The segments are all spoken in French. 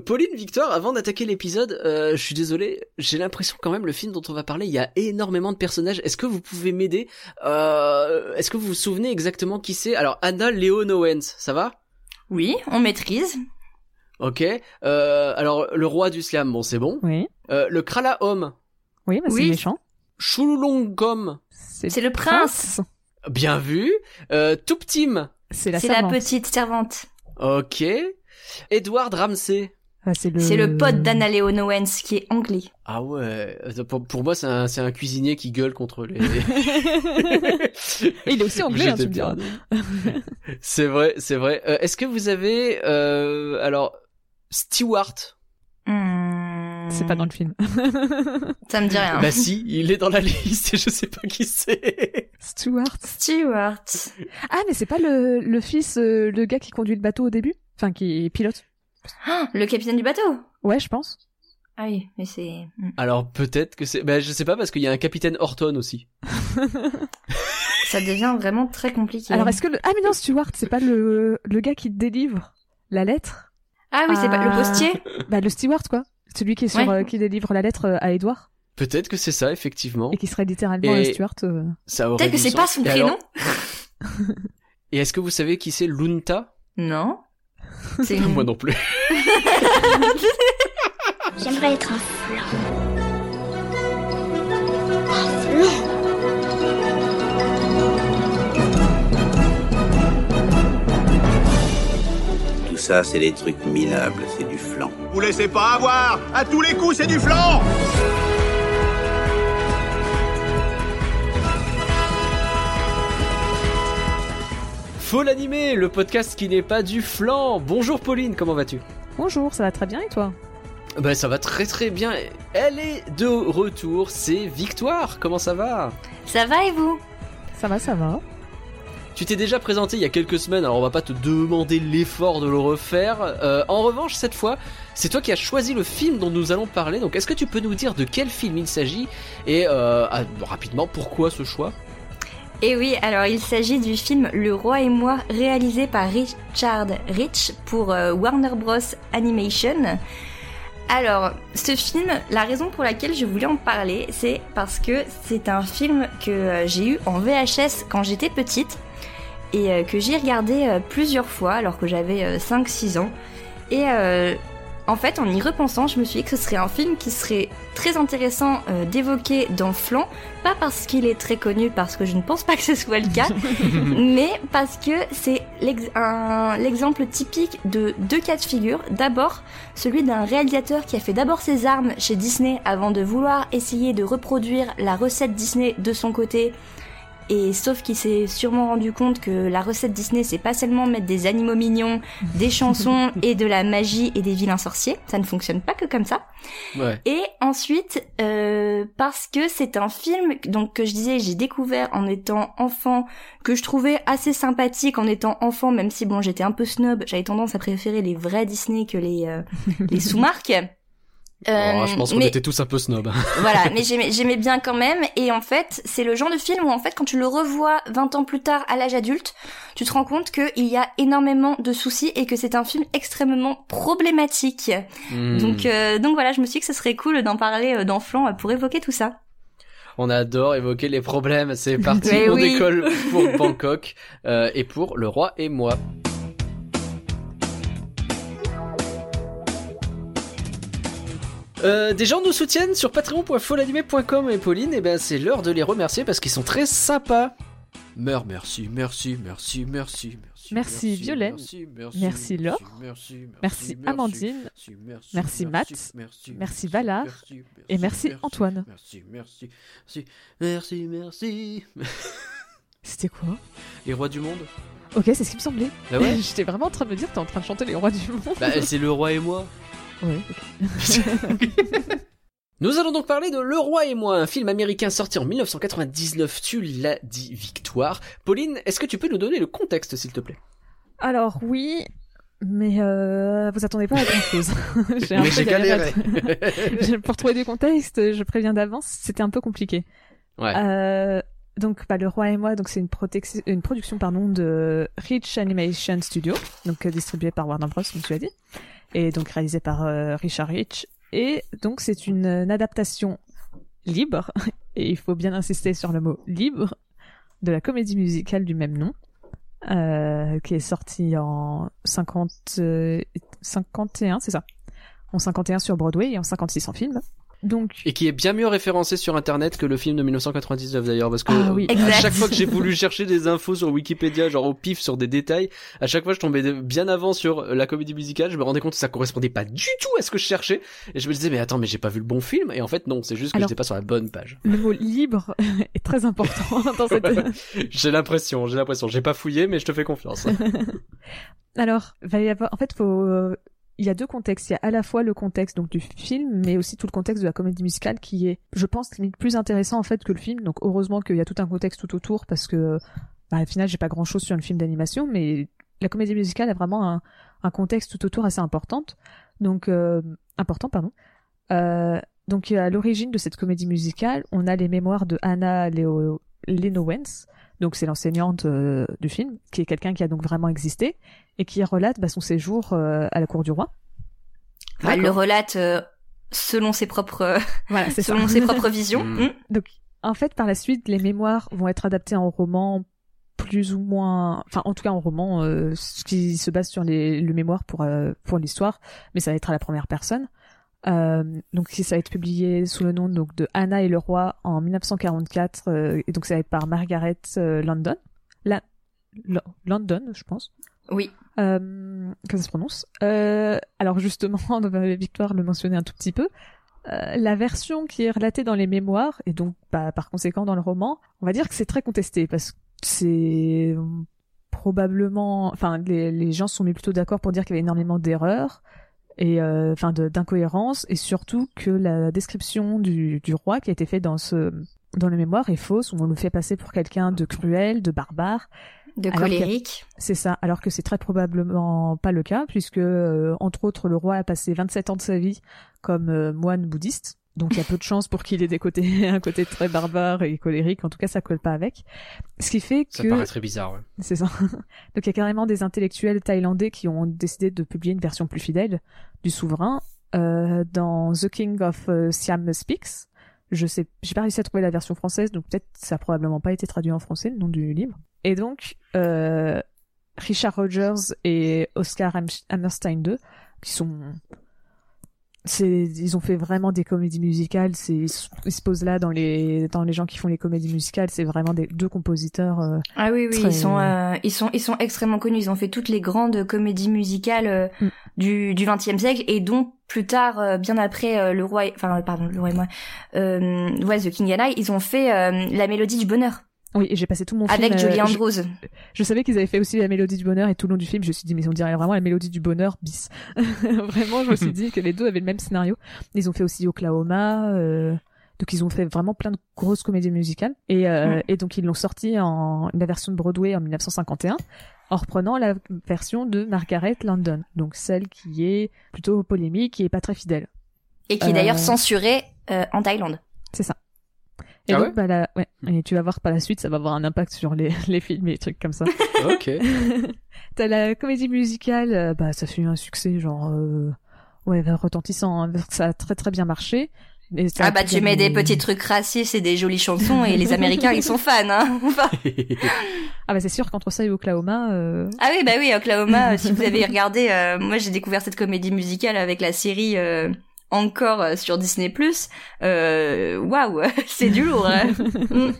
Pauline, Victoire, avant d'attaquer l'épisode, euh, je suis désolé, j'ai l'impression quand même le film dont on va parler, il y a énormément de personnages. Est-ce que vous pouvez m'aider euh, Est-ce que vous vous souvenez exactement qui c'est? Alors Anna Leon Owens, ça va? Oui, on maîtrise. Ok. Euh, alors le roi du slam, bon c'est bon. Oui. Euh, le Krala Homme, Oui, bah, c'est Oui. méchant. Chululongom, C'est le prince. bien vu. Euh, Touptim, C'est la C'est la petite servante. ok. Edward Ramsey. Ah, c'est le... C'est le pote d'Anna Leon Owens qui est anglais. Ah ouais, pour, pour moi c'est un, c'est un cuisinier qui gueule contre les... Et il est aussi anglais, hein, tu me diras. c'est vrai, c'est vrai. Euh, Est-ce que vous avez... Euh, alors, Stewart? Hmm. C'est pas dans le film. Ça me dit rien. Bah si, il est dans la liste et je sais pas qui c'est. Stuart. Stewart. Ah, mais c'est pas le, le fils, euh, le gars qui conduit le bateau au début? Enfin, qui pilote? Ah, le capitaine du bateau. Ouais, je pense. Ah oui, mais c'est. hmm. Alors peut-être que c'est... Bah je sais pas parce qu'il y a un capitaine Horton aussi. Ça devient vraiment très compliqué. Alors, est-ce que le... Ah, mais non, Stuart, c'est pas le, le gars qui délivre la lettre? Ah oui, c'est pas le Ah. postier. Bah, le steward, quoi. Celui qui est sur, Ouais. euh, qui délivre la lettre euh, à Edward Peut-être que c'est ça, effectivement. et qui serait littéralement Et- un steward. euh. Ça aurait Peut-être que c'est pas son Et prénom. alors- Et est-ce que vous savez qui c'est Lunta? Non. Moi non plus. J'aimerais être un flan. Un flan Tout ça, c'est des trucs minables, c'est du flan. Vous laissez pas avoir À tous les coups, c'est du flanc Faut l'animer, le podcast qui n'est pas du flanc. Bonjour Pauline, comment vas-tu? Bonjour, ça va très bien et toi? Bah ça va très très bien. Elle est de retour, c'est Victoire. Comment ça va? Ça va et vous? Ça va, ça va. Tu t'es déjà présenté il y a quelques semaines, alors on va pas te demander l'effort de le refaire. Euh, en revanche, cette fois, c'est toi qui as choisi le film dont nous allons parler. Donc est-ce que tu peux nous dire de quel film il s'agit? Et euh, ah, rapidement pourquoi ce choix? Et oui, alors il s'agit du film Le Roi et moi, réalisé par Richard Rich pour euh, Warner Bros. Animation. Alors, ce film, la raison pour laquelle je voulais en parler, c'est parce que c'est un film que euh, j'ai eu en VHS quand j'étais petite et euh, que j'ai regardé plusieurs fois alors que j'avais euh, 5-6 ans. Et en fait, en y repensant, je me suis dit que ce serait un film qui serait très intéressant euh, d'évoquer dans Flan, pas parce qu'il est très connu, parce que je ne pense pas que ce soit le cas, mais parce que c'est l'exemple typique de deux cas de figure. D'abord, celui d'un réalisateur qui a fait d'abord ses armes chez Disney avant de vouloir essayer de reproduire la recette Disney de son côté. Et sauf qu'il s'est sûrement rendu compte que la recette Disney, c'est pas seulement mettre des animaux mignons, des chansons et de la magie et des vilains sorciers. Ça ne fonctionne pas que comme ça. Ouais. Et ensuite, euh, parce que c'est un film donc que je disais, j'ai découvert en étant enfant, que je trouvais assez sympathique en étant enfant, même si bon, j'étais un peu snob, j'avais tendance à préférer les vrais Disney que les euh, les sous-marques. Euh, Oh, je pense qu'on mais- était tous un peu snob. voilà, mais j'aimais, bien quand même. Et en fait, c'est le genre de film où en fait, quand tu le revois 20 ans plus tard à l'âge adulte, tu te rends compte qu'il y a énormément de soucis et que c'est un film extrêmement problématique. Hmm. Donc, euh, donc voilà, je me suis dit que ce serait cool d'en parler euh, dans Flan euh, pour évoquer tout ça. On adore évoquer les problèmes. C'est parti, Mais on oui. décolle pour Bangkok euh, et pour Le Roi et moi. Euh, des gens nous soutiennent sur patreon.folanimé.com et Pauline, et ben c'est l'heure de les remercier parce qu'ils sont très sympas. Meurs, merci, merci, merci, merci, merci. Merci, Violaine. Merci, merci, Merci, Laure. Merci, merci, Merci, Amandine. merci, merci, Merci, Matt. merci, Merci, Valar. merci, Et merci, Antoine. Merci, merci, merci, merci, merci. C'était quoi Les rois du monde Ok, c'est ce qui me semblait. Bah ouais. J'étais vraiment en train de me dire, t'es en train de chanter les rois du monde. Bah c'est le roi et moi. Ok. Nous allons donc parler de Le Roi et moi, un film américain sorti en 1999, tu l'as dit Victoire. Pauline, est-ce que tu peux nous donner le contexte s'il te plaît? Alors oui, mais euh, vous attendez pas à grand chose. j'ai un Mais peu j'ai galéré. J'ai- Pour trouver du contexte, je préviens d'avance, c'était un peu compliqué. Ouais. Euh, donc, bah, Le Roi et moi, donc c'est une, une production pardon de Rich Animation Studio, donc euh, distribuée par Warner Bros, comme tu as dit. Et donc réalisé par euh, Richard Rich. Et donc c'est une, adaptation libre, et il faut bien insister sur le mot libre, de la comédie musicale du même nom, euh, qui est sortie en 50, euh, 51, c'est ça? En 51 sur Broadway et en 56 en film. Donc, Et qui est bien mieux référencé sur internet que le film de 1999 d'ailleurs parce que Ah oui. à chaque fois que j'ai voulu chercher des infos sur Wikipédia genre au pif sur des détails à chaque fois je tombais bien avant sur la comédie musicale je me rendais compte que ça correspondait pas du tout à ce que je cherchais. Et je me disais mais attends mais j'ai pas vu le bon film. Et en fait non c'est juste que Alors- j'étais pas sur la bonne page. le mot libre est très important dans cette... j'ai l'impression j'ai l'impression. J'ai pas fouillé mais je te fais confiance. Alors, va y avoir, en fait, faut, euh, il y a deux contextes. Il y a à la fois le contexte du film, mais aussi tout le contexte de la comédie musicale qui est, je pense, plus intéressant en fait que le film. Donc heureusement qu'il y a tout un contexte tout autour parce que, bah, au final, j'ai pas grand chose sur le film d'animation, mais la comédie musicale a vraiment un, contexte tout autour assez. Donc euh, important, pardon. Euh, donc à l'origine de cette comédie musicale, on a les mémoires de Anna Lenowens. Donc c'est l'enseignante euh, du film, qui est quelqu'un qui a donc vraiment existé et qui relate bah, son séjour euh, à la cour du roi. Enfin, elle le relate euh, selon ses propres, euh, Voilà, ça. selon ses propres visions. Mm. Mm. Donc, en fait, par la suite, les mémoires vont être adaptées en roman plus ou moins, enfin, en tout cas en roman, euh, ce qui se base sur les, le mémoire pour euh, pour l'histoire, mais ça va être à la première personne. Euh, donc, ça va être publié sous le nom donc de Anna et le roi en 1944, euh, et donc être par Margaret euh, London, La... Lo- London, je pense. Oui. Euh, comment ça se prononce? Euh, Alors justement, Victoire le mentionnait un tout petit peu. Euh, la version qui est relatée dans les mémoires et donc bah, par conséquent dans le roman, on va dire que c'est très contesté parce que c'est probablement, enfin les, les gens sont mis plutôt d'accord pour dire qu'il y avait énormément d'erreurs et euh, enfin d'incohérences et surtout que la description du, du roi qui a été faite dans ce dans les mémoires est fausse. On le fait passer pour quelqu'un de cruel, de barbare De colérique. c'est ça, alors que c'est très probablement pas le cas, puisque, euh, entre autres, le roi a passé 27 ans de sa vie comme euh, moine bouddhiste. Donc il y a peu de chances pour qu'il ait des côtés, un côté très barbare et colérique. En tout cas, ça colle pas avec. Ce qui fait ça que paraît très bizarre ouais. c'est ça. Donc il y a carrément des intellectuels thaïlandais qui ont décidé de publier une version plus fidèle du souverain euh, dans The King of euh, Siam Speaks. Je sais, j'ai pas réussi à trouver la version française, donc peut-être ça a probablement pas été traduit en français le nom du livre. Et donc euh, Richard Rogers et Oscar Ham- Hammerstein II, qui sont ils ont fait vraiment des comédies musicales ils se ils se posent là dans les dans les gens qui font les comédies musicales c'est vraiment des deux compositeurs euh, Ah oui, oui, Très- ils sont, euh, ils sont, ils sont extrêmement connus. Ils ont fait toutes les grandes comédies musicales euh, Mm. du du XXe siècle et dont plus tard, euh, bien après le roi, enfin pardon, le roi et moi, euh, ouais, The King and I, ils ont fait euh, la mélodie du bonheur Oui, et j'ai passé tout mon film. avec euh, Julie je- Andrews. Je, savais qu'ils avaient fait aussi la mélodie du bonheur et tout le long du film, je me suis dit, mais on dirait vraiment la mélodie du bonheur bis. vraiment, je me suis dit que les deux avaient le même scénario. Ils ont fait aussi Oklahoma, euh, donc ils ont fait vraiment plein de grosses comédies musicales. Et, euh, et donc ils l'ont sorti en la version de Broadway en 1951, en reprenant la version de Margaret London, donc celle qui est plutôt polémique et pas très fidèle. Et qui est Euh, d'ailleurs censurée euh, en Thaïlande. C'est ça. Et Ah donc, ouais bah, la- ouais. Et tu vas voir par la suite, ça va avoir un impact sur les, les films et les trucs comme ça. ok T'as la comédie musicale, euh, bah ça fait un succès genre euh, ouais retentissant, hein, ça a très très bien marché. Ça Ah bah tu mets des petits trucs racistes et des jolies chansons et les Américains ils sont fans. Hein Enfin, Ah bah c'est sûr qu'entre ça et Oklahoma, euh... ah oui bah oui Oklahoma. euh, si vous avez regardé, euh, moi j'ai découvert cette comédie musicale avec la série. euh, encore euh, sur Disney euh, waouh c'est du lourd hein. Mm.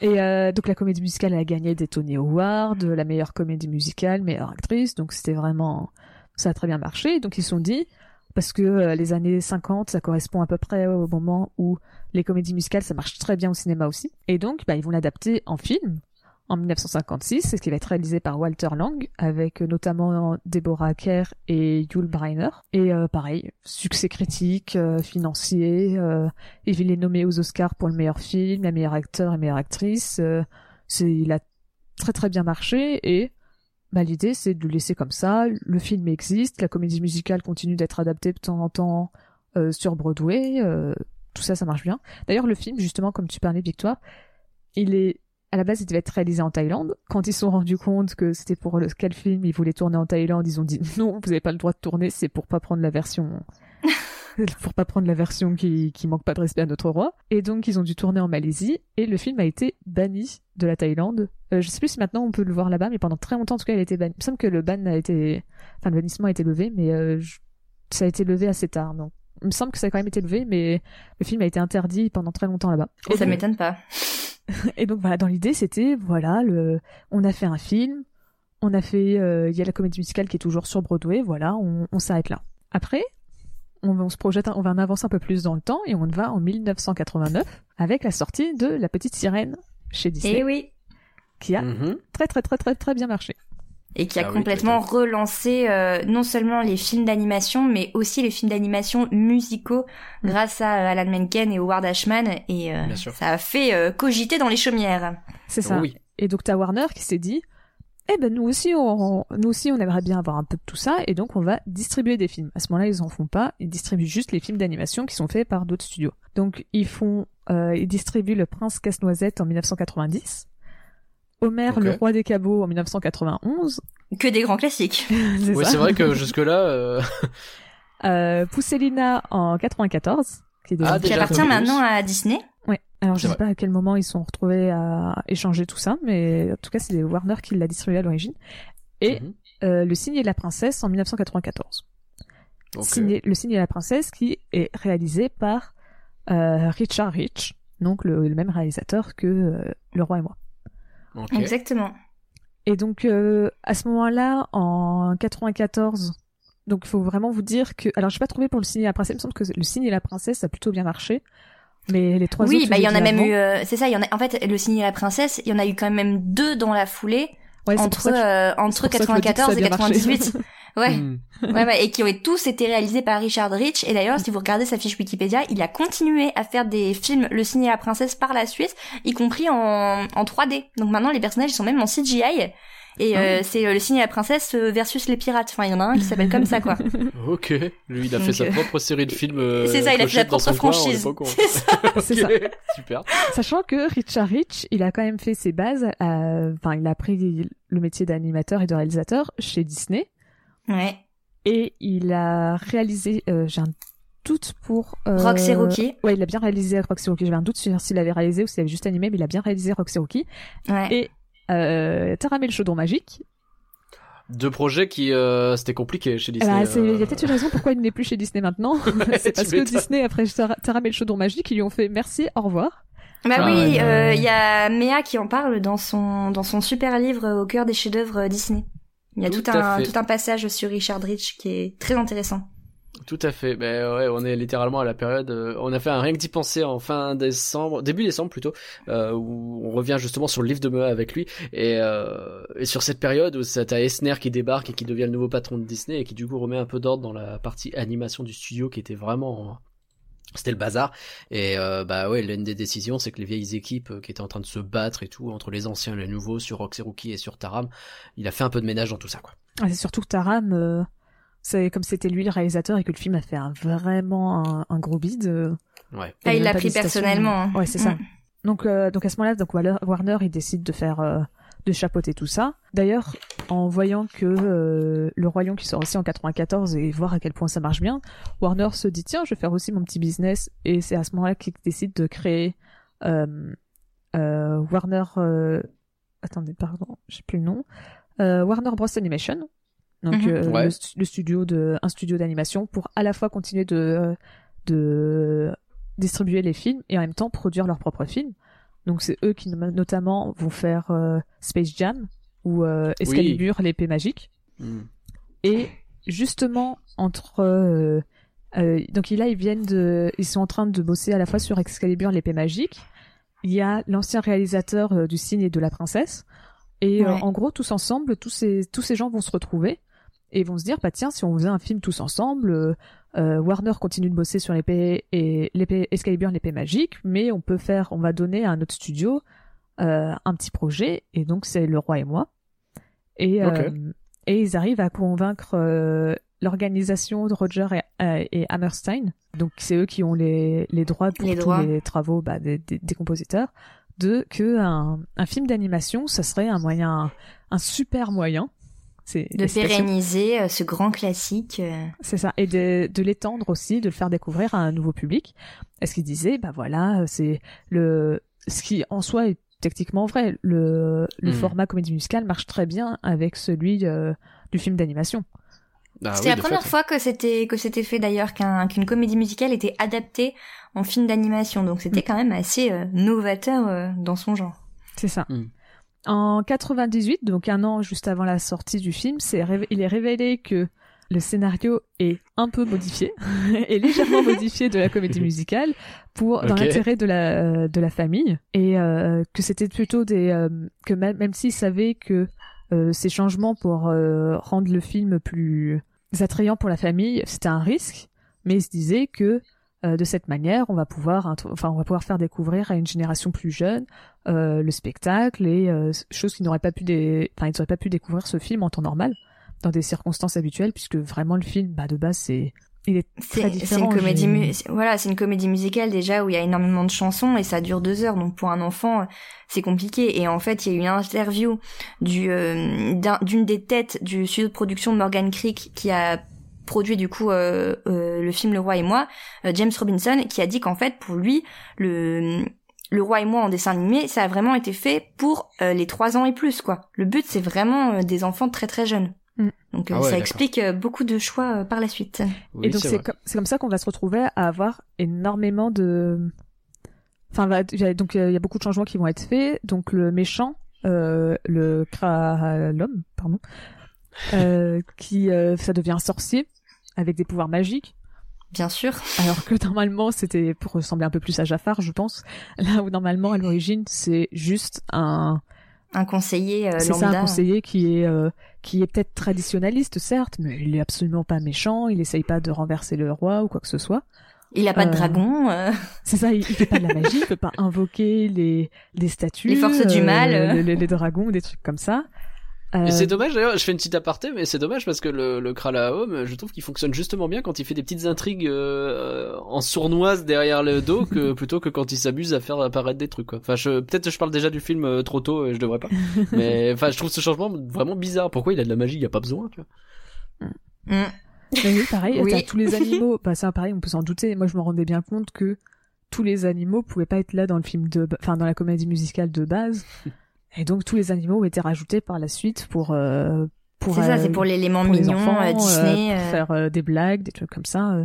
et euh, donc la comédie musicale elle a gagné des Tony Awards, la meilleure comédie musicale, meilleure actrice, donc c'était vraiment ça a très bien marché. Donc ils se sont dit parce que euh, les années 50 ça correspond à peu près au moment où les comédies musicales ça marche très bien au cinéma aussi, et donc bah ils vont l'adapter en film en 1956, c'est ce qui va être réalisé par Walter Lang, avec euh, notamment Deborah Kerr et Yul Brynner. Et euh, pareil, succès critique, euh, financier, euh, et il est nommé aux Oscars pour le meilleur film, la meilleure acteur et meilleure actrice. il a très très bien marché et bah, l'idée c'est de le laisser comme ça. Le film existe, la comédie musicale continue d'être adaptée de temps en temps sur Broadway. tout ça, ça marche bien. D'ailleurs, le film, justement, comme tu parlais, Victoire, il est à la base, il devait être réalisé en Thaïlande. Quand ils se sont rendus compte que c'était pour le quel film ils voulaient tourner en Thaïlande, ils ont dit non, vous n'avez pas le droit de tourner, c'est pour pas prendre la version pour pas prendre la version qui, qui manque pas de respect à notre roi. Et donc ils ont dû tourner en Malaisie et le film a été banni de la Thaïlande. Euh, je sais plus si maintenant on peut le voir là-bas, mais pendant très longtemps en tout cas il a été banni. Il me semble que le ban a été, enfin le bannissement a été levé, mais euh, je- ça a été levé assez tard. Donc il me semble que ça a quand même été levé, mais le film a été interdit pendant très longtemps là-bas. Et Ça m'étonne pas. et donc voilà, dans l'idée, c'était voilà, le, on a fait un film, on a fait, euh, il y a la comédie musicale qui est toujours sur Broadway, voilà, on, on s'arrête là. Après, on, se projette, on va en avancer un peu plus dans le temps et on va en 1989 avec la sortie de La Petite Sirène chez Disney, Et oui. qui a Mhm. très très très très très bien marché. Et qui a Ah complètement relancé euh, non seulement les films d'animation, mais aussi les films d'animation musicaux grâce à Alan Menken et Howard Ashman. Et euh, ça a fait euh, cogiter dans les chaumières. C'est ça. Oui. Et donc t'as Warner qui s'est dit, eh ben nous aussi, on, nous aussi, on aimerait bien avoir un peu de tout ça, et donc on va distribuer des films. À ce moment-là, ils en font pas, ils distribuent juste les films d'animation qui sont faits par d'autres studios. Donc ils font, euh, ils distribuent Le Prince Casse-Noisette en 1990, Homer, le roi des cabots en 1991. Que des grands classiques. c'est Oui, c'est vrai que jusque-là, euh, Euh, Pousselina en 94, qui est déjà Ah, qui déjà appartient un peu maintenant à Disney. Ouais. Alors je sais pas à quel moment ils sont retrouvés à échanger tout ça, mais en tout cas c'est Warner qui l'a distribué à l'origine. Et Mhm. euh, Le Cygne et la Princesse en 1994. Ok. Signé- le Cygne et la Princesse qui est réalisé par euh, Richard Rich, donc le, le même réalisateur que euh, Le Roi et moi. Exactement. Et donc euh, à ce moment-là, en 94, donc il faut vraiment vous dire que, alors j'ai pas trouvé pour Le Cygne et la Princesse, il me semble que Le Cygne et la Princesse a plutôt bien marché, mais les trois oui, autres. bah il y en a même eu. euh, c'est ça. Il y en a. En fait, le Cygne et la princesse, il y en a eu quand même deux dans la foulée Ouais, entre que- euh, entre pour ça que je me dis que ça a 94 et bien marché. 98. Ouais. Hmm. ouais, ouais, et qui ont tous été réalisés par Richard Rich. Et d'ailleurs, si vous regardez sa fiche Wikipédia, il a continué à faire des films Le Cygne et la Princesse par la suite, y compris en, en 3D. Donc maintenant, les personnages ils sont même en CGI. Et euh, c'est euh, Le Cygne et la Princesse euh, versus les pirates. Enfin, il y en a un qui s'appelle comme ça, quoi. Ok. Lui, il a Donc, fait sa propre série de films. euh, c'est ça, il a fait sa propre franchise. C'est ça. C'est ça. Super. Sachant que Richard Rich, il a quand même fait ses bases, à- enfin, il a pris le métier d'animateur et de réalisateur chez Disney, Ouais. et il a réalisé, euh, j'ai un doute pour... Euh... Roxy Rookie. Ouais, il a bien réalisé Roxy Rookie, j'avais un doute sur s'il avait réalisé ou s'il avait juste animé, mais il a bien réalisé Roxy Rookie. Ouais. Et euh, Taramé le chaudron magique. Deux projets qui, euh, c'était compliqué chez Disney. ben, c'est- il y a euh, peut-être une raison pourquoi il n'est plus chez Disney maintenant. c'est parce que. Disney, après Tara- Taramé le chaudron magique, ils lui ont fait merci, au revoir. Bah Ah oui, ouais, il ouais. y a Méa qui en parle dans son dans son super livre euh, au cœur des chefs-d'œuvre Disney. Il y a Tout un tout un passage sur Richard Rich qui est très intéressant. Tout à fait. Ben ouais, on est littéralement à la période. euh, on a fait un rien que d'y penser en fin décembre, début décembre plutôt, euh, où on revient justement sur le livre de Mea avec lui et, euh, et sur cette période où c'est- t'as Esner qui débarque et qui devient le nouveau patron de Disney et qui du coup remet un peu d'ordre dans la partie animation du studio qui était vraiment c'était le bazar et euh, bah ouais l'une des décisions c'est que les vieilles équipes euh, qui étaient en train de se battre et tout entre les anciens et les nouveaux sur Roxy Rookie et sur Taram il a fait un peu de ménage dans tout ça quoi Ah, c'est surtout que Taram, euh, c'est comme c'était lui le réalisateur et que le film a fait un, vraiment un, un gros bide. euh, ouais Ah, il même l'a pris personnellement. hein. Ouais, c'est ça. Mm. Donc, euh, donc à ce moment-là, donc Warner, Warner, il décide de faire, euh, de chapeauter tout ça. D'ailleurs, en voyant que euh, le Roi Lion qui sort aussi en 94 et voir à quel point ça marche bien, Warner se dit tiens, je vais faire aussi mon petit business et c'est à ce moment-là qu'il décide de créer euh, euh, Warner. euh, Attendez, pardon, je sais plus le nom. Euh, Warner Bros Animation. Donc Mhm. euh, Ouais. le, stu- le studio de un studio d'animation pour à la fois continuer de de distribuer les films et en même temps produire leurs propres films. Donc c'est eux qui no- notamment vont faire euh, Space Jam ou euh, Excalibur, l'épée magique. Hmm. Et justement entre euh, euh, donc là ils viennent de ils sont en train de bosser à la fois sur Excalibur, l'épée magique. Il y a l'ancien réalisateur euh, du Cygne et de la Princesse. Et euh, en gros tous ensemble tous ces tous ces gens vont se retrouver et vont se dire bah tiens si on faisait un film tous ensemble euh, euh, Warner continue de bosser sur l'épée et l'épée Excalibur l'épée magique mais on peut faire on va donner à un autre studio euh, un petit projet et donc c'est le roi et moi et euh, et ils arrivent à convaincre euh, l'organisation de Roger et, euh, et Hammerstein donc c'est eux qui ont les les droits pour Les tous droits. les travaux bah, des, des, des compositeurs de que un, un film d'animation, ça serait un moyen, un super moyen. C'est De pérenniser ce grand classique. C'est ça, et de, de l'étendre aussi, de le faire découvrir à un nouveau public. Est-ce qu'il disait, bah voilà, c'est le, ce qui en soi est techniquement vrai. Le, le Mhm. format comédie musicale marche très bien avec celui euh, du film d'animation. Ah C'était oui, la première fait. fois que c'était que c'était fait d'ailleurs qu'un qu'une comédie musicale était adaptée en film d'animation. Donc c'était Mm. quand même assez euh, novateur euh, dans son genre. C'est ça. Mhm. En 98, donc un an juste avant la sortie du film, c'est révé- il est révélé que le scénario est un peu modifié, est légèrement modifié de la comédie musicale pour dans l'intérêt de la euh, de la famille et euh, que c'était plutôt des euh, que même même s'ils savaient que euh, ces changements pour rendre le film plus attrayant pour la famille, c'était un risque, mais ils se disaient que de cette manière, on va pouvoir enfin on va pouvoir faire découvrir à une génération plus jeune le spectacle et choses qui n'auraient pas pu des enfin ils n'auraient pas pu découvrir ce film en temps normal dans des circonstances habituelles puisque vraiment le film bah de base c'est il est très C'est c'est différent une comédie mu- voilà, c'est une comédie musicale déjà où il y a énormément de chansons et ça dure deux heures. Donc pour un enfant, c'est compliqué. Et en fait, il y a eu une interview du euh, d'un- d'une des têtes du studio de production Morgan Creek qui a produit du coup euh, euh, le film Le Roi et moi, euh, James Robinson, qui a dit qu'en fait pour lui le le roi et moi en dessin animé, ça a vraiment été fait pour euh, les trois ans et plus quoi. Le but c'est vraiment des enfants très très jeunes. Mm. Donc euh, Ah ouais, ça explique euh, beaucoup de choix euh, par la suite. Oui, et donc c'est comme, ça qu'on va se retrouver à avoir énormément de enfin va- il y a- donc il y a beaucoup de changements qui vont être faits donc le méchant euh, le l'homme pardon euh, qui euh, ça devient un sorcier avec des pouvoirs magiques Bien sûr. alors que normalement c'était pour ressembler un peu plus à Jafar je pense là où normalement à l'origine c'est juste un Un conseiller euh, c'est ça un conseiller qui est euh, qui est peut-être traditionnaliste certes mais il est absolument pas méchant il essaye pas de renverser le roi ou quoi que ce soit Il a pas de Euh, dragon. euh. c'est ça il, il fait pas de la magie il peut pas invoquer les les statues Les forces du mal. euh, les, les dragons des trucs comme ça Euh, Et c'est dommage d'ailleurs, je fais une petite aparté, mais c'est dommage parce que le, le Kralaum, je trouve qu'il fonctionne justement bien quand il fait des petites intrigues euh, en sournoise derrière le dos que plutôt que quand il s'amuse à faire apparaître des trucs. Quoi. Enfin, je, peut-être je parle déjà du film euh, trop tôt et je devrais pas. mais enfin, je trouve ce changement vraiment bizarre. Pourquoi il a de la magie? Il y a pas besoin. Tu vois. Mm. Mais oui, pareil, Oui. t'as tous les animaux. Bah, ça, pareil, on peut s'en douter. Moi, je me rendais bien compte que tous les animaux pouvaient pas être là dans le film de, enfin, dans la comédie musicale de base. Et donc, tous les animaux ont été rajoutés par la suite pour, euh, pour, C'est ça, euh, c'est pour l'élément mignon enfants, euh, euh, Disney. pour faire des blagues, des trucs comme ça.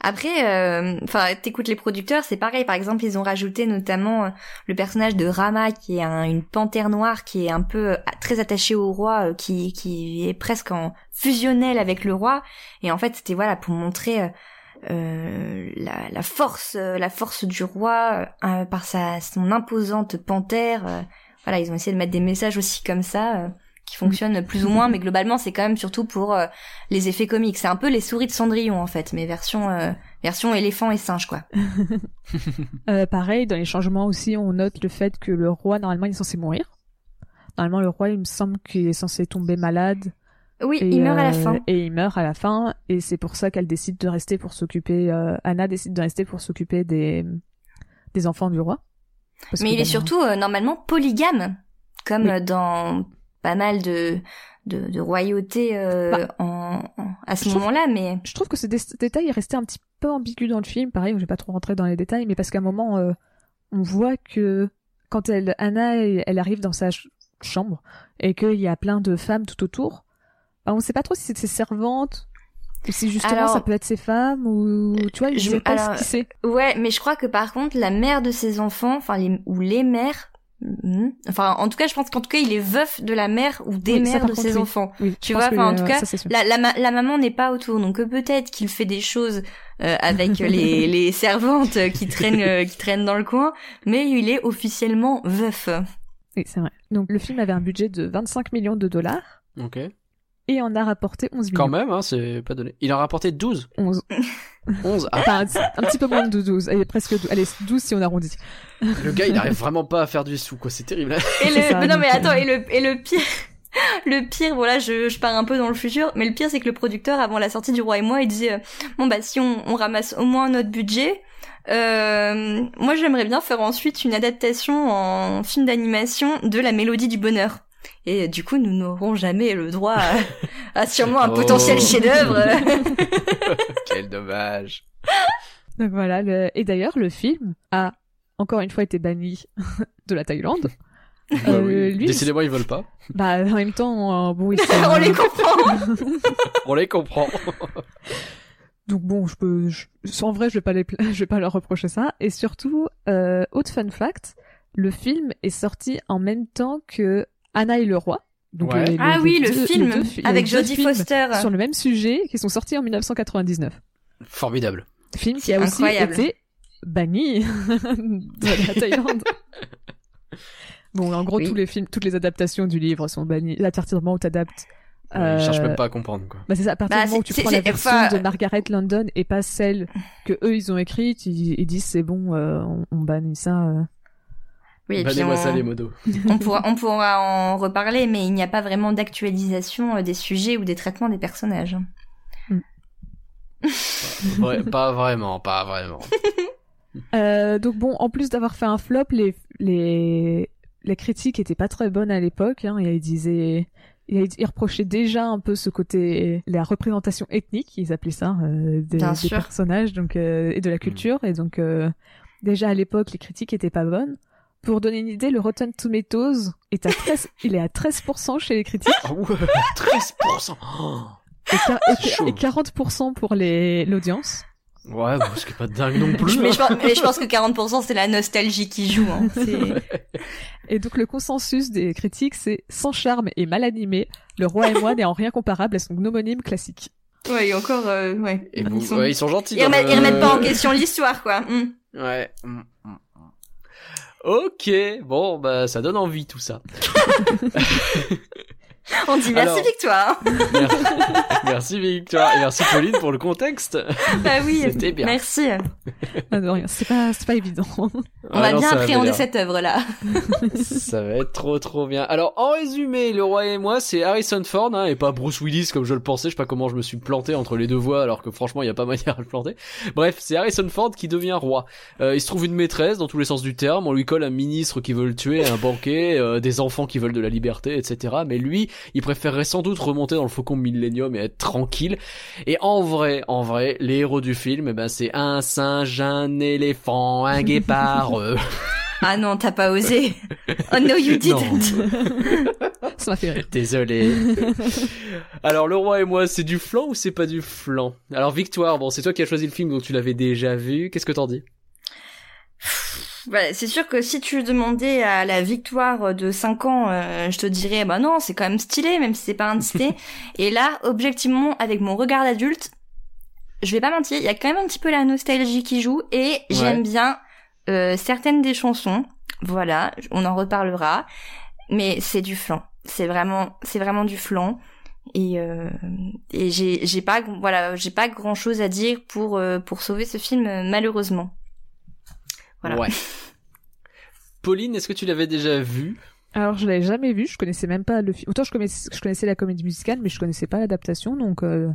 Après, euh, enfin, t'écoutes les producteurs, c'est pareil. Par exemple, ils ont rajouté notamment le personnage de Rama, qui est un- une panthère noire, qui est un peu très attachée au roi, qui qui est presque en fusionnel avec le roi. Et en fait, c'était voilà pour montrer euh, la, la force, la force du roi euh, par sa son imposante panthère. Voilà, ils ont essayé de mettre des messages aussi comme ça. euh, qui fonctionnent plus ou moins, mais globalement c'est quand même surtout pour euh, les effets comiques. C'est un peu les souris de Cendrillon en fait, mais version euh, version éléphant et singe quoi. Pareil, dans les changements aussi, on note le fait que le roi, normalement, il est censé mourir. Normalement, le roi, il me semble qu'il est censé tomber malade. Oui, Et, il meurt à la fin. Et il meurt à la fin, et c'est pour ça qu'elle décide de rester pour s'occuper. Anna décide de rester pour s'occuper des des enfants du roi. Parce Mais il est surtout euh, normalement polygame, comme Oui. euh, dans pas mal de de, de royautés euh, Bah, en, en- à ce moment-là, mais Je trouve que ce dé- détail est resté un petit peu ambigu dans le film. Pareil, je vais pas trop rentrer dans les détails, mais parce qu'à un moment, euh, on voit que quand elle, Anna, elle arrive dans sa ch- chambre et qu'il y a plein de femmes tout autour, bah, on sait pas trop si c'est ses servantes si justement Alors- ça peut être ses femmes ou tu vois, je Je- sais pas alors, ce qui c'est. ouais, mais je crois que par contre la mère de ses enfants, enfin les ou les mères, hmm, enfin en tout cas je pense qu'en tout cas il est veuf de la mère ou des Oui, mères de contre, ses oui. enfants. Oui, Tu vois, enfin, en tout euh, cas, ça. La, la, ma- la maman n'est pas autour, donc euh, peut-être qu'il fait des choses euh, avec les, les servantes euh, qui traînent euh, qui traînent dans le coin, mais il est officiellement veuf. Oui, c'est vrai. Donc le film avait un budget de 25 millions de dollars Ok. Et en a rapporté 11 millions. Quand même, hein, c'est pas donné. Il en a rapporté 12. 11. 11. Ah, Enfin, un petit peu moins de 12. Allez, presque 12. Allez, 12 si on arrondit. le gars, il arrive vraiment pas à faire du sous, quoi. C'est terrible. Et le, ça, mais non mais attends, et le, et le pire, le pire, voilà, je, je pars un peu dans le futur, mais le pire c'est que le producteur, avant la sortie du Roi et moi, il disait, euh, bon bah si on, on ramasse au moins notre budget, Euh, moi, j'aimerais bien faire ensuite une adaptation en film d'animation de La Mélodie du Bonheur. Et du coup, nous n'aurons jamais le droit à, à sûrement un Oh. potentiel chef-d'œuvre. Quel dommage. Donc voilà, le- et d'ailleurs, le film a encore une fois été banni de la Thaïlande. Bah Euh, oui. lui, Décidément, ils veulent pas. Bah, en même temps, euh, bon, On les comprend. On les comprend. Donc bon, je peux, je- en vrai, je vais pas les, je vais pas leur reprocher ça. Et surtout, euh, autre fun fact, le film est sorti en même temps que Anna et le roi. Donc Ouais. les- les- Ah les oui, le deux- film deux avec Jodie Foster. sur le même sujet qui sont sortis en 1999. Formidable. Film qui a aussi été banni de la Thaïlande. Bon, en gros, Oui. tous les films, toutes les adaptations du livre sont bannies à partir du moment où t'adaptes. Ouais, Ils cherchent euh, même pas à comprendre, quoi. Bah c'est ça, à partir Bah, du moment où tu c'est- prends la version enfin, de Margaret London et pas celle que eux ils ont écrite, ils, ils disent c'est bon, euh, on, on bannit ça. euh. Oui, et puis Bannez-moi on, ça, les modos. on pourra, on pourra en reparler, mais il n'y a pas vraiment d'actualisation euh, des sujets ou des traitements des personnages. Ouais, pas vraiment, pas vraiment. Euh, donc bon, en plus d'avoir fait un flop, les les les critiques étaient pas très bonnes à l'époque. Hein, et ils disaient, ils, ils reprochaient déjà un peu ce côté, la représentation ethnique, ils appelaient ça, euh, des, personnages, donc euh, et de la culture. Et donc euh, déjà à l'époque, les critiques étaient pas bonnes. Pour donner une idée, le Rotten Tomatoes est à 13, il est à 13% chez les critiques Ah ouais, 13%. Oh. et, et- C'est chaud. et 40% pour les l'audience. Ouais, bon, ce qui est pas dingue non plus. mais, hein. je pense, mais je pense que 40% c'est la nostalgie qui joue. Hein. Et donc le consensus des critiques, c'est sans charme et mal animé, Le Roi et moi n'est en rien comparable à son homonyme classique. Ouais, et encore, euh, ouais. Et vous, ils, sont... ouais, ils sont gentils. ils, remettent, le- ils remettent pas en question l'histoire, quoi. Hmm. Ouais. Mm, mm, mm. Ok, bon, bah ça donne envie tout ça. On dit merci Alors- Victoire. Merci, merci Victoire et merci Pauline pour le contexte. bah oui, C'était bien. merci. Ah, c'est pas, c'est pas évident. On Ah va non, bien appréhender cette œuvre-là. Ça va être trop trop bien. Alors en résumé, le roi et moi, c'est Harrison Ford hein, et pas Bruce Willis comme je le pensais. Je sais pas comment je me suis planté entre les deux voix alors que franchement il y a pas manière de le planter. Bref, c'est Harrison Ford qui devient roi. Euh, il se trouve une maîtresse dans tous les sens du terme. On lui colle un ministre qui veut le tuer, un banquet, euh, des enfants qui veulent de la liberté, etc. Mais lui, il préférerait sans doute remonter dans le faucon Millennium et être tranquille. Et en vrai, en vrai, les héros du film, eh ben c'est un singe, un éléphant, un guépard. euh, Ah non, t'as pas osé. Oh no, you didn't. Ça m'a fait rire. Désolé. Alors, Le Roi et moi, c'est du flan ou c'est pas du flan? Alors, Victoire, bon, c'est toi qui as choisi le film, donc tu l'avais déjà vu. Qu'est-ce que t'en dis? Bah, c'est sûr que si tu demandais à la victoire de 5 ans, euh, je te dirais, bah non, c'est quand même stylé, même si c'est pas un stylé. Et là, objectivement, avec mon regard d'adulte, je vais pas mentir, il y a quand même un petit peu la nostalgie qui joue, et j'aime bien euh, certaines des chansons. Voilà, on en reparlera. Mais c'est du flan. C'est vraiment, c'est vraiment du flan. Et, euh, et j'ai, j'ai pas, voilà, j'ai pas grand chose à dire pour, euh, pour sauver ce film, euh, malheureusement. Voilà. Ouais. Pauline, est-ce que tu l'avais déjà vu? Alors je l'avais jamais vu, je connaissais même pas le film. Autant je connaissais, je connaissais la comédie musicale, mais je connaissais pas l'adaptation, donc euh,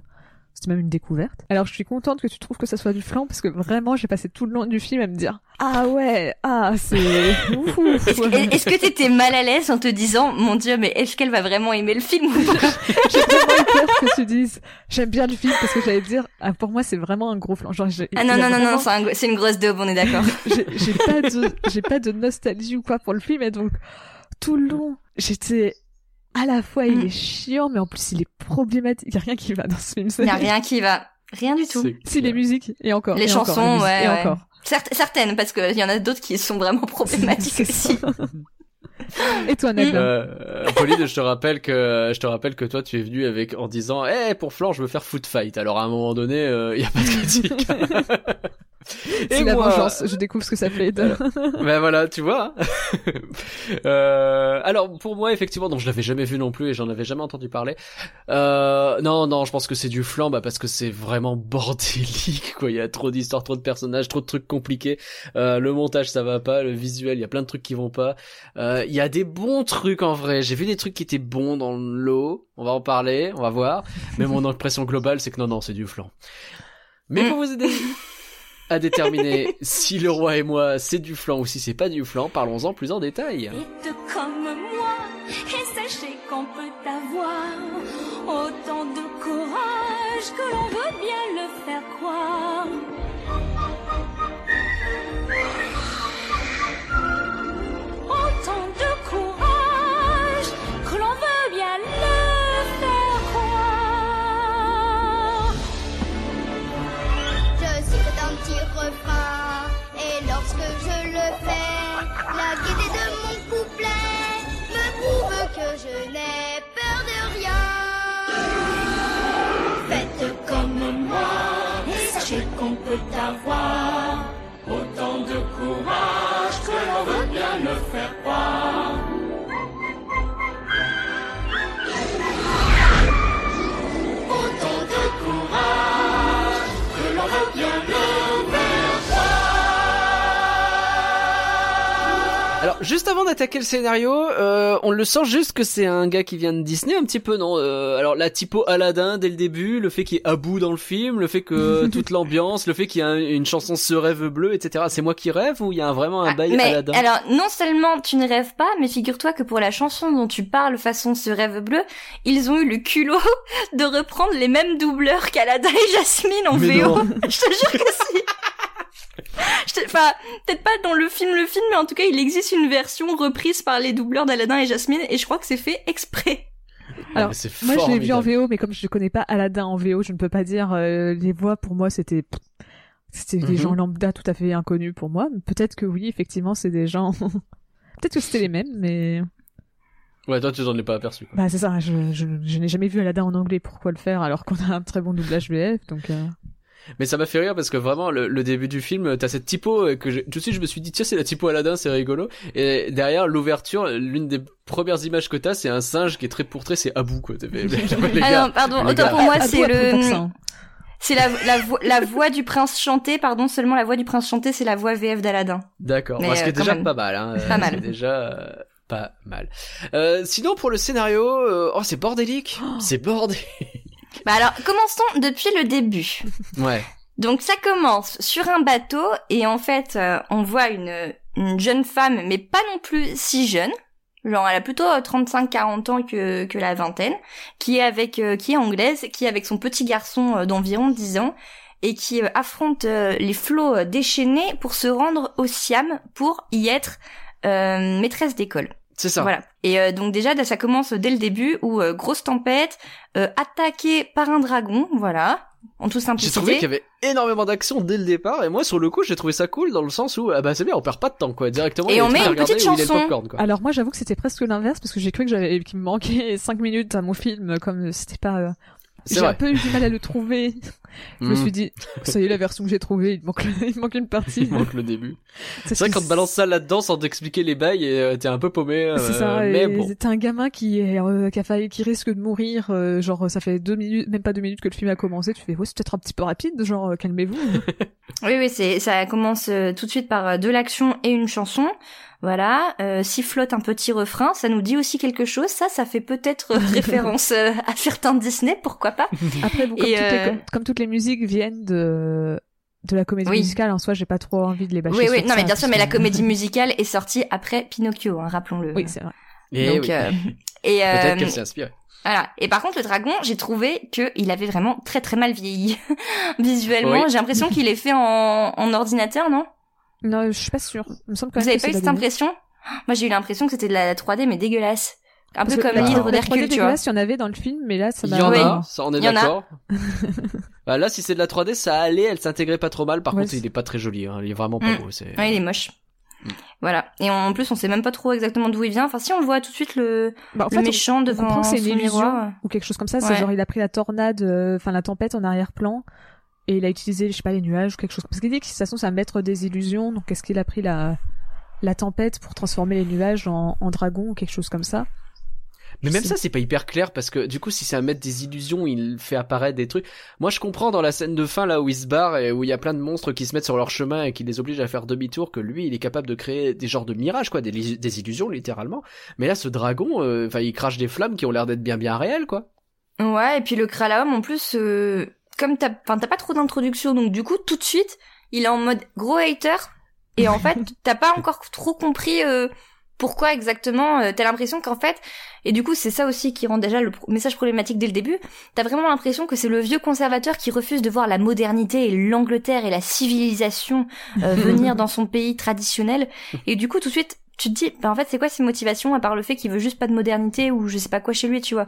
c'était même une découverte. Alors je suis contente que tu trouves que ça soit du flan, parce que vraiment j'ai passé tout le long du film à me dire ah ouais, ah c'est. Est-ce que t'étais mal à l'aise en te disant, mon dieu, mais est-ce qu'elle va vraiment aimer le film J'ai vraiment eu peur que tu dises j'aime bien le film parce que j'allais dire ah, pour moi c'est vraiment un gros flan. Genre Ah non, non, non, non, c'est un gros- c'est une grosse daube, on est d'accord. j'ai j'ai pas de j'ai pas de nostalgie ou quoi pour le film et donc tout le long j'étais à la fois il Mm. est chiant mais en plus il est problématique il y a rien qui va dans ce film Il y a rien qui va. Rien du tout. C'est si les musiques et encore Les et chansons, ouais, et ouais. encore Certes- certaines, parce qu'il y en a d'autres qui sont vraiment problématiques aussi. et toi Ned Euh, Pauline, je te rappelle que je te rappelle que toi tu es venu avec en disant, eh pour Flan, je veux faire foot fight. Alors à un moment donné, il y a pas de critique. c'est la vengeance je découvre ce que ça fait de... ben voilà, tu vois. euh, alors pour moi effectivement, non, je l'avais jamais vu non plus et j'en avais jamais entendu parler. Euh, non, non, je pense que c'est du flan, bah parce que c'est vraiment bordélique, quoi. Il y a trop d'histoires, trop de personnages, trop de trucs compliqués. Euh, le montage ça va pas, le visuel, il y a plein de trucs qui vont pas. Il y a des bons trucs en vrai. J'ai vu des trucs qui étaient bons dans le lot. On va en parler, on va voir. Mais mon impression globale, c'est que non, non, c'est du flan. Mais Mm. pour vous aider, à déterminer si le roi et moi c'est du flan ou si c'est pas du flan. Parlons-en plus en détail. Vite comme moi, et sachez qu'on peut avoir autant de courage que l'on veut bien le faire croire. Autant de courage la gaieté de mon couplet me prouve que je n'ai peur de rien. Faites comme moi et sachez qu'on peut avoir autant de courage que l'on veut bien le faire croire. Juste avant d'attaquer le scénario, euh, on le sent juste que c'est un gars qui vient de Disney un petit peu, non Euh, Alors la typo Aladdin dès le début, le fait qu'il y ait Abu dans le film, le fait que toute l'ambiance, le fait qu'il y a une chanson Ce rêve bleu, etc. C'est moi qui rêve ou il y a vraiment un Ah, bail mais Aladdin? alors, non seulement tu ne rêves pas, mais figure-toi que pour la chanson dont tu parles façon ce rêve bleu, ils ont eu le culot de reprendre les mêmes doubleurs qu'Aladin et Jasmine en Mais VO. Je te jure que si. Enfin, peut-être pas dans le film, le film, mais en tout cas, il existe une version reprise par les doubleurs d'Aladin et Jasmine, et je crois que c'est fait exprès. Ah, Alors, Moi, je l'ai vu en. VO, mais comme je connais pas Aladdin en VO, je ne peux pas dire euh, les voix. Pour moi, c'était c'était des Mhm. gens lambda tout à fait inconnus pour moi. Peut-être que oui, effectivement, c'est des gens. Peut-être que c'était les mêmes, mais Ouais, toi tu t'en es pas aperçu. quoi. bah c'est ça. Je, je, je n'ai jamais vu Aladdin en anglais. Pourquoi le faire alors qu'on a un très bon doublage VF Donc euh, Mais ça m'a fait rire parce que vraiment le, le début du film, t'as cette typo euh, que j'ai- tout de suite je me suis dit tiens c'est la typo Aladdin, c'est rigolo. Et derrière l'ouverture, l'une des premières images que t'as, c'est un singe qui est très pourtrait, c'est Abou quoi. Ah non, pardon, autant gars. pour moi, c'est le, c'est la, la, vo- la voix du prince chanté, pardon, seulement la voix du prince chanté, c'est la voix VF d'Aladin. D'accord, ce qui est déjà même. pas mal. Hein. Pas mal. C'est déjà euh, pas mal. Euh, sinon pour le scénario, euh, oh c'est bordélique, c'est bordélique. Bah alors, commençons depuis le début. Ouais. Donc ça commence sur un bateau et en fait euh, on voit une, une jeune femme mais pas non plus si jeune. Genre elle a plutôt 35-40 ans que, que la vingtaine, qui est avec euh, qui est anglaise, qui est avec son petit garçon euh, d'environ 10 ans et qui euh, affronte euh, les flots euh, déchaînés pour se rendre au Siam pour y être euh, maîtresse d'école. C'est ça. Voilà. Et euh, donc déjà, ça commence dès le début où euh, grosse tempête, euh, attaqué par un dragon, voilà, en toute J'ai simplicité. trouvé qu'il y avait énormément d'action dès le départ et moi sur le coup j'ai trouvé ça cool dans le sens où ah bah c'est bien on perd pas de temps quoi directement Et on met une petite chanson. popcorn, quoi. Alors moi, j'avoue que c'était presque l'inverse parce que j'ai cru que j'avais qu'il me manquait 5 minutes à mon film, comme c'était pas. euh, J'ai un peu eu du mal à le trouver. Je me Mm. suis dit, ça y est, la version que j'ai trouvée, il manque, le- il manque une partie. Il manque le début. C'est vrai quand tu balances ça là-dedans sans t'expliquer les bails et euh, t'es un peu paumé. euh, C'est ça, mais bon. t'as un gamin qui est, euh, qui a failli, qui risque de mourir, euh, genre, ça fait deux minutes, même pas deux minutes que le film a commencé, tu fais, ouais, c'est peut-être un petit peu rapide, genre, euh, calmez-vous. Oui, oui, c'est ça commence euh, tout de suite par euh, de l'action et une chanson. Voilà, euh, sifflote un petit refrain, ça nous dit aussi quelque chose. Ça, ça fait peut-être référence euh, à certains Disney, pourquoi pas Après, bon, comme, Et, toutes les, euh, comme, comme toutes les musiques viennent de, de la comédie Oui. musicale, en soi, j'ai pas trop envie de les bâcher Oui, oui, non, ça, mais bien sûr, mais la comédie musicale est sortie après Pinocchio, hein, rappelons-le. Oui, c'est vrai. Et Donc, oui. euh, et euh, Peut-être qu'elle s'est inspirée. Voilà. Et par contre, le dragon, j'ai trouvé que il avait vraiment très très mal vieilli visuellement. Oui. J'ai l'impression qu'il est fait en, en ordinateur, non? Non, je suis pas sûre. Il me semble quand Vous même avez que pas eu cette impression? Moi, j'ai eu l'impression que c'était de la 3D mais dégueulasse, un peu comme l'hydre la 3D d'Hercule, tu vois. dégueulasse, il y en avait dans le film, mais là, ça Il m'a... y en a, ça on est Il y en a. d'accord. bah, là, si c'est de la 3D, ça allait, elle s'intégrait pas trop mal. Par Ouais, contre, il est pas très joli. Hein. Il est vraiment pas Mm. beau. Ouais, il est moche. Mm. Voilà. Et en plus, on sait même pas trop exactement d'où il vient. Enfin, si on le voit tout de suite le, Bah, en le fait, on- méchant on devant comprend que c'est une son illusion miroir. ou quelque chose comme ça. C'est Ouais. genre, il a pris la tornade, euh, enfin, la tempête en arrière-plan. Et il a utilisé, je sais pas, les nuages ou quelque chose. Parce qu'il dit que de toute façon, c'est un maître des illusions. Donc, est-ce qu'il a pris la, la tempête pour transformer les nuages en, en dragon ou quelque chose comme ça? Mais même ça, c'est pas hyper clair parce que du coup, si c'est un maître des illusions, il fait apparaître des trucs. Moi, je comprends dans la scène de fin là où il se barre et où il y a plein de monstres qui se mettent sur leur chemin et qui les obligent à faire demi-tour que lui, il est capable de créer des genres de mirages, quoi, des illusions littéralement. Mais là, ce dragon, euh, enfin, il crache des flammes qui ont l'air d'être bien bien réelles, quoi. Ouais, et puis le Kralaum, en plus, euh, comme t'as, enfin, t'as pas trop d'introduction, donc du coup, tout de suite, il est en mode gros hater et en fait t'as pas encore trop compris euh, pourquoi exactement euh, t'as l'impression qu'en fait et du coup c'est ça aussi qui rend déjà le message problématique dès le début t'as vraiment l'impression que c'est le vieux conservateur qui refuse de voir la modernité et l'Angleterre et la civilisation euh, venir dans son pays traditionnel et du coup tout de suite tu te dis bah en fait c'est quoi ses motivations à part le fait qu'il veut juste pas de modernité ou je sais pas quoi chez lui tu vois?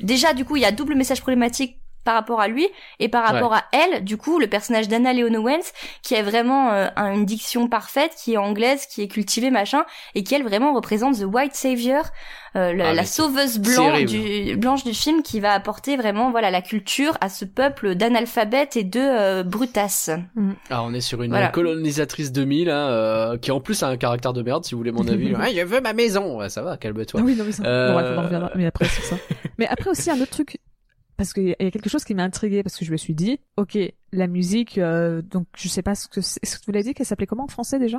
Déjà du coup il y a double message problématique par rapport à lui et par rapport à elle du coup le personnage d'Anna Leon Owens qui a vraiment euh, un- une diction parfaite qui est anglaise qui est cultivée machin et qui elle vraiment représente the white savior euh, la, Ah, la sauveuse blanc terrible. du, blanche du film qui va apporter vraiment voilà la culture à ce peuple d'analphabètes et de euh, brutasses Ah, on est sur une Voilà. colonisatrice 2000, hein, euh, qui en plus a un caractère de merde, si vous voulez mon avis. ah, je veux ma maison. Ouais, ça va, calme-toi. Ah oui, non, mais ça. Euh, Bon, on en reviendra. Mais après, ça. Mais après aussi, un autre truc. Parce qu'il y a quelque chose qui m'a intrigué parce que je me suis dit, ok, la musique, euh, donc je sais pas ce que c'est. Est-ce que vous l'avez dit qu'elle s'appelait comment en français déjà?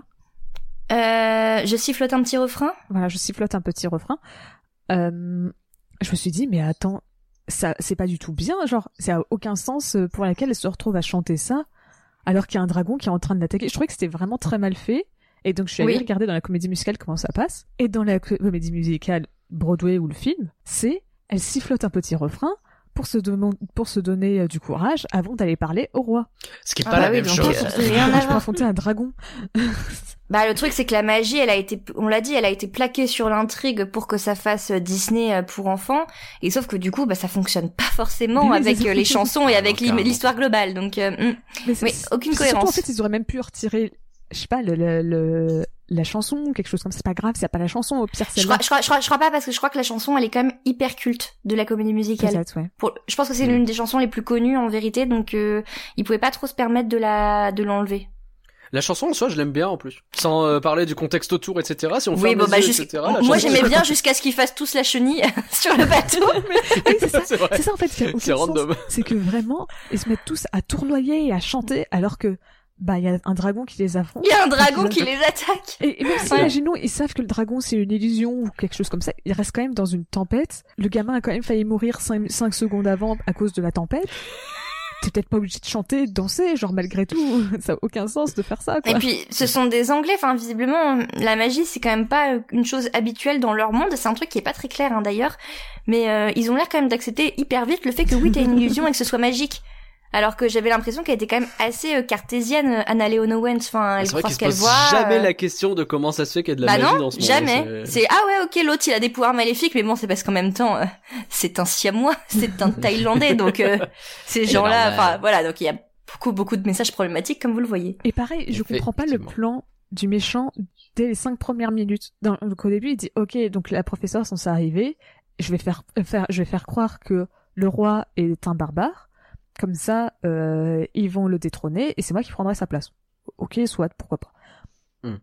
Euh, je sifflote un petit refrain Voilà, je sifflote un petit refrain. Euh, je me suis dit, mais attends, ça, c'est pas du tout bien. Genre, ça a aucun sens pour laquelle elle se retrouve à chanter ça, alors qu'il y a un dragon qui est en train de l'attaquer. Je trouvais que c'était vraiment très mal fait. Et donc, je suis allée Oui. regarder dans la comédie musicale comment ça passe. Et dans la co- comédie musicale Broadway ou le film, c'est, elle sifflote un petit refrain pour se, don- pour se donner euh, du courage avant d'aller parler au roi. Ce qui est Ah pas bah la oui, même chose. rien à je peux voir. affronter un dragon. Bah le truc c'est que la magie, elle a été, on l'a dit, elle a été plaquée sur l'intrigue pour que ça fasse euh, Disney euh, pour enfants. Et sauf que du coup, bah ça fonctionne pas forcément oui, avec les chansons et Ah, avec l'histoire globale. Donc, euh, hmm. Mais, c'est- mais aucune Surtout, cohérence. en fait, ils auraient même pu retirer, je sais pas, le, le, le- la chanson ou quelque chose comme ça. C'est pas grave, a pas la chanson, au pire, c'est je, crois, je, crois, je, crois, je crois pas parce que je crois que la chanson, elle est quand même hyper culte de la comédie musicale. Peut-être, ouais. Pour, je pense que c'est l'une des chansons les plus connues en vérité, donc euh, ils pouvaient pas trop se permettre de la de l'enlever. La chanson en soi, je l'aime bien en plus. Sans euh, parler du contexte autour, etc. Si on Oui, ferme bon les bah yeux, jusqu'- etc. la moi chanson, j'aimais c'est- bien jusqu'à ce qu'ils fassent tous la chenille sur le bateau. Oui, c'est ça. c'est. C'est ça, en fait, C'est sens. random. C'est que vraiment, ils se mettent tous à tournoyer et à chanter, alors que, bah, il y a un dragon qui les affronte. Il y a un dragon qui les attaque. Et, et même si, Ouais. imaginons, ils savent que le dragon c'est une illusion ou quelque chose comme ça, ils restent quand même dans une tempête. Le gamin a quand même failli mourir 5, secondes avant à cause de la tempête. T'es peut-être pas obligé de chanter, de danser, genre malgré tout, ça a aucun sens de faire ça, quoi. Et puis, ce sont des Anglais. Enfin, visiblement, la magie, c'est quand même pas euh, une chose habituelle dans leur monde. C'est un truc qui est pas très clair, hein, d'ailleurs. Mais euh, ils ont l'air quand même d'accepter hyper vite le fait que oui, t'as une illusion et que ce soit magique. Alors que j'avais l'impression qu'elle était quand même assez euh, cartésienne, euh, Anna Leon Owens. Enfin, elle C'est vrai croit qu'il ce se qu'elle pose voit. jamais euh, la question de comment ça se fait qu'il y a de la Bah magie non, dans ce monde. jamais. hein, C'est ah ouais, ok, l'autre il a des pouvoirs maléfiques, mais bon, c'est parce qu'en même temps, euh, c'est un siamois, c'est un Thaïlandais, donc euh, ces gens-là, enfin voilà, donc il y a beaucoup beaucoup de messages problématiques comme vous le voyez. Et pareil, je comprends pas le plan du méchant dès les cinq premières minutes. Dans, donc au début, il dit OK, donc la professeure est censée arriver, je vais faire, euh, faire, je vais faire croire que le roi est un barbare. Comme ça, euh, ils vont le détrôner et c'est moi qui prendrai sa place. Ok, soit, pourquoi pas. Hmm.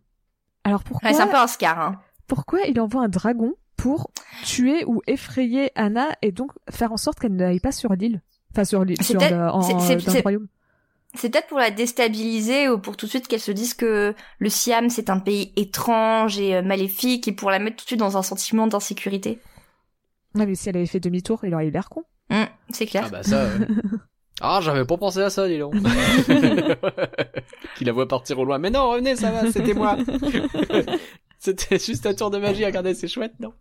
Alors pourquoi, Ouais, c'est un peu un scar, hein. pourquoi il envoie un dragon pour tuer ou effrayer Anna et donc faire en sorte qu'elle n'aille pas sur l'île, enfin sur l'île, C'est sur peut-être- le, en- dans royaume. C'est peut-être pour la déstabiliser ou pour tout de suite qu'elle se dise que le Siam c'est un pays étrange et euh, maléfique et pour la mettre tout de suite dans un sentiment d'insécurité. Ouais, mais si elle avait fait demi-tour, il aurait eu l'air con. Hum, c'est clair. Ah bah ça. euh. Ah, j'avais pas pensé à ça, dis donc. Qu'il la voit partir au loin. Mais non, revenez, ça va, c'était moi. c'était juste un tour de magie, regardez, c'est chouette, non?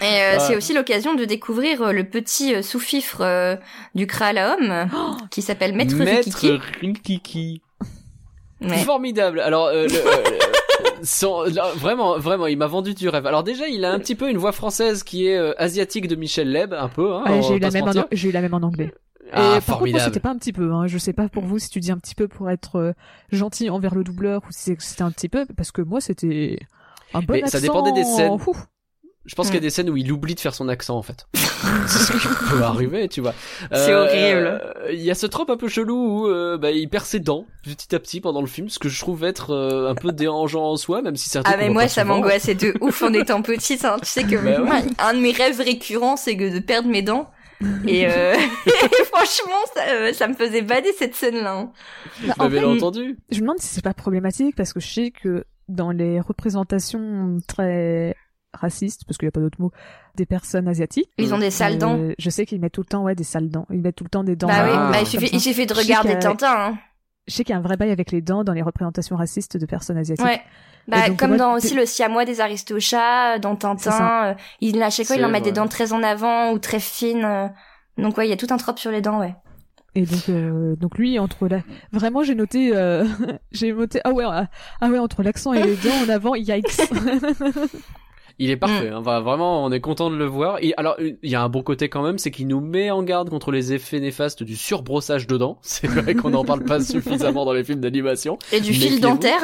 Et euh, Ouais. c'est aussi l'occasion de découvrir euh, le petit euh, sous-fifre euh, du Kral à homme qui s'appelle Maître, Rikiki. Rikiki. Ouais. Formidable. Alors, euh, le, euh, son- là, vraiment, vraiment, il m'a vendu du rêve. Alors déjà, il a un petit peu une voix française qui est euh, asiatique de Michel Leb, un peu. Hein, Ouais, j'ai eu la même j'ai eu la même en anglais. Ah, et par contre, moi, formidable. c'était pas un petit peu. Hein. Je sais pas pour vous si tu dis un petit peu pour être euh, gentil envers le doubleur ou si c'est- c'était un petit peu, parce que moi c'était un bon Mais accent. ça dépendait des scènes. Ouh. Je pense qu'il y a des scènes où il oublie de faire son accent en fait. c'est ce qui peut arriver, tu vois. C'est horrible. Il y a ce trope un peu chelou où euh, bah, il perd ses dents petit à petit pendant le film, ce que je trouve être euh, un peu dérangeant en soi, même si truc Ah mais moi ça m'angoissait de ouf en étant petite. Hein. Tu sais que Bah ouais. moi, un de mes rêves récurrents c'est que de perdre mes dents. Et, euh... et franchement ça, euh, ça me faisait bader cette scène-là. hein. Bah, en fait, entendu je me demande si c'est pas problématique parce que je sais que dans les représentations très racistes, parce qu'il y a pas d'autre mot, des personnes asiatiques. Ils ont des sales dents. euh, Je sais qu'ils mettent tout le temps ouais des sales dents. Ils mettent tout le temps des dents. Bah oui, Ah, bah, il suffit, ça. il suffit de regarder qu'à- Tintin. Hein. Je sais qu'il y a un vrai bail avec les dents dans les représentations racistes de personnes asiatiques. Ouais. Bah, donc, comme moi, dans aussi le siamois des Aristochats, dans C'est Tintin, euh, il, à chaque fois, il en met des dents très en avant ou très fines. euh. donc ouais, il y a tout un trope sur les dents, ouais. Et donc, euh, donc lui, entre la... Vraiment, j'ai noté... euh, j'ai noté... Ah ouais, ah ah ouais, entre l'accent et les dents en avant, yikes Il est parfait. hein. Enfin, vraiment, on est content de le voir. Et alors, il y a un bon côté quand même, c'est qu'il nous met en garde contre les effets néfastes du surbrossage de dents. C'est vrai qu'on n'en parle pas suffisamment dans les films d'animation. Et du fil dentaire.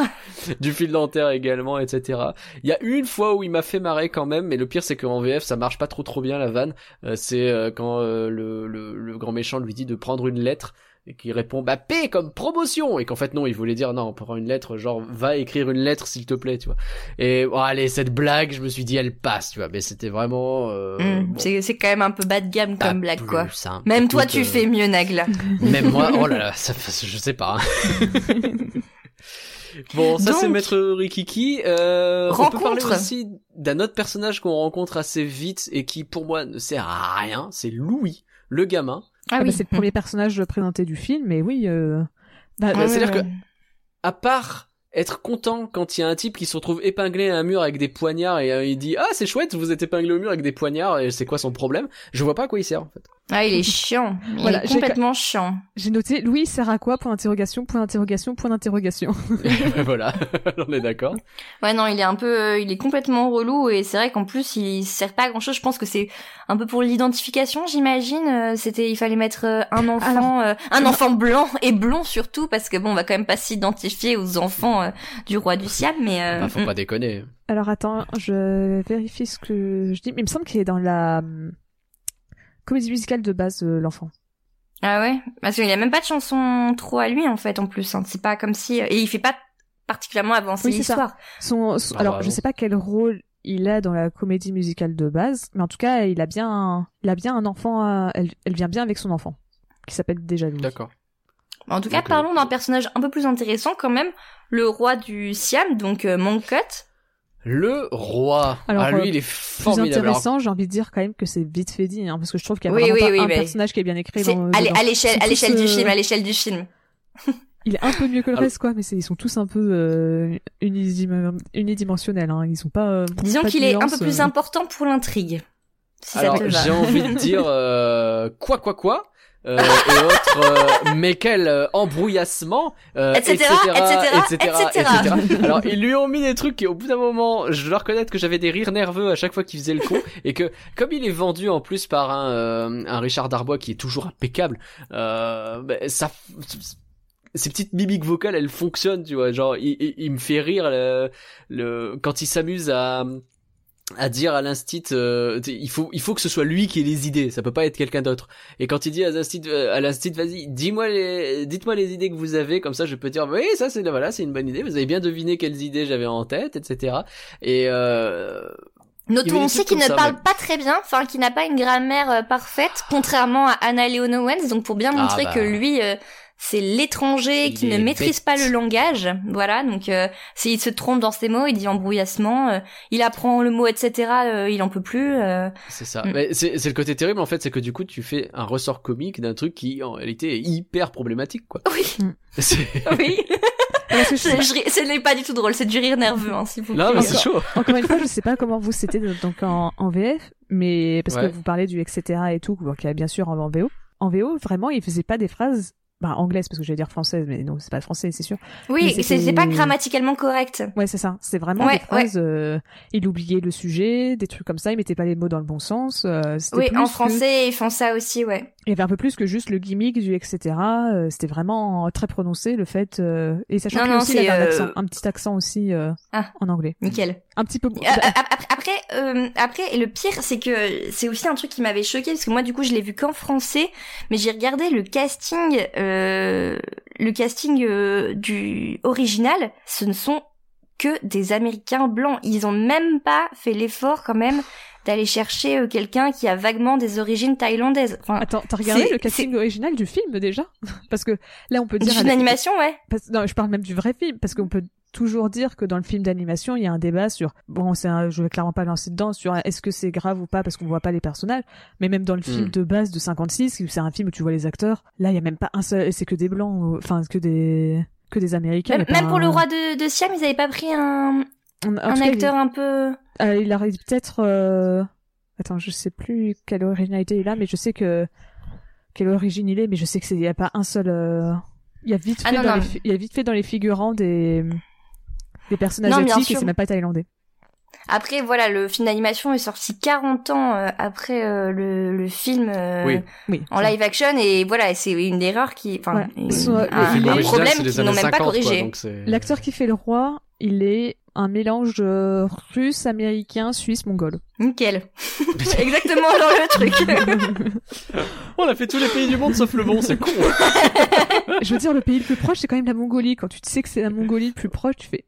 du fil dentaire également, etc. Il y a une fois où il m'a fait marrer quand même, mais le pire c'est qu'en VF ça marche pas trop trop bien la vanne. Euh, c'est euh, quand euh, le, le, le grand méchant lui dit de prendre une lettre et qu'il répond bah P comme promotion et qu'en fait non il voulait dire non on prend une lettre genre va écrire une lettre s'il te plaît tu vois et bon, allez cette blague je me suis dit elle passe tu vois mais c'était vraiment euh, Hmm, bon, c'est c'est quand même un peu bas de gamme comme blague, quoi. Même toi, tu euh, fais mieux, Nagla. même moi, oh là là, ça, je sais pas. hein. bon, ça c'est Maître Rikiki. Euh, on peut parler aussi d'un autre personnage qu'on rencontre assez vite et qui pour moi ne sert à rien. C'est Louis, le gamin. Ah bah, c'est le premier personnage présenté du film, mais oui... Euh... Bah, euh, c'est-à-dire que- À part être content quand il y a un type qui se retrouve épinglé à un mur avec des poignards et euh, il dit ah c'est chouette vous êtes épinglé au mur avec des poignards et c'est quoi son problème? Je vois pas à quoi il sert en fait. Ah, il est chiant. Il Voilà, est complètement chiant. J'ai noté Louis sert à quoi Point d'interrogation, point d'interrogation, point d'interrogation. voilà, on est d'accord. Ouais, non, il est un peu, euh, il est complètement relou et c'est vrai qu'en plus, il sert pas à grand chose. Je pense que c'est un peu pour l'identification, j'imagine. Euh, C'était, il fallait mettre euh, un enfant, euh, un enfant blanc et blond surtout parce que bon, on va quand même pas s'identifier aux enfants euh, du roi du Siam, mais euh, Bah, faut mm. pas déconner. Alors attends, je vérifie ce que je dis. Mais il me semble qu'il est dans la hum, comédie musicale de base, euh, l'enfant. ah ouais, parce qu'il a même pas de chanson trop à lui en fait en plus. Hein. C'est pas comme si et il fait pas particulièrement avancer Oui, c'est ça. l'histoire. Son, son- Ah, alors, bah, je sais pas quel rôle il a dans la comédie musicale de base, mais en tout cas, il a bien, un- il a bien un enfant. à- elle, elle vient bien avec son enfant, qui s'appelle déjà Louis. D'accord. En tout cas, euh, parlons d'un personnage un peu plus intéressant quand même, le roi du Siam, donc euh, Mongkut. Le roi. Alors, ah, lui, euh, il est Plus formidable. Alors, intéressant, j'ai envie de dire quand même que c'est vite fait dit, hein, parce que je trouve qu'il y a Oui, vraiment oui, pas oui, un personnage qui est bien écrit. C'est dans- à dedans. à l'échelle, à l'échelle du euh, film, à l'échelle du film. Il est un peu mieux que le Alors- reste, quoi, mais c'est- ils sont tous un peu euh, unidim- unidimensionnels. Hein. Ils sont pas. euh, Disons qu'il est un peu plus euh. important pour l'intrigue. Si alors j'ai envie de dire euh, quoi, quoi, quoi? Euh, et autres, euh, mais quel euh, embrouillassement, euh, Etc., etc., etc. Alors ils lui ont mis des trucs qui au bout d'un moment, je dois reconnaître que j'avais des rires nerveux à chaque fois qu'il faisait le con, et que comme il est vendu en plus par un, euh, un Richard Darbois qui est toujours impeccable, euh, ben, ça, ces petites mimiques vocales, elles fonctionnent, tu vois, genre il, il, il me fait rire le, le quand il s'amuse à à dire à l'instit euh, il faut il faut que ce soit lui qui ait les idées ça peut pas être quelqu'un d'autre et quand il dit à l'instit euh, à l'instit vas-y dis-moi les dites-moi les idées que vous avez comme ça je peux dire oui ça c'est voilà c'est une bonne idée vous avez bien deviné quelles idées j'avais en tête etc et euh, Notons aussi qu'il ne ça, parle mais- pas très bien, enfin qu'il n'a pas une grammaire euh, parfaite, contrairement à Anna Leon Owens. Donc pour bien Ah, montrer bah. que lui, euh, c'est l'étranger qui ne maîtrise bête. pas le langage. Voilà, donc euh, s'il se trompe dans ses mots, il dit embrouillassement. euh, il apprend le mot etc. euh, il en peut plus. euh. c'est ça Mm. mais c'est c'est le côté terrible en fait c'est que du coup tu fais un ressort comique d'un truc qui en réalité est hyper problématique quoi Oui, C'est- oui. Ce n'est pas du tout drôle, c'est du rire nerveux, hein, s'il vous non mais c'est chaud Encore une fois, je sais pas comment vous c'était donc en, en VF, mais parce Ouais. que vous parlez du etc et tout, donc il y a bien sûr en, en VO. En VO, vraiment, il faisait pas des phrases, bah anglaises parce que je vais dire française, mais non, c'est pas français, c'est sûr. Oui, c'est pas grammaticalement correct. Ouais, c'est ça. C'est vraiment Ouais, des phrases. euh, il oubliait le sujet, des trucs comme ça. Il mettait pas les mots dans le bon sens. euh, Oui, plus en que- français, ils font ça aussi, ouais. Il y avait un peu plus que juste le gimmick du etc. euh, c'était vraiment très prononcé le fait. euh, et sachant qu'il aussi il avait un, accent, euh, un petit accent aussi euh, Ah. en anglais. Nickel. Un petit peu. Ap- après, euh, après, et le pire, c'est que c'est aussi un truc qui m'avait choqué parce que moi, du coup, je l'ai vu qu'en français, mais j'ai regardé le casting, euh, le casting euh, du original. Ce ne sont que des Américains blancs. Ils ont même pas fait l'effort quand même d'aller chercher euh, quelqu'un qui a vaguement des origines thaïlandaises. Enfin, Attends, t'as regardé le casting original du film déjà Parce que là, on peut du dire. film d'animation, ouais. Parce- Non, je parle même du vrai film parce qu'on peut toujours dire que dans le film d'animation, il y a un débat sur, bon, c'est un, je vais clairement pas lancer dedans, sur est-ce que c'est grave ou pas parce qu'on voit pas les personnages, mais même dans le film Mm. de base de 56, où c'est un film où tu vois les acteurs, là, il y a même pas un seul, c'est que des blancs, ou- enfin, que des, que des américains. Même, pour un- le roi de, de Siam, ils avaient pas pris un, un cas, acteur un peu. Il, euh, il aurait peut-être, euh, attends, je sais plus quelle originalité il a, mais je sais que, quelle origine il est, mais je sais que c'est, il y a pas un seul, euh, il y a vite Ah fait non, dans non, les, il y a vite fait dans les figurants des, des personnages Non, asiatiques et c'est même pas thaïlandais. Après, voilà, le film d'animation est sorti 40 ans euh, après euh, le, le film euh, Oui. Oui. en live action et voilà, c'est une erreur qui, enfin, Voilà. un, un L'original, problème qu'ils n'ont même pas 50, quoi, corrigé. L'acteur qui fait le roi, il est un mélange euh, russe, américain, suisse, mongol. Nickel. Exactement dans le truc. On a fait tous les pays du monde sauf le bon, c'est con. je veux dire, le pays le plus proche, c'est quand même la Mongolie. Quand tu sais que c'est la Mongolie le plus proche, tu fais.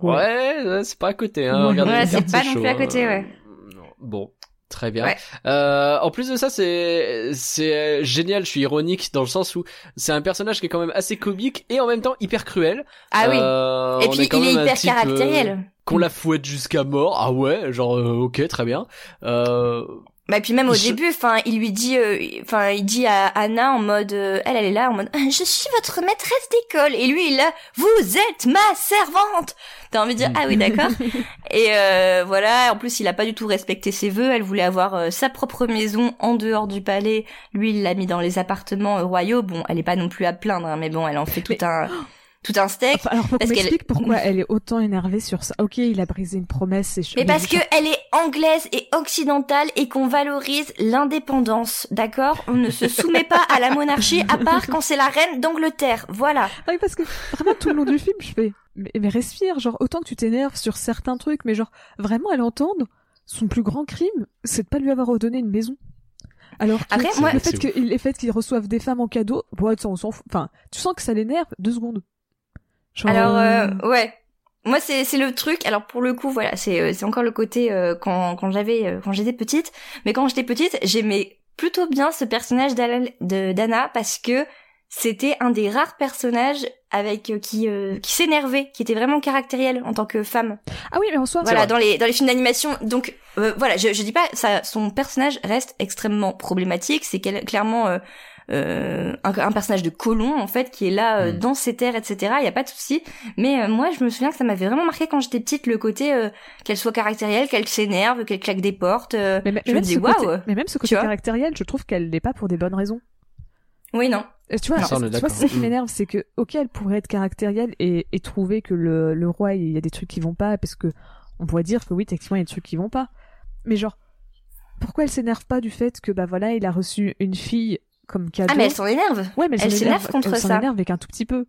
Ouais, c'est pas à côté, hein. Ouais. Regardez Ouais, c'est pas non plus à hein. côté, ouais. Non. Bon. Très bien. Ouais. Euh, en plus de ça, c'est c'est euh, génial. Je suis ironique dans le sens où c'est un personnage qui est quand même assez comique et en même temps hyper cruel. Ah oui. Euh, Et puis il est hyper type, euh, caractériel. qu'on la fouette jusqu'à mort. Ah ouais, genre ok, très bien. Euh, Bah, et puis même au Je- début, enfin, il lui dit, euh, enfin, il dit à Anna en mode, euh, elle, elle est là en mode, je suis votre maîtresse d'école, et lui il est là, vous êtes ma servante. T'as envie de dire, ah oui d'accord. et euh, voilà, en plus il a pas du tout respecté ses vœux. Elle voulait avoir euh, sa propre maison en dehors du palais. Lui il l'a mis dans les appartements euh, royaux. Bon, elle est pas non plus à plaindre, hein, mais bon, elle en fait tout un, tout un steak. Enfin, alors, faut qu'on m'explique pourquoi elle est autant énervée sur ça. Ok, il a brisé une promesse, c'est Mais parce que elle est anglaise et occidentale et qu'on valorise l'indépendance, d'accord? On ne se soumet pas à la monarchie à part quand c'est la reine d'Angleterre. Voilà. Ah oui, parce que vraiment tout le long du film, je fais, mais, mais respire, genre autant que tu t'énerves sur certains trucs, mais genre vraiment à l'entendre, son plus grand crime, c'est de pas lui avoir redonné une maison. Alors que Après, moi- le fait qu'il reçoivent des femmes en cadeau, bon, ça, on s'en fout. Enfin, tu sens que ça l'énerve deux secondes. Genre, Alors euh, euh, ouais. Moi c'est c'est le truc. Alors pour le coup voilà c'est euh, c'est encore le côté euh, quand quand j'avais euh, quand j'étais petite. Mais quand j'étais petite j'aimais plutôt bien ce personnage d'Anna parce que c'était un des rares personnages avec euh, qui euh, qui s'énervait, qui était vraiment caractériel en tant que femme. Ah oui, mais en soi, Voilà, dans les dans les films d'animation. Donc euh, voilà, je je dis pas ça. Son personnage reste extrêmement problématique. C'est clairement un, un personnage de colon en fait qui est là euh, Mm. dans ses terres, etc. Il y a pas de souci. Mais euh, moi, je me souviens que ça m'avait vraiment marqué quand j'étais petite le côté euh, qu'elle soit caractérielle, qu'elle s'énerve, qu'elle claque des portes. euh, mais, mais je me même dis ce côté, waouh. mais même ce côté caractériel, je trouve qu'elle l'est pas pour des bonnes raisons. Oui non. Euh, Tu vois, Ça, on est tu vois, ça qui m'énerve, c'est que, ok, elle pourrait être caractérielle et, et trouver que le, le roi, il y a des trucs qui vont pas, parce que on pourrait dire que oui, techniquement, il y a des trucs qui vont pas. Mais genre, pourquoi elle s'énerve pas du fait que, bah voilà, il a reçu une fille comme cadeau Ah mais elle s'en énerve. Ouais, mais elle s'en s'énerve énerve- contre elle s'en ça. énerve avec un tout petit peu.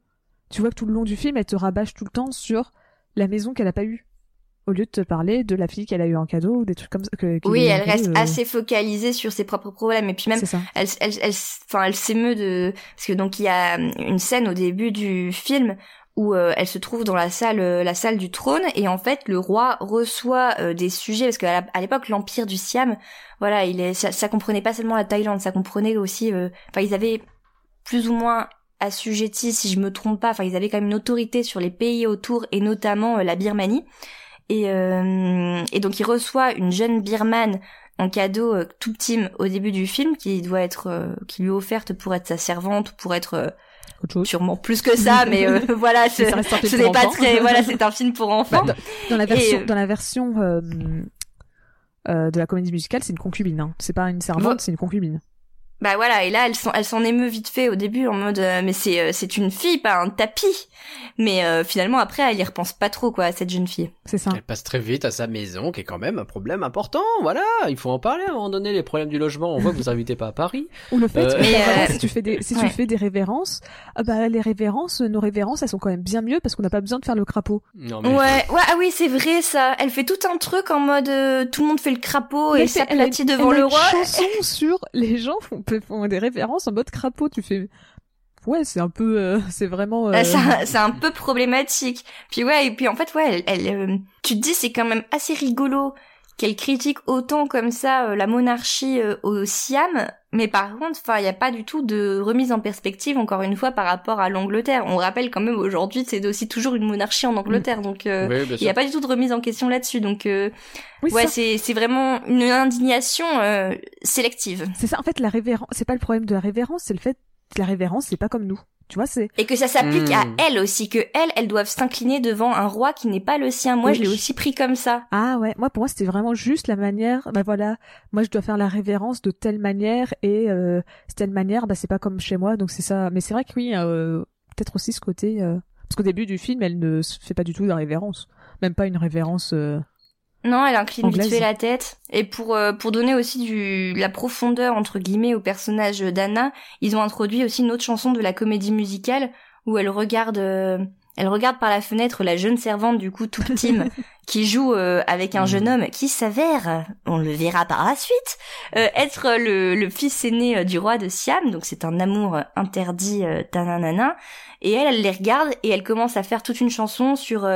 Tu vois que tout le long du film, elle te rabâche tout le temps sur la maison qu'elle a pas eue. Au lieu de te parler de la fille qu'elle a eu en cadeau ou des trucs comme ça. Que, Oui, elle reste cadeau, euh, assez focalisée sur ses propres problèmes et puis même elle, elle, elle, enfin, elle s'émeut de, parce que donc il y a une scène au début du film où euh, elle se trouve dans la salle, euh, la salle du trône et en fait le roi reçoit euh, des sujets parce qu'à à l'époque l'empire du Siam, voilà, il est, ça, comprenait pas seulement la Thaïlande, ça comprenait aussi, euh, enfin ils avaient plus ou moins assujetti, si je me trompe pas, enfin ils avaient quand même une autorité sur les pays autour et notamment la Birmanie. Et, et donc il reçoit une jeune birmane en cadeau tout petit au début du film qui doit être qui lui est offerte pour être sa servante ou pour être. Sûrement plus que ça mais euh, voilà ce, n'est pas enfants. très voilà c'est un film pour enfants Bah, Dans la version, euh, dans la version euh, euh, de la comédie musicale, c'est une concubine. Hein. C'est pas une servante, Vo- c'est une concubine. Bah voilà et là elle s'en elle s'en émeut vite fait au début en mode euh, mais c'est euh, c'est une fille pas un tapis mais euh, finalement après elle y repense pas trop quoi à cette jeune fille C'est ça. Elle passe très vite à sa maison, qui est quand même un problème important. Voilà, il faut en parler à un moment donné. Les problèmes du logement, on voit que vous invitez pas à Paris. Ou le fait Euh, que Mais, voilà, si tu fais des si tu fais des révérences, ah bah les révérences, nos révérences, elles sont quand même bien mieux parce qu'on n'a pas besoin de faire le crapaud. Non mais ouais ouais ah oui c'est vrai ça elle fait tout un truc en mode euh, tout le monde fait le crapaud Mais et s'aplatit devant elle le une roi chanson sur les gens font, font des révérences en mode crapaud. Tu fais ouais, c'est un peu, euh, c'est vraiment. euh, Euh, c'est c'est un peu problématique. Puis ouais, et puis en fait, ouais, elle, elle, euh, tu te dis c'est quand même assez rigolo qu'elle critique autant comme ça euh, la monarchie euh, au Siam, Mais par contre, enfin, il n'y a pas du tout de remise en perspective, encore une fois, par rapport à l'Angleterre. On rappelle quand même aujourd'hui, c'est aussi toujours une monarchie en Angleterre, donc euh, Oui, il n'y a pas du tout de remise en question là-dessus. Donc, euh, Oui, ouais, c'est vraiment une indignation euh, sélective. c'est ça. En fait, la révérence, c'est pas le problème de la révérence, c'est le fait que la révérence, c'est pas comme nous. Tu vois, c'est Et que ça s'applique à Hmm. elles aussi, que elles, elles doivent s'incliner devant un roi qui n'est pas le sien. Moi, Oui. je l'ai aussi pris comme ça. ah ouais. Moi, pour moi, c'était vraiment juste la manière. Bah voilà, moi, je dois faire la révérence de telle manière et euh, c'est telle manière. Bah c'est pas comme chez moi, donc c'est ça. Mais c'est vrai que oui, euh, peut-être aussi ce côté. euh, Parce qu'au début du film, elle ne se fait pas du tout de la révérence, même pas une révérence. euh, Non, elle incline vite fait la tête. Et pour euh, pour donner aussi du la profondeur entre guillemets au personnage d'Anna, ils ont introduit aussi une autre chanson de la comédie musicale où elle regarde euh, elle regarde par la fenêtre la jeune servante du coup toute Tim qui joue euh, avec un jeune homme qui s'avère, on le verra par la suite, euh, être le, le fils aîné du roi de Siam. Donc c'est un amour interdit tananana. Et elle, elle les regarde et elle commence à faire toute une chanson sur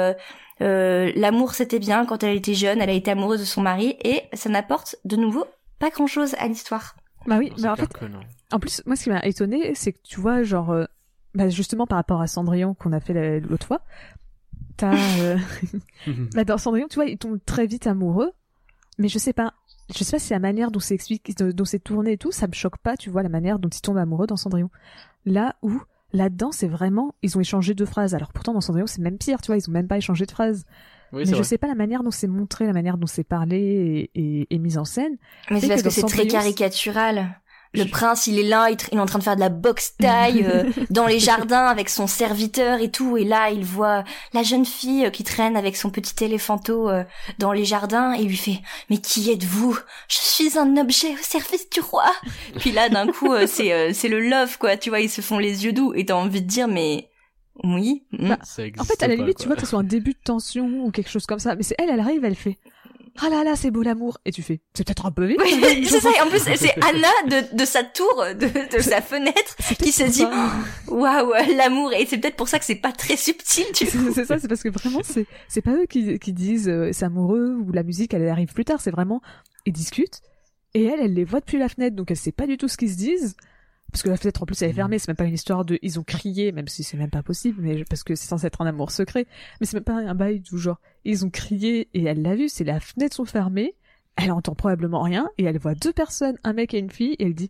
euh, l'amour c'était bien quand elle était jeune, elle a été amoureuse de son mari et ça n'apporte de nouveau pas grand chose à l'histoire. Bah oui, mais en clair fait, non. En plus, moi, ce qui m'a étonné, c'est que tu vois, genre, euh, bah, justement par rapport à Cendrillon qu'on a fait la- l'autre fois, t'as, euh, bah, dans Cendrillon, tu vois, ils tombent très vite amoureux, mais je sais pas, je sais pas si la manière dont c'est expliqué, dont c'est tourné et tout, ça me choque pas, tu vois, la manière dont ils tombent amoureux dans Cendrillon. Là où, là-dedans, c'est vraiment, ils ont échangé deux phrases. Alors pourtant, dans Cendrillon, c'est même pire, tu vois, ils ont même pas échangé de phrases. Oui, mais je vrai. sais pas la manière dont c'est montré, la manière dont c'est parlé et, et, et mis en scène. Mais C'est parce que que c'est très caricatural. Le Je- prince, il est là, il, tr- il est en train de faire de la boxe taille euh, dans les jardins avec son serviteur et tout. Et là, il voit la jeune fille euh, qui traîne avec son petit éléphanto euh, dans les jardins et il lui fait « Mais qui êtes-vous? Je suis un objet au service du roi !» Puis là, d'un coup, euh, c'est euh, c'est le love, quoi. Tu vois, ils se font les yeux doux et t'as envie de dire « Mais oui hmm. Bah, Ça En fait, à la limite, tu vois que ce soit un début de tension ou quelque chose comme ça. Mais c'est elle, elle arrive, elle fait Ah là là, c'est beau l'amour. Et tu fais C'est peut-être un peu vite. Oui, c'est ça. Et en plus, c'est Anna de, de sa tour, de, de sa fenêtre, qui se dit waouh l'amour. Et c'est peut-être pour ça que c'est pas très subtil. Tu C'est c'est ça, c'est parce que vraiment, c'est c'est pas eux qui, qui disent euh, c'est amoureux ou la musique, elle arrive plus tard. C'est vraiment, ils discutent. Et elle, elle les voit depuis la fenêtre, donc elle sait pas du tout ce qu'ils se disent. Parce que la fenêtre, en plus, elle est fermée. C'est même pas une histoire de ils ont crié, même si c'est même pas possible, mais parce que c'est censé être un amour secret. Mais c'est même pas un bail du genre ils ont crié et elle l'a vu. C'est la fenêtre sont fermées. Elle entend probablement rien et elle voit deux personnes, un mec et une fille, et elle dit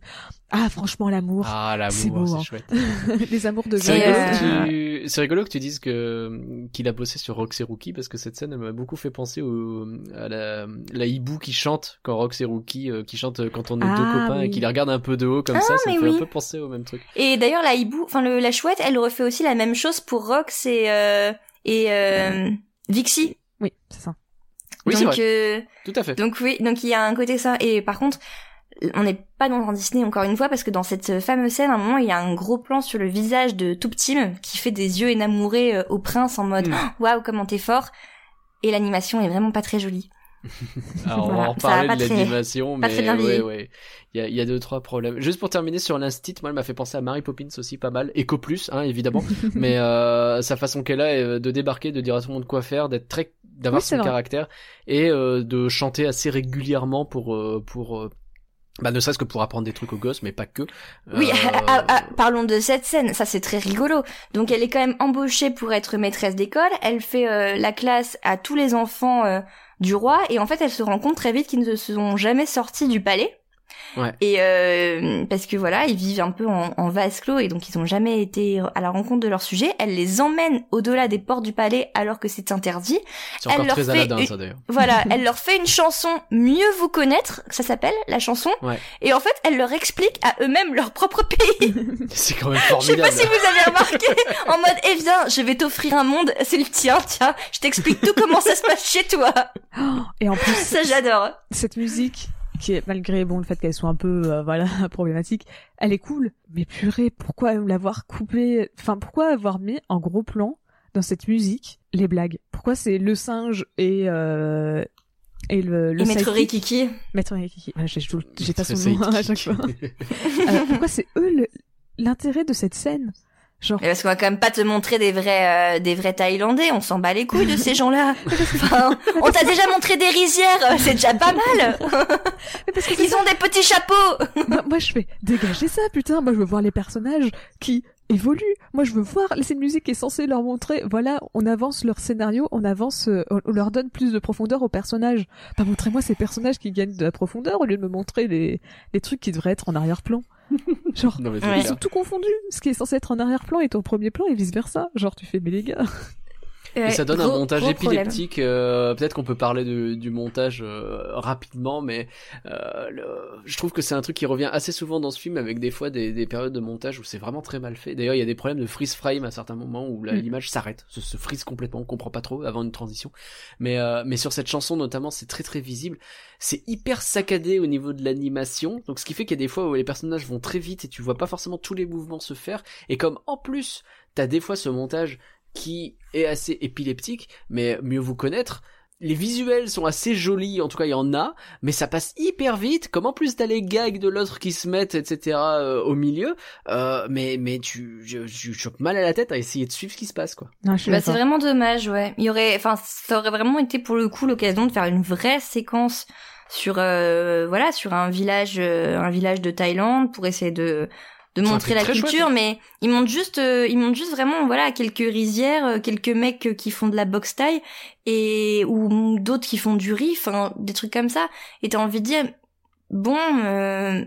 ah franchement l'amour, Ah, C'est l'amour, beau, c'est hein. chouette. les amours de C'est rigolo, tu... c'est rigolo que tu dises que qu'il a bossé sur Rox et Rookie parce que cette scène elle m'a beaucoup fait penser au... à la... la hibou qui chante quand Rox et Rookie euh, qui chante quand on est Ah, deux copains et qui les regarde un peu de haut comme Ah, ça, ça me fait oui. un peu penser au même truc. Et d'ailleurs, la hibou, enfin le, la chouette, elle refait aussi la même chose pour Rox et euh, et euh, Vixie. Oui, c'est ça. Oui, donc vrai, euh, tout à fait. donc oui, donc il y a un côté ça. Et par contre, on n'est pas dans un Disney encore une fois parce que dans cette fameuse scène, à un moment, il y a un gros plan sur le visage de Tout Tim qui fait des yeux énamourés euh, au prince en mode Mm. waouh comment t'es fort. Et l'animation est vraiment pas très jolie. Alors, on va en pas de l'animation, mais bien ouais, ouais. Il y a, il y a deux, trois problèmes. Juste pour terminer sur l'instit, moi, elle m'a fait penser à Mary Poppins aussi pas mal. Eco Plus, hein, évidemment. mais euh, sa façon qu'elle a euh, de débarquer, de dire à tout le monde quoi faire, d'être très, d'avoir Oui, son caractère et euh, de chanter assez régulièrement pour, euh, pour, euh, bah, ne serait-ce que pour apprendre des trucs aux gosses, mais pas que. Oui, Euh, ah, ah, ah, parlons de cette scène, ça c'est très rigolo. Donc elle est quand même embauchée pour être maîtresse d'école, elle fait euh, la classe à tous les enfants euh, du roi et en fait elle se rend compte très vite qu'ils ne se sont jamais sortis du palais. Ouais. Et euh, parce que voilà, ils vivent un peu en, en vase clos et donc ils ont jamais été à la rencontre de leur sujet. Elle les emmène au-delà des portes du palais alors que c'est interdit. c'est encore elle leur très fait Aladdin, une- ça d'ailleurs. Voilà, elle leur fait une chanson Mieux vous connaître, ça s'appelle la chanson. Ouais. Et en fait, elle leur explique à eux-mêmes leur propre pays. C'est quand même Je sais formidable. pas si vous avez remarqué, en mode, eh viens, je vais t'offrir un monde, c'est le tien, tiens, je t'explique tout comment ça se passe chez toi. Et en plus, Ça, j'adore. cette musique qui est malgré bon le fait qu'elle soit un peu euh, voilà problématique, elle est cool. Mais purée, pourquoi l'avoir coupé Enfin, pourquoi avoir mis en gros plan dans cette musique les blagues? Pourquoi c'est le singe et euh, et le, le Et Maître Rikiki. Maître Rikiki. Ouais, J'ai j'ai pas son nom à chaque fois. Euh, pourquoi c'est eux le- l'intérêt de cette scène? Genre, Mais parce qu'on va quand même pas te montrer des vrais, euh, des vrais Thaïlandais. On s'en bat les couilles de ces gens-là. Enfin, on t'a déjà montré des rizières. euh, C'est déjà pas mal. mais parce que Ils ont des petits chapeaux. moi, moi, je fais dégager ça, putain. Moi, je veux voir les personnages qui évoluent. Moi, je veux voir. C'est une musique qui est censée leur montrer. Voilà, on avance leur scénario, on avance, euh, on leur donne plus de profondeur aux personnages. Pas montrez-moi ces personnages qui gagnent de la profondeur au lieu de me montrer les, les trucs qui devraient être en arrière-plan. Genre, Non, mais ils clair. sont tout confondus. Ce qui est censé être en arrière-plan est au premier plan et vice versa. Genre, tu fais, mais les gars. Et ça donne un montage épileptique. euh, Peut-être qu'on peut parler de- du montage euh, rapidement, mais euh, le- je trouve que c'est un truc qui revient assez souvent dans ce film, avec des fois des, des périodes de montage où c'est vraiment très mal fait. D'ailleurs, il y a des problèmes de freeze frame à certains moments où Mm. l'image s'arrête, se, se freeze complètement, on comprend pas trop avant une transition. Mais euh, mais sur cette chanson notamment, c'est très très visible. C'est hyper saccadé au niveau de l'animation, donc ce qui fait qu'il y a des fois où les personnages vont très vite et tu vois pas forcément tous les mouvements se faire. Et comme en plus t'as des fois ce montage qui est assez épileptique, mais mieux vous connaître. Les visuels sont assez jolis, en tout cas il y en a, mais ça passe hyper vite. Comme en plus t'as les gags de l'autre qui se mettent, etc. euh, au milieu, euh, mais mais tu je, je chope mal à la tête à essayer de suivre ce qui se passe quoi. Non, je suis Bah, c'est vraiment dommage, ouais. Il y aurait, enfin, ça aurait vraiment été pour le coup l'occasion de faire une vraie séquence sur, euh, voilà, sur un village, euh, un village de Thaïlande pour essayer de de montrer la culture, chouette. mais ils montrent juste, euh, ils montrent juste vraiment, voilà, quelques rizières, euh, quelques mecs euh, qui font de la boxe taille et ou d'autres qui font du riff, enfin, des trucs comme ça. Et t'as envie de dire, bon, euh,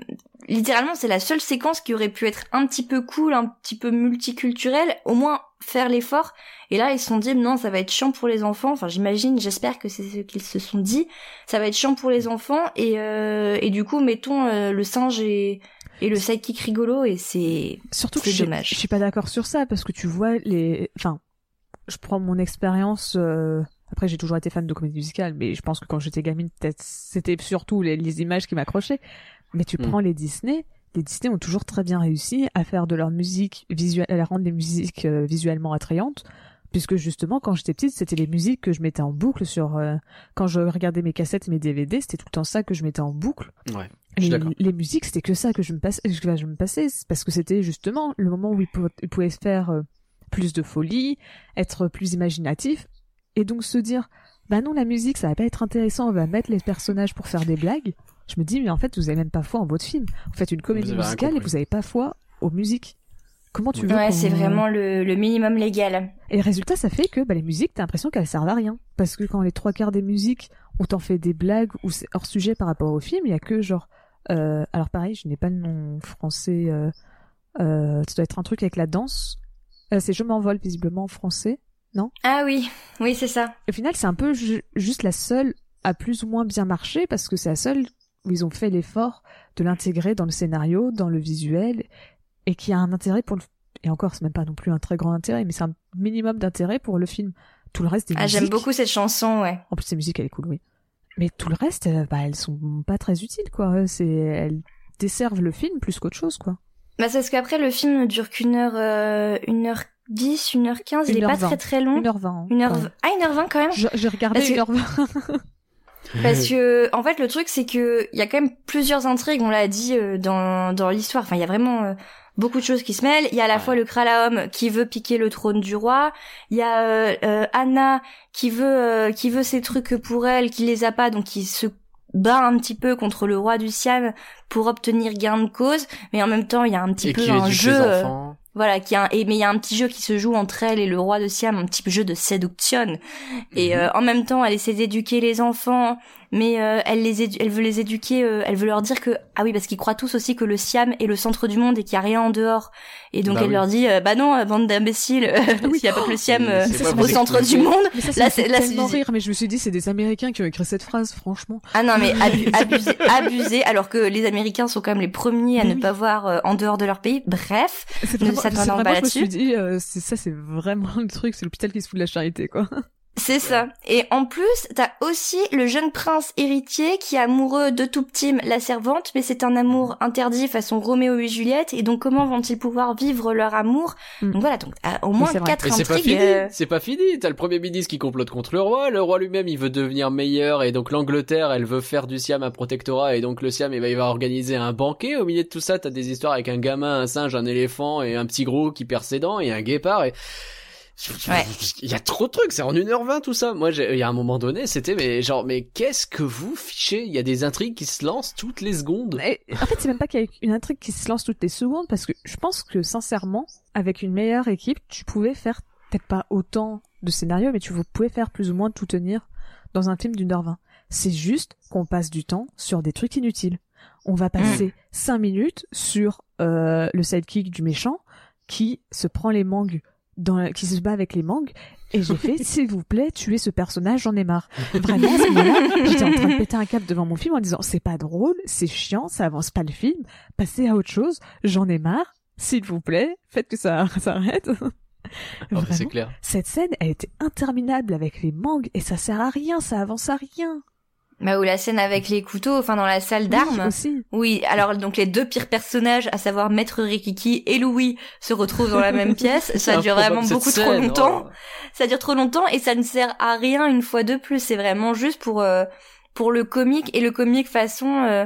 littéralement, c'est la seule séquence qui aurait pu être un petit peu cool, un petit peu multiculturelle, au moins faire l'effort. Et là, ils se sont dit, non, ça va être chiant pour les enfants. Enfin, j'imagine, j'espère que c'est ce qu'ils se sont dit. Ça va être chiant pour les enfants. Et, euh, et du coup, mettons euh, le singe et, et le sidekick rigolo. Et c'est... Surtout que dommage. je suis pas d'accord sur ça parce que tu vois les, enfin, je prends mon expérience. euh, Après, j'ai toujours été fan de comédie musicale, mais je pense que quand j'étais gamine, peut-être c'était surtout les, les images qui m'accrochaient. Mais tu Mm. prends les Disney, les Disney ont toujours très bien réussi à faire de leur musique visuelle, à rendre les musiques euh, visuellement attrayantes. Puisque justement, quand j'étais petite, c'était les musiques que je mettais en boucle sur. euh, quand je regardais mes cassettes, mes DVD, c'était tout le temps ça que je mettais en boucle. Ouais. Les, musiques, c'était que ça que je me passais, que je me passais, parce que c'était justement le moment où ils, pou- ils pouvaient faire euh, plus de folie, être plus imaginatif, et donc se dire, bah non, la musique, ça va pas être intéressant, on va mettre les personnages pour faire des blagues. Je me dis, mais en fait, vous avez même pas foi en votre film. Vous faites une comédie musicale et vous avez pas foi aux musiques. Comment tu veux Ouais, c'est vraiment le, le minimum légal. et le résultat, ça fait que bah, les musiques, t'as l'impression qu'elles servent à rien. Parce que quand les trois quarts des musiques, on t'en fait des blagues ou c'est hors sujet par rapport au film, il y a que genre... euh, alors pareil, je n'ai pas le nom français. Euh, euh, ça doit être un truc avec la danse. Euh, c'est Je m'envole visiblement en français. Ah oui, oui, c'est ça. Au final, c'est un peu ju- juste la seule à plus ou moins bien marché parce que c'est la seule où ils ont fait l'effort de l'intégrer dans le scénario, dans le visuel, et qui a un intérêt pour le... Et encore, c'est même pas non plus un très grand intérêt, mais c'est un minimum d'intérêt pour le film. Tout le reste des Ah, j'aime beaucoup cette chanson, ouais. En plus, ces musiques, elle est cool, oui. Mais tout le reste, euh, bah, elles sont pas très utiles, quoi. C'est, elles desservent le film plus qu'autre chose, quoi. Bah, c'est parce qu'après, le film ne dure qu'une heure, euh, une heure dix, une heure quinze. Il est pas 1h20. très très long. 1h20. hein, Une heure, ah, une heure vingt quand même. J'ai regardé que- 1h20. Parce que, en fait, le truc, c'est que il y a quand même plusieurs intrigues, on l'a dit, euh, dans, dans l'histoire. Enfin, il y a vraiment euh, beaucoup de choses qui se mêlent. Il y a à la Ouais. fois le Kralaum qui veut piquer le trône du roi. Il y a euh, euh, Anna qui veut, euh, qui veut ses trucs pour elle, qui les a pas, donc qui se bat un petit peu contre le roi du Siam pour obtenir gain de cause. Mais en même temps, il y a un petit Et peu un jeu. euh, voilà, qui a un, et, mais il y a un petit jeu qui se joue entre elle et le roi de Siam, un petit jeu de séduction. Et Mhm. euh, en même temps, elle essaie d'éduquer les enfants, mais euh, elle les édu- elle veut les éduquer, euh, elle veut leur dire que ah oui parce qu'ils croient tous aussi que le Siam est le centre du monde et qu'il y a rien en dehors. Et donc Bah elle oui. leur dit euh, bah non, euh, bande d'imbéciles, oui. s'il y a pas que le Siam euh, au centre du monde. Mais ça, ça Là, me c'est- fait là, rire, mais je me suis dit, c'est des Américains qui ont écrit cette phrase, franchement. Ah non mais abu- abusé, abusé, alors que les Américains sont quand même les premiers à ne pas voir euh, en dehors de leur pays. Bref, C'est Ne vraiment, s'attendant c'est pas vraiment, je me là-dessus. suis dit, euh, c'est ça, c'est vraiment le truc, c'est l'hôpital qui se fout de la charité, quoi. C'est ça. Et en plus, t'as aussi le jeune prince héritier qui est amoureux de Touptim, la servante, mais c'est un amour interdit façon Roméo et Juliette. Et donc, comment vont-ils pouvoir vivre leur amour Mm. Donc voilà, donc euh, au moins quatre Mais c'est pas intrigues. fini, euh, c'est pas fini. T'as le premier ministre qui complote contre le roi, le roi lui-même il veut devenir meilleur et donc l'Angleterre elle veut faire du Siam un protectorat et donc le Siam il va, il va organiser un banquet. Au milieu de tout ça t'as des histoires avec un gamin, un singe, un éléphant et un petit gros qui perd ses dents et un guépard et... Ouais. Il y a trop de trucs, c'est en 1h20 tout ça. Moi, j'ai- il y a un moment donné, c'était mais genre, mais qu'est-ce que vous fichez? Il y a des intrigues qui se lancent toutes les secondes. Et, en fait, c'est même pas qu'il y a une intrigue qui se lance toutes les secondes, parce que je pense que sincèrement, avec une meilleure équipe, tu pouvais faire peut-être pas autant de scénarios, mais tu pouvais faire plus ou moins tout tenir dans un film d'une heure vingt. C'est juste qu'on passe du temps sur des trucs inutiles. On va passer cinq minutes sur euh, le sidekick du méchant qui se prend les mangues, dans la- qui se bat avec les mangues. Et j'ai fait, s'il vous plaît, tuez ce personnage, j'en ai marre. Vraiment, à ce moment-là, j'étais en train de péter un câble devant mon film en disant, c'est pas drôle, c'est chiant, ça avance pas le film, passez à autre chose, j'en ai marre, s'il vous plaît, faites que ça s'arrête. Oh, c'est clair. cette scène, elle était interminable avec les mangues et ça sert à rien, ça avance à rien. Bah, ou la scène avec les couteaux, enfin dans la salle Oui, d'armes. aussi. Oui, alors donc les deux pires personnages, à savoir Maître Rikiki et Louis, se retrouvent dans la même pièce. Ça dure vraiment beaucoup trop longtemps. oh. Ça dure trop longtemps et ça ne sert à rien une fois de plus. C'est vraiment juste pour euh, pour le comique et le comique façon. euh,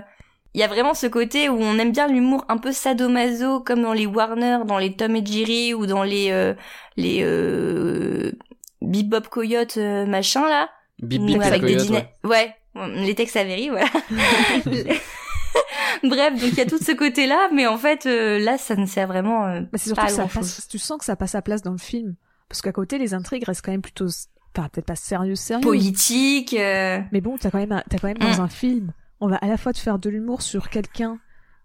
Il y a vraiment ce côté où on aime bien l'humour un peu sadomaso, comme dans les Warner, dans les Tom et Jerry ou dans les euh, les euh, Bebop Coyote euh, machin là. Bip bip avec des Coyote, dîners. ouais. Ouais. Les Tex Avery, voilà. Bref, donc il y a tout ce côté-là, mais en fait, euh, là, ça ne sert vraiment euh, Bah, pas que ça grand-chose. passe, tu sens que ça passe sa place dans le film. Parce qu'à côté, les intrigues restent quand même plutôt, enfin, peut-être pas sérieux, sérieux. politique. euh, Mais bon, t'as quand même, t'as quand même Mm. dans un film, on va à la fois te faire de l'humour sur quelqu'un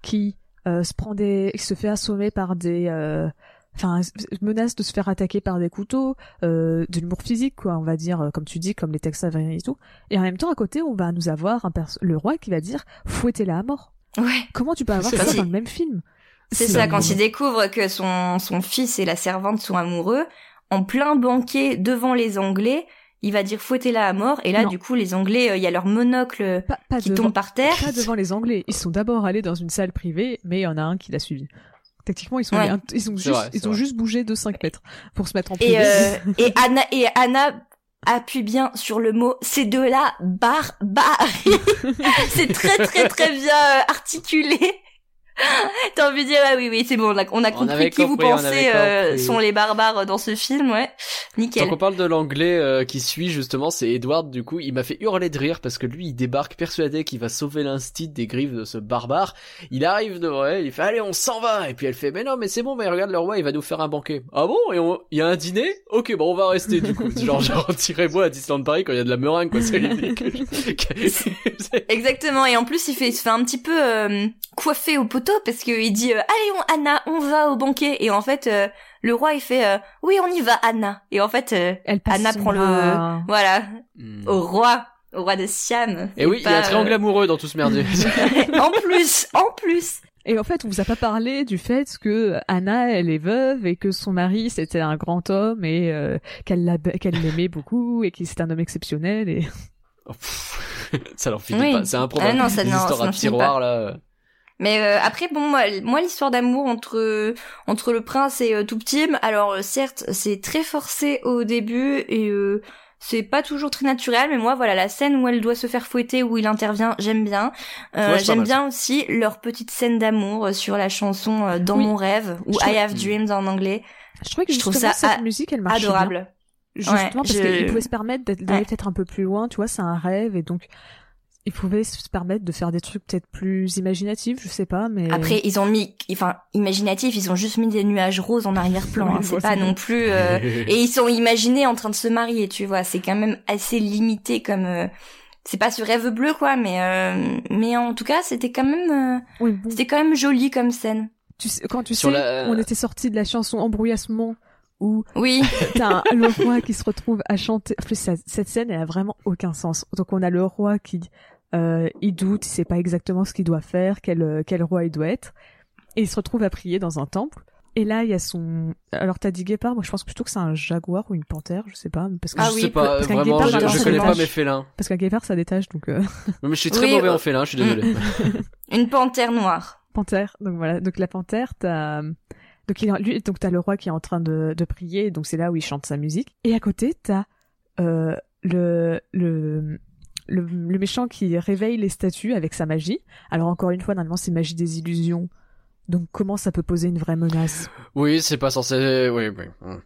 qui euh, se prend des, qui se fait assommer par des, euh, enfin, menace de se faire attaquer par des couteaux, euh, de l'humour physique, quoi, on va dire, euh, comme tu dis, comme les Tex Avery et tout. Et en même temps, à côté, on va nous avoir un perso- le roi qui va dire, fouettez-la à mort. Ouais, Comment tu peux avoir ça ça. dans le même film? C'est ça. Quand il découvre que son son fils et la servante sont amoureux, en plein banquet devant les Anglais, il va dire fouettez-la à mort. Et là, Non. du coup, les Anglais, euh, il y a leur monocle Pas, pas qui devant, tombe par terre. pas devant les Anglais. Ils sont d'abord allés dans une salle privée, mais il y en a un qui l'a suivi. Techniquement, ils sont, Ouais. allés un- ils ont juste, vrai, c'est ils ont vrai. juste bougé de 5 mètres pour se mettre en. Et euh, et Anna et Anna appuie bien sur le mot c'est de la barbarie. c'est très très très bien euh, articulé. T'as envie de dire ah oui oui c'est bon on a, on a On compris avait qui vous compris, on pensez euh, sont les barbares dans ce film ouais nickel. Tant qu'on parle de l'anglais euh, qui suit justement, c'est Edward du coup, il m'a fait hurler de rire parce que lui il débarque persuadé qu'il va sauver l'instit des griffes de ce barbare. Il arrive devant elle, il fait allez on s'en va et puis elle fait mais non mais c'est bon mais regarde le roi il va nous faire un banquet. Ah bon? Et on- il y a un dîner? Ok bon on va rester du coup. genre genre tirez-moi à Disneyland Paris quand il y a de la meringue quoi c'est ridicule. Exactement et en plus il fait il se fait un petit peu euh, coiffé au poteau parce que il dit euh, allez on, Anna on va au banquet et en fait euh, le roi il fait euh, oui on y va Anna et en fait euh, Elle Anna prend le voilà Hmm. au roi au roi de Siam. Et oui, il y a un triangle euh, amoureux dans tout ce merdier. en plus, en plus. Et en fait, on vous a pas parlé du fait que Anna, elle est veuve et que son mari c'était un grand homme et euh, qu'elle l'a- qu'elle l'aimait beaucoup et qu'il c'était un homme exceptionnel et Oh, pff, ça leur finit Oui. pas, c'est improbable. Ah non, ça histoires ça tiroir là. Mais euh, après, bon, moi, moi l'histoire d'amour entre entre le prince et euh, Touptim, alors euh, certes, c'est très forcé au début et euh, c'est pas toujours très naturel, mais moi, voilà, la scène où elle doit se faire fouetter, où il intervient, j'aime bien. Euh, Ouais, j'aime bien aussi leur petite scène d'amour euh, sur la chanson euh, Dans Oui. mon rêve, ou Je trouve- I Have Dreams en anglais. je trouvais que Je trouve ça cette a- musique, elle marchait bien. Adorable. Justement Ouais, parce je- qu'il pouvait se permettre d'aller Ouais. peut-être un peu plus loin, tu vois, c'est un rêve et donc il pouvait se permettre de faire des trucs peut-être plus imaginatifs, je sais pas, mais Après, ils ont mis, enfin, imaginatif, ils ont juste mis des nuages roses en arrière-plan. Oui, hein, je c'est pas non plus. euh, Et ils sont imaginés en train de se marier, tu vois. C'est quand même assez limité comme. euh, C'est pas ce rêve bleu, quoi, mais euh, mais en tout cas, c'était quand même, euh, oui, bon, c'était quand même joli comme scène. tu sais, quand tu Sur sais, la- on était sorti de la chanson Embrouillassement où Oui, t'as un- le roi qui se retrouve à chanter. En plus, ça- cette scène, elle a vraiment aucun sens. Donc, on a le roi qui, euh, il doute, il sait pas exactement ce qu'il doit faire, quel, euh, quel roi il doit être. Et il se retrouve à prier dans un temple. Et là, il y a son. Alors, t'as dit guépard. Moi, je pense plutôt que c'est un jaguar ou une panthère. Je sais pas. Parce que Ah je oui, sais pas, parce qu'un vraiment, guépard, je, connais pas mes félins. parce qu'un guépard, ça détache. Donc, euh, Non, mais je suis très Oui, mauvais euh, en félin, je suis désolé. Une panthère noire. panthère. Donc voilà. Donc la panthère, t'as. Donc il, lui, donc t'as le roi qui est en train de, de prier. Donc c'est là où il chante sa musique. Et à côté, t'as euh, le le le, le méchant qui réveille les statues avec sa magie. Alors encore une fois, normalement, c'est magie des illusions. Donc comment ça peut poser une vraie menace? Oui, c'est pas censé. Oui, oui. hum.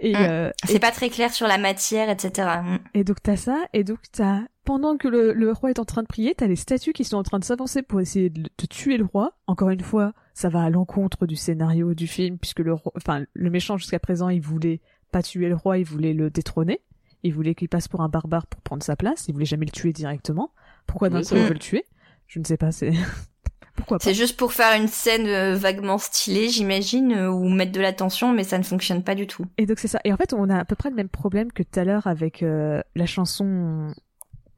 Et, Mm. euh, C'est pas très clair sur la matière, etc. Mm. Et donc t'as ça, et donc t'as pendant que le, le roi est en train de prier, t'as les statues qui sont en train de s'avancer pour essayer de, de tuer le roi. Encore une fois, ça va à l'encontre du scénario du film, puisque le roi, enfin le méchant jusqu'à présent, il voulait pas tuer le roi, il voulait le détrôner. Il voulait qu'il passe pour un barbare pour prendre sa place. Il voulait jamais le tuer directement. Pourquoi d'un coup c'est il veut le tuer? Je ne sais pas. C'est pourquoi pas. C'est juste pour faire une scène euh, vaguement stylée, j'imagine, euh, ou mettre de la tension, mais ça ne fonctionne pas du tout. Et donc c'est ça. Et en fait, on a à peu près le même problème que tout à l'heure avec euh, la chanson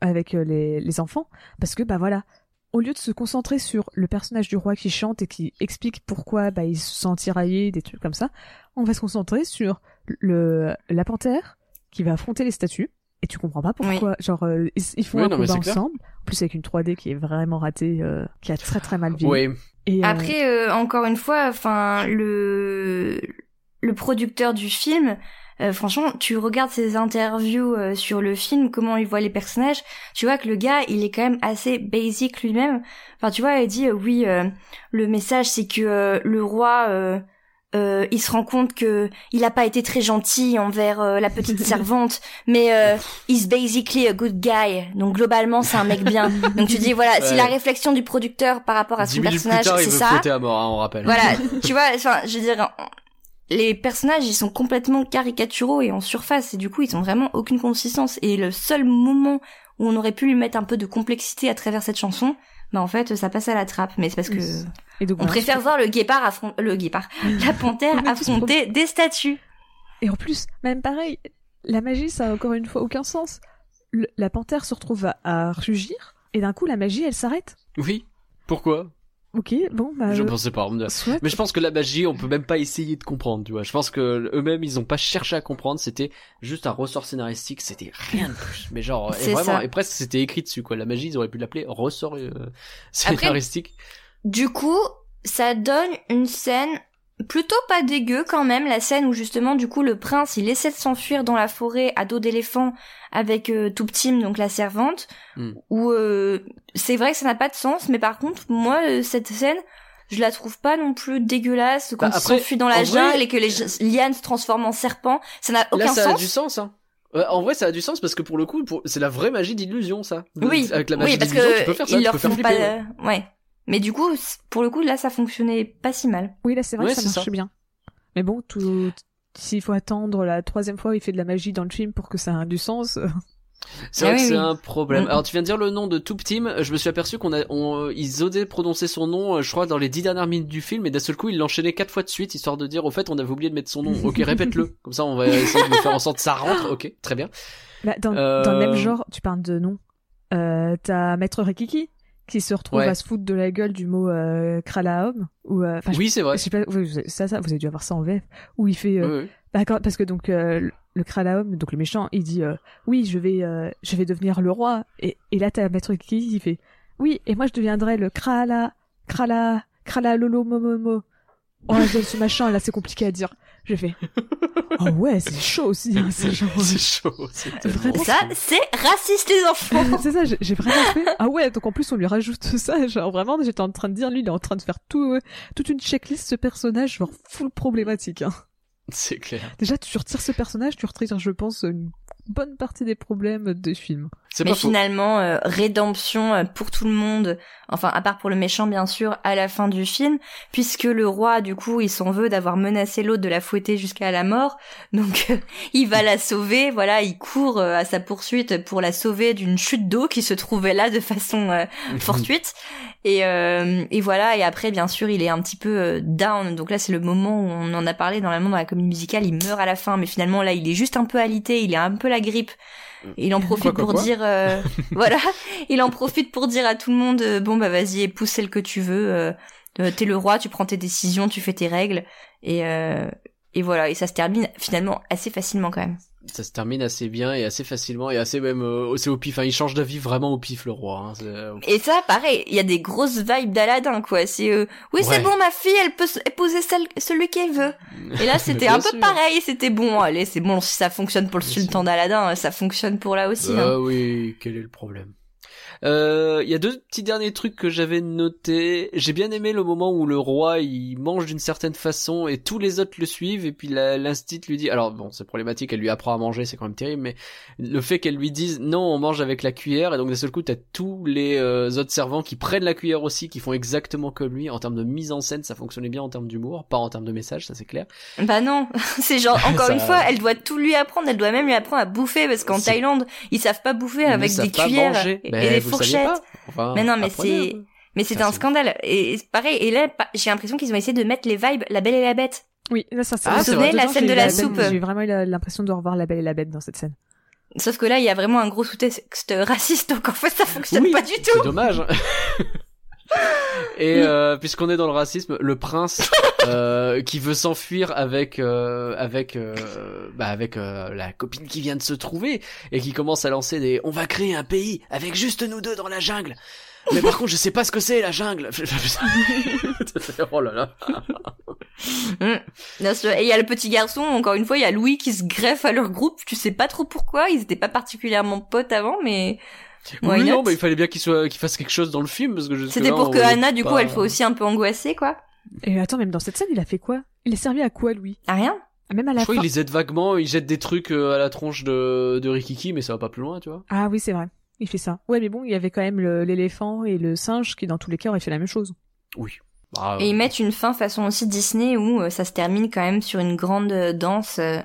avec les, les enfants, parce que bah voilà, au lieu de se concentrer sur le personnage du roi qui chante et qui explique pourquoi bah il se sent tiraillé, des trucs comme ça, on va se concentrer sur le la panthère qui va affronter les statues. Et tu comprends pas pourquoi, genre euh, ils, font Oui, un non, mais combat clair. ensemble, en plus avec une 3D qui est vraiment ratée, euh, qui a très très mal vieilli. Oui. Et, euh, Après, euh, encore une fois, enfin, le le producteur du film, euh, franchement, tu regardes ses interviews euh, sur le film, comment il voit les personnages, tu vois que le gars, il est quand même assez basic lui-même. Enfin, tu vois, il dit euh, oui, euh, le message c'est que euh, le roi. Euh, il se rend compte que il a pas été très gentil envers euh, la petite servante, mais euh, he's basically a good guy. Donc globalement, c'est un mec bien. Donc tu dis voilà, si Ouais. la réflexion du producteur par rapport à son personnage, c'est ça. à mort, hein, on rappelle. Voilà, tu vois, enfin, je veux dire, les personnages, ils sont complètement caricaturaux et en surface, et du coup, ils ont vraiment aucune consistance. Et le seul moment où on aurait pu lui mettre un peu de complexité à travers cette chanson, bah en fait, ça passe à la trappe. Mais c'est parce que et donc on préfère voir le guépard affronter le guépard, la panthère affronter des statues. Et en plus, même pareil, la magie, ça a encore une fois aucun sens. Le- la panthère se retrouve à, à rugir, et d'un coup, la magie, elle s'arrête. Oui. Pourquoi? Ok, bon, bah. Je euh, pensais pas. soit. Mais je pense que la magie, on peut même pas essayer de comprendre, tu vois. Je pense que eux-mêmes, ils ont pas cherché à comprendre. C'était juste un ressort scénaristique. C'était rien de plus. Mais genre, et vraiment, ça. et presque c'était écrit dessus, quoi. La magie, ils auraient pu l'appeler ressort euh, scénaristique. Du coup, ça donne une scène plutôt pas dégueu quand même, la scène où justement du coup le prince il essaie de s'enfuir dans la forêt à dos d'éléphant avec euh, Touptim, donc la servante, Hmm. où euh, c'est vrai que ça n'a pas de sens, mais par contre moi euh, cette scène je la trouve pas non plus dégueulasse quand Bah, il après, s'enfuit dans la vrai- jungle et que les lianes se transforment en serpents, ça n'a aucun Là, ça sens. a du sens, hein. Ouais, en vrai, ça a du sens parce que pour le coup, pour... c'est la vraie magie d'illusion, ça. Oui, Avec la magie oui, parce d'illusion, que tu peux faire ça, ils tu leur peux faire font flipper. pas, ouais. euh, ouais. Mais du coup, pour le coup, là, ça fonctionnait pas si mal. Oui, là, c'est vrai Ouais, que ça c'est marche ça. bien. Mais bon, tout. S'il faut attendre la troisième fois où il fait de la magie dans le film pour que ça ait du sens. euh, C'est Ah vrai oui, que c'est oui. un problème. Mm. Alors tu viens de dire le nom de Toop Team, je me suis aperçu qu'on a, on, ils osaient prononcer son nom, euh, je crois, dans les dix dernières minutes du film, et d'un seul coup ils l'enchaînaient quatre fois de suite, histoire de dire, au fait, on avait oublié de mettre son nom. Ok, répète-le. Comme ça, on va essayer de faire en sorte que ça rentre. Ok, très bien. Bah, dans, Euh, dans le même genre, tu parles de nom. Euh, T'as Maître Rikiki? Qui se retrouve Ouais. à se foutre de la gueule du mot euh. Ou, euh, Oui, c'est vrai. je sais pas, ça, ça, vous avez dû avoir ça en VF. Où il fait. euh, Oui, oui. bah, quand- parce que donc euh, le- Kralaum, donc le méchant, il dit euh, oui, je vais, euh, je vais devenir le roi. Et, et là, t'as Maître qui fait oui, et moi je deviendrai le Krala, Krala, Krala Lolo Momomo. Oh, ce machin, là, c'est compliqué à dire. Je fais. Oh ouais, c'est chaud aussi. hein, c'est genre. C'est chaud. Vraiment, Ça, c'est raciste les enfants. c'est ça, j'ai j'ai vraiment fait. Ah ouais, donc en plus on lui rajoute ça. Genre vraiment, j'étais en train de dire, lui, il est en train de faire tout, euh, toute une checklist, ce personnage, genre full problématique. Hein. C'est clair. Déjà, tu retires ce personnage, tu retires, je pense, une bonne partie des problèmes des films. C'est Mais finalement, euh, rédemption euh, pour tout le monde, enfin à part pour le méchant bien sûr, à la fin du film, puisque le roi du coup il s'en veut d'avoir menacé l'autre de la fouetter jusqu'à la mort, donc euh, il va la sauver, voilà, il court euh, à sa poursuite pour la sauver d'une chute d'eau qui se trouvait là de façon euh, fortuite, et, euh, et voilà, et après bien sûr il est un petit peu euh, down, donc là c'est le moment où on en a parlé. Normalement dans la comédie musicale, il meurt à la fin, mais finalement là il est juste un peu alité, il a un peu la grippe, et il en profite Quoi, quoi, pour quoi dire, euh, voilà, il en profite pour dire à tout le monde, euh, bon bah vas-y, épouse celle que tu veux, euh, T'es le roi, tu prends tes décisions, tu fais tes règles, et et voilà, et ça se termine finalement assez facilement quand même. Ça se termine assez bien et assez facilement et assez même euh, c'est au pif. Enfin, il change d'avis vraiment au pif le roi. Hein. Euh, Et ça, pareil, il y a des grosses vibes d'Aladin, quoi. C'est euh, oui, c'est bon, ma fille, elle peut épouser celle- celui qu'elle veut. Et là, c'était un peu sûr. pareil. C'était bon, allez, c'est bon. Si ça fonctionne pour le Bien sultan d'Aladin, ça fonctionne pour là aussi. Ah hein. oui, quel est le problème? Euh, Il y a deux petits derniers trucs que j'avais notés. J'ai bien aimé le moment où le roi il mange d'une certaine façon et tous les autres le suivent et puis l'instit lui dit. Alors bon, c'est problématique, elle lui apprend à manger, c'est quand même terrible, mais le fait qu'elle lui dise non, on mange avec la cuillère et donc d'un seul coup t'as tous les euh, autres servants qui prennent la cuillère aussi, qui font exactement comme lui. En termes de mise en scène, ça fonctionnait bien en termes d'humour, pas en termes de message, ça c'est clair. Bah non, c'est genre encore Ça- une fois, elle doit tout lui apprendre. Elle doit même lui apprendre à bouffer parce qu'en Thaïlande, ils savent pas bouffer avec des cuillères manger. et, Ben, et des vous Enfin, Mais non, mais c'est- peu. Mais c'était un c'est- scandale. Et, c'est pareil. Et là, j'ai l'impression qu'ils ont essayé de mettre les vibes La Belle et la Bête. Oui, là, ça, ça Ah, ça- c'est dedans, vrai. la j'ai scène de eu la soupe. J'ai vraiment eu l'impression de revoir la belle et la bête dans cette scène. Sauf que là, il y a vraiment un gros sous-texte raciste, donc en fait, ça fonctionne Oui, pas du C'est tout. dommage. Et euh, puisqu'on est dans le racisme, le prince euh, qui veut s'enfuir avec euh, avec euh, bah avec euh, la copine qui vient de se trouver et qui commence à lancer des on va créer un pays avec juste nous deux dans la jungle. Mais par contre, je sais pas ce que c'est la jungle. oh là là. Et il y a le petit garçon, encore une fois, il y a Louis qui se greffe à leur groupe. Tu sais pas trop pourquoi. Ils étaient pas particulièrement potes avant, mais Why oui, not? non, mais il fallait bien qu'il soit qu'il fasse quelque chose dans le film parce que c'était pour que Anna, du coup, elle soit aussi un peu angoissée, quoi. Et attends, même dans cette scène, il a fait quoi? Il est servi à quoi, lui? Ah, rien. Même à la Je crois fin. qu'il les aide vaguement, il jette des trucs euh, à la tronche de, de Rikiki, mais ça va pas plus loin, tu vois. Ah oui, c'est vrai. Il fait ça. Ouais, mais bon, il y avait quand même le- l'éléphant et le singe qui, dans tous les cas, auraient fait la même chose. Oui. Bah, Et ils mettent une fin façon aussi Disney où euh, ça se termine quand même sur une grande euh, danse euh,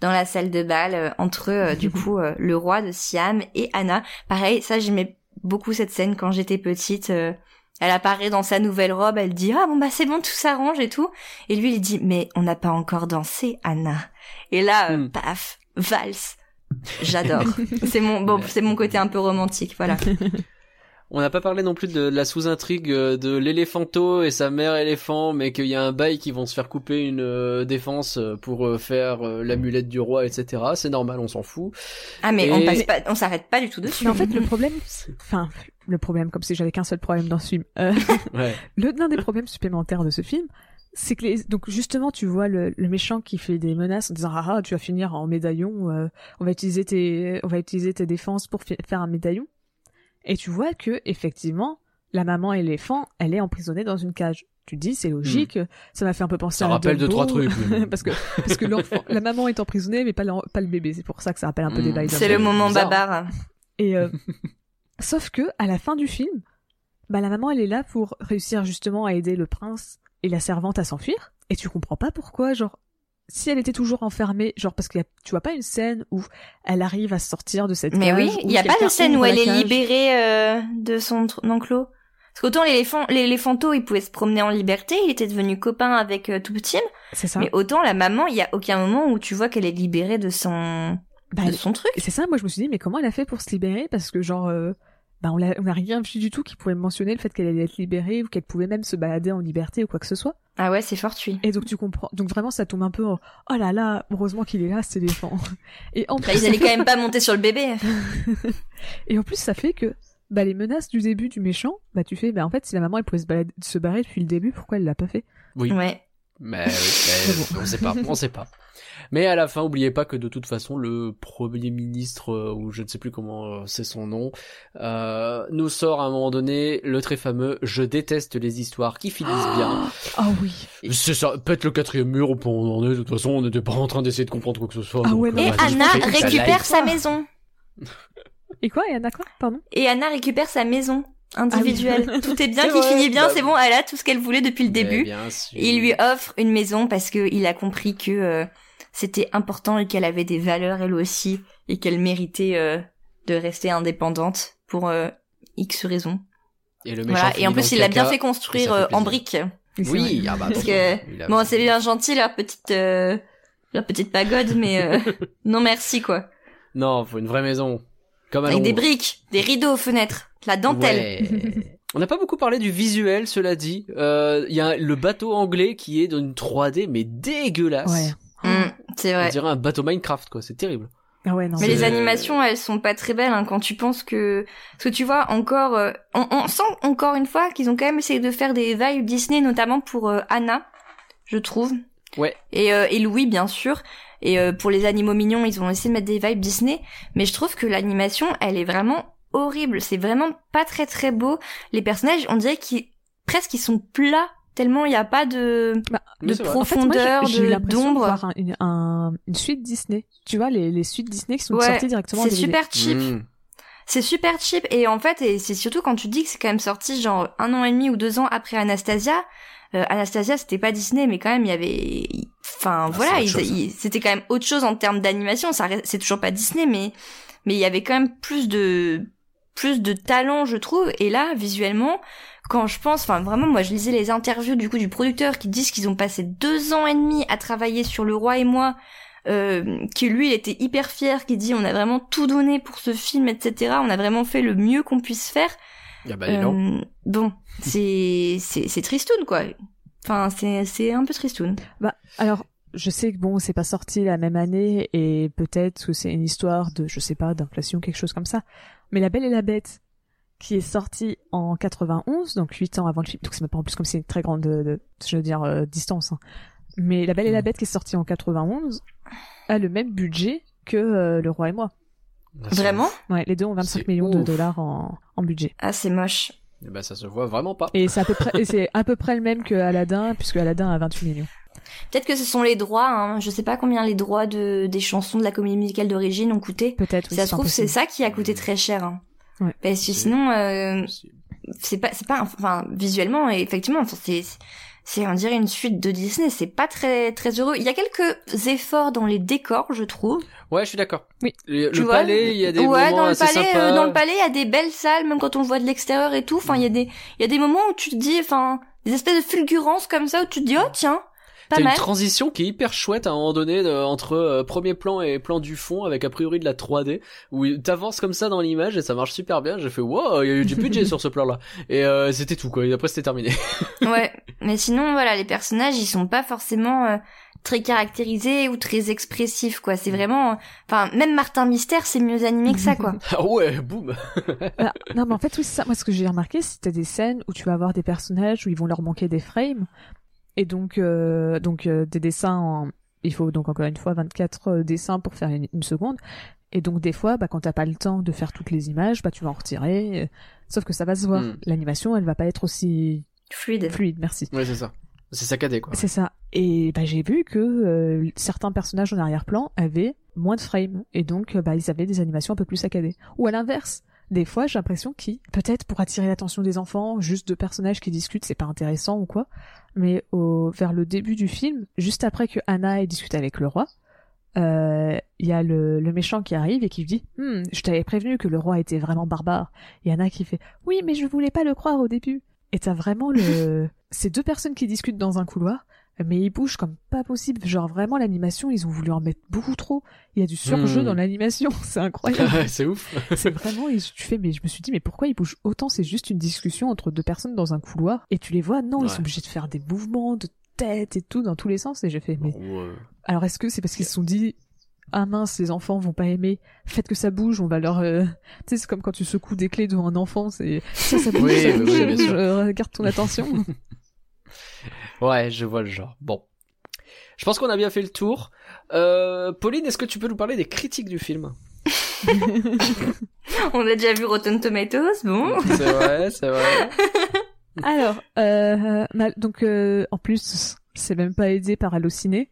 dans la salle de bal euh, entre euh, du coup euh, le roi de Siam et Anna. Pareil, ça j'aimais beaucoup cette scène quand j'étais petite. euh, elle apparaît dans sa nouvelle robe, elle dit ah bon bah c'est bon tout s'arrange et tout. Et lui il dit mais on n'a pas encore dansé Anna. Et là Hmm. paf valse. J'adore. c'est mon bon c'est mon côté un peu romantique voilà. On n'a pas parlé non plus de la sous-intrigue euh, de l'éléphanto et sa mère éléphant, mais qu'il y a un bail qui vont se faire couper une euh, défense euh, pour euh, faire euh, l'amulette du roi, etc. C'est normal, on s'en fout. Ah mais on Et- passe pas on s'arrête pas du tout dessus. Mais en fait, le problème, enfin, le problème, comme si j'avais qu'un seul problème dans ce film. Euh, Ouais. le l'un des problèmes supplémentaires de ce film, c'est que les, donc justement, tu vois le, le méchant qui fait des menaces en disant ah ah, tu vas finir en médaillon, euh, on va utiliser tes, on va utiliser tes défenses pour faire un médaillon. Et tu vois que effectivement, la maman éléphant, elle est emprisonnée dans une cage. Tu te dis c'est logique, ça m'a fait un peu penser Ça à rappelle deux, trois trucs, parce que parce que l'enfant, la maman est emprisonnée mais pas le, pas le bébé, c'est pour ça que ça rappelle un peu des Hmm. bails. C'est le moment bizarre. babar. Et euh, sauf que à la fin du film, bah la maman elle est là pour réussir justement à aider le prince et la servante à s'enfuir. Et tu comprends pas pourquoi, genre si elle était toujours enfermée, genre parce que tu vois pas une scène où elle arrive à sortir de cette Mais cage. oui, il y a pas de scène où elle est libérée euh, de son enclos. Parce qu'autant l'éléphant, l'éléphanto, il pouvait se promener en liberté, il était devenu copain avec euh, tout petit, C'est ça. mais autant la maman, il y a aucun moment où tu vois qu'elle est libérée de son Bah, de son truc. C'est ça, moi je me suis dit, mais comment elle a fait pour se libérer? Parce que genre, euh, bah on n'a rien vu du tout qui pouvait mentionner le fait qu'elle allait être libérée ou qu'elle pouvait même se balader en liberté ou quoi que ce soit. Ah ouais, c'est fortuit. Et donc tu comprends. Donc vraiment ça tombe un peu en, oh là là, heureusement qu'il est là cet éléphant. Et en Bah, plus, ils allaient quand même pas monter sur le bébé. et en plus ça fait que bah les menaces du début du méchant, bah tu fais, bah en fait si la maman elle pouvait se, balader- se barrer depuis le début, pourquoi elle l'a pas fait? Oui. Ouais. Mais mais on sait pas, on sait pas. Mais à la fin, oubliez pas que de toute façon, le premier ministre, euh, ou je ne sais plus comment euh, c'est son nom, euh, nous sort à un moment donné le très fameux « Je déteste les histoires qui finissent bien Ah oui. ». C'est ça, pète le quatrième mur, on en est, de toute façon, on n'était pas en train d'essayer de comprendre quoi que ce soit. Ah donc, ouais, euh, Et vas-y, Anna récupère sa maison. Et quoi Et Anna quoi Pardon? Et Anna récupère sa maison individuelle. Tout est bien qui vrai. finit bien, Bah, c'est bon, elle a tout ce qu'elle voulait depuis le Mais début. bien sûr. Il lui offre une maison parce que il a compris que euh, c'était important et qu'elle avait des valeurs elle aussi et qu'elle méritait euh, de rester indépendante pour euh, X raisons. Et le méchant Voilà. Et en plus, il l'a bien fait construire fait euh, en briques. Oui, ah bah, Parce que a- bon, c'est bien gentil leur petite euh, leur petite pagode, mais euh, non merci quoi. Non, faut une vraie maison. Comme Avec des briques, des rideaux aux fenêtres, la dentelle. Ouais. On n'a pas beaucoup parlé du visuel, cela dit. Euh, Il y a le bateau anglais qui est dans une 3D mais dégueulasse. Ouais. Mm, c'est On vrai. dirait un bateau Minecraft quoi, c'est terrible. Ah ouais, non. Mais les animations, elles sont pas très belles hein, quand tu penses que parce que tu vois encore, euh, on, on sent encore une fois qu'ils ont quand même essayé de faire des vibes Disney, notamment pour euh, Anna, je trouve. Ouais. Et, euh, et Louis bien sûr. Et euh, pour les animaux mignons, ils ont essayé de mettre des vibes Disney, mais je trouve que l'animation, elle est vraiment horrible. C'est vraiment pas très très beau. Les personnages, on dirait qu'ils presque ils sont plats tellement il n'y a pas de Bah, de vrai. En fait, moi, profondeur, de d'ombre. un- une, un- une suite Disney. Tu vois, les, les suites Disney qui sont Ouais, sorties directement en C'est super cheap. Mm. C'est super cheap et en fait et c'est surtout quand tu dis que c'est quand même sorti genre un an et demi ou deux ans après Anastasia. Euh, Anastasia c'était pas Disney mais quand même il y avait, enfin Ah, voilà, c'était quand même autre chose en termes d'animation. Ça reste- c'est toujours pas Disney mais mais il y avait quand même plus de plus de talent je trouve et là visuellement quand je pense, enfin vraiment moi je lisais les interviews du coup du producteur qui disent qu'ils ont passé deux ans et demi à travailler sur Le Roi et moi euh, qui lui il était hyper fier, qui dit on a vraiment tout donné pour ce film, etc. On a vraiment fait le mieux qu'on puisse faire. Ah bah, donc. Euh, bon, c'est c'est c'est tristoun quoi. Enfin c'est c'est un peu tristoun. Bah, alors, je sais que bon, c'est pas sorti la même année et peut-être que c'est une histoire de, je sais pas, d'inflation, quelque chose comme ça. Mais La Belle et la Bête, qui est sortie en 91, donc 8 ans avant le film, donc c'est même pas en plus comme c'est une très grande, euh, de- je veux dire, euh, distance. hein. Mais La Belle et la. Bête qui est sortie en 91 a le même budget que euh, Le Roi et moi. Ah, Vraiment? Ouais, les deux ont 25 C'est millions de dollars en, en budget. Ah c'est moche. Eh ben, ça se voit vraiment pas. Et c'est à peu près, et c'est à peu près le même que Aladdin, puisque Aladdin a 28 millions. Peut-être que ce sont les droits. Hein. Je sais pas combien les droits de des chansons de la comédie musicale d'origine ont coûté. Peut-être, oui, ça se trouve c'est ça qui a coûté très cher. Hein. Ouais. Parce que sinon euh, C'est- pas c'est pas enfin visuellement effectivement enfin, c'est c'est on dirait une suite de Disney c'est pas très très heureux il y a quelques efforts dans les décors je trouve Ouais, je suis d'accord. Oui. Le, le vois palais, il y a des ouais moments dans le assez palais sympas. euh, dans le palais il y a des belles salles même quand on le voit de l'extérieur et tout enfin il y a des il y a des moments où tu te dis enfin des espèces de fulgurances comme ça où tu te dis oh tiens T'as une mal transition qui est hyper chouette à un moment donné de- entre euh, premier plan et plan du fond avec a priori de la 3D où t'avances comme ça dans l'image et ça marche super bien. J'ai fait wow, il y a eu du budget sur ce plan là et euh, c'était tout quoi. Et après c'était terminé. ouais mais sinon voilà les personnages ils sont pas forcément euh, très caractérisés ou très expressifs quoi c'est vraiment euh, enfin même Martin Mystère c'est mieux animé que ça quoi ah ouais, boum. Ah, non, mais en fait, oui, c'est ça. Moi, ce que j'ai remarqué, c'était des scènes où tu vas avoir des personnages où ils vont leur manquer des frames. Et donc, euh, donc euh, des dessins en... Il faut donc encore une fois 24 euh, dessins pour faire une, une seconde. Et donc, des fois, bah, quand t'as pas le temps de faire toutes les images, bah, tu vas en retirer. euh, Sauf que ça va se voir. Mm. L'animation, elle va pas être aussi fluide fluide, merci. Ouais, c'est ça. C'est saccadé quoi. C'est ça. Et bah, j'ai vu que euh, certains personnages en arrière-plan avaient moins de frames. Et donc, euh, bah, ils avaient des animations un peu plus saccadées. Ou à l'inverse. Des fois, j'ai l'impression qu'ils, peut-être pour attirer l'attention des enfants, juste deux personnages qui discutent, c'est pas intéressant ou quoi. Mais au, vers le début du film, juste après que Anna ait discuté avec le roi, euh, il y a le, le méchant qui arrive et qui dit Hmm, je t'avais prévenu que le roi était vraiment barbare. Et Anna qui fait oui, mais je voulais pas le croire au début. Et t'as vraiment le ces deux personnes qui discutent dans un couloir, mais ils bougent comme pas possible. Genre vraiment l'animation, ils ont voulu en mettre beaucoup trop. Il y a du surjeu Hmm. dans l'animation, c'est incroyable. c'est ouf. c'est vraiment, et tu fais, mais je me suis dit, mais pourquoi ils bougent autant? C'est juste une discussion entre deux personnes dans un couloir, et tu les vois, non, ils sont obligés de faire des mouvements de tête et tout dans tous les sens. Et j'ai fait, mais Ouais. alors est-ce que c'est parce qu'ils se sont dit ah mince les enfants vont pas aimer faites que ça bouge on va leur euh, tu sais c'est comme quand tu secoues des clés devant un enfant c'est ça ça bouge Oui, ça bouge, oui, bouge, euh, garde ton attention Ouais, je vois le genre. Bon. Je pense qu'on a bien fait le tour. Euh, Pauline, est-ce que tu peux nous parler des critiques du film? On a déjà vu Rotten Tomatoes, bon. C'est vrai, c'est vrai. alors euh, donc euh, en plus c'est même pas aidé par Allociné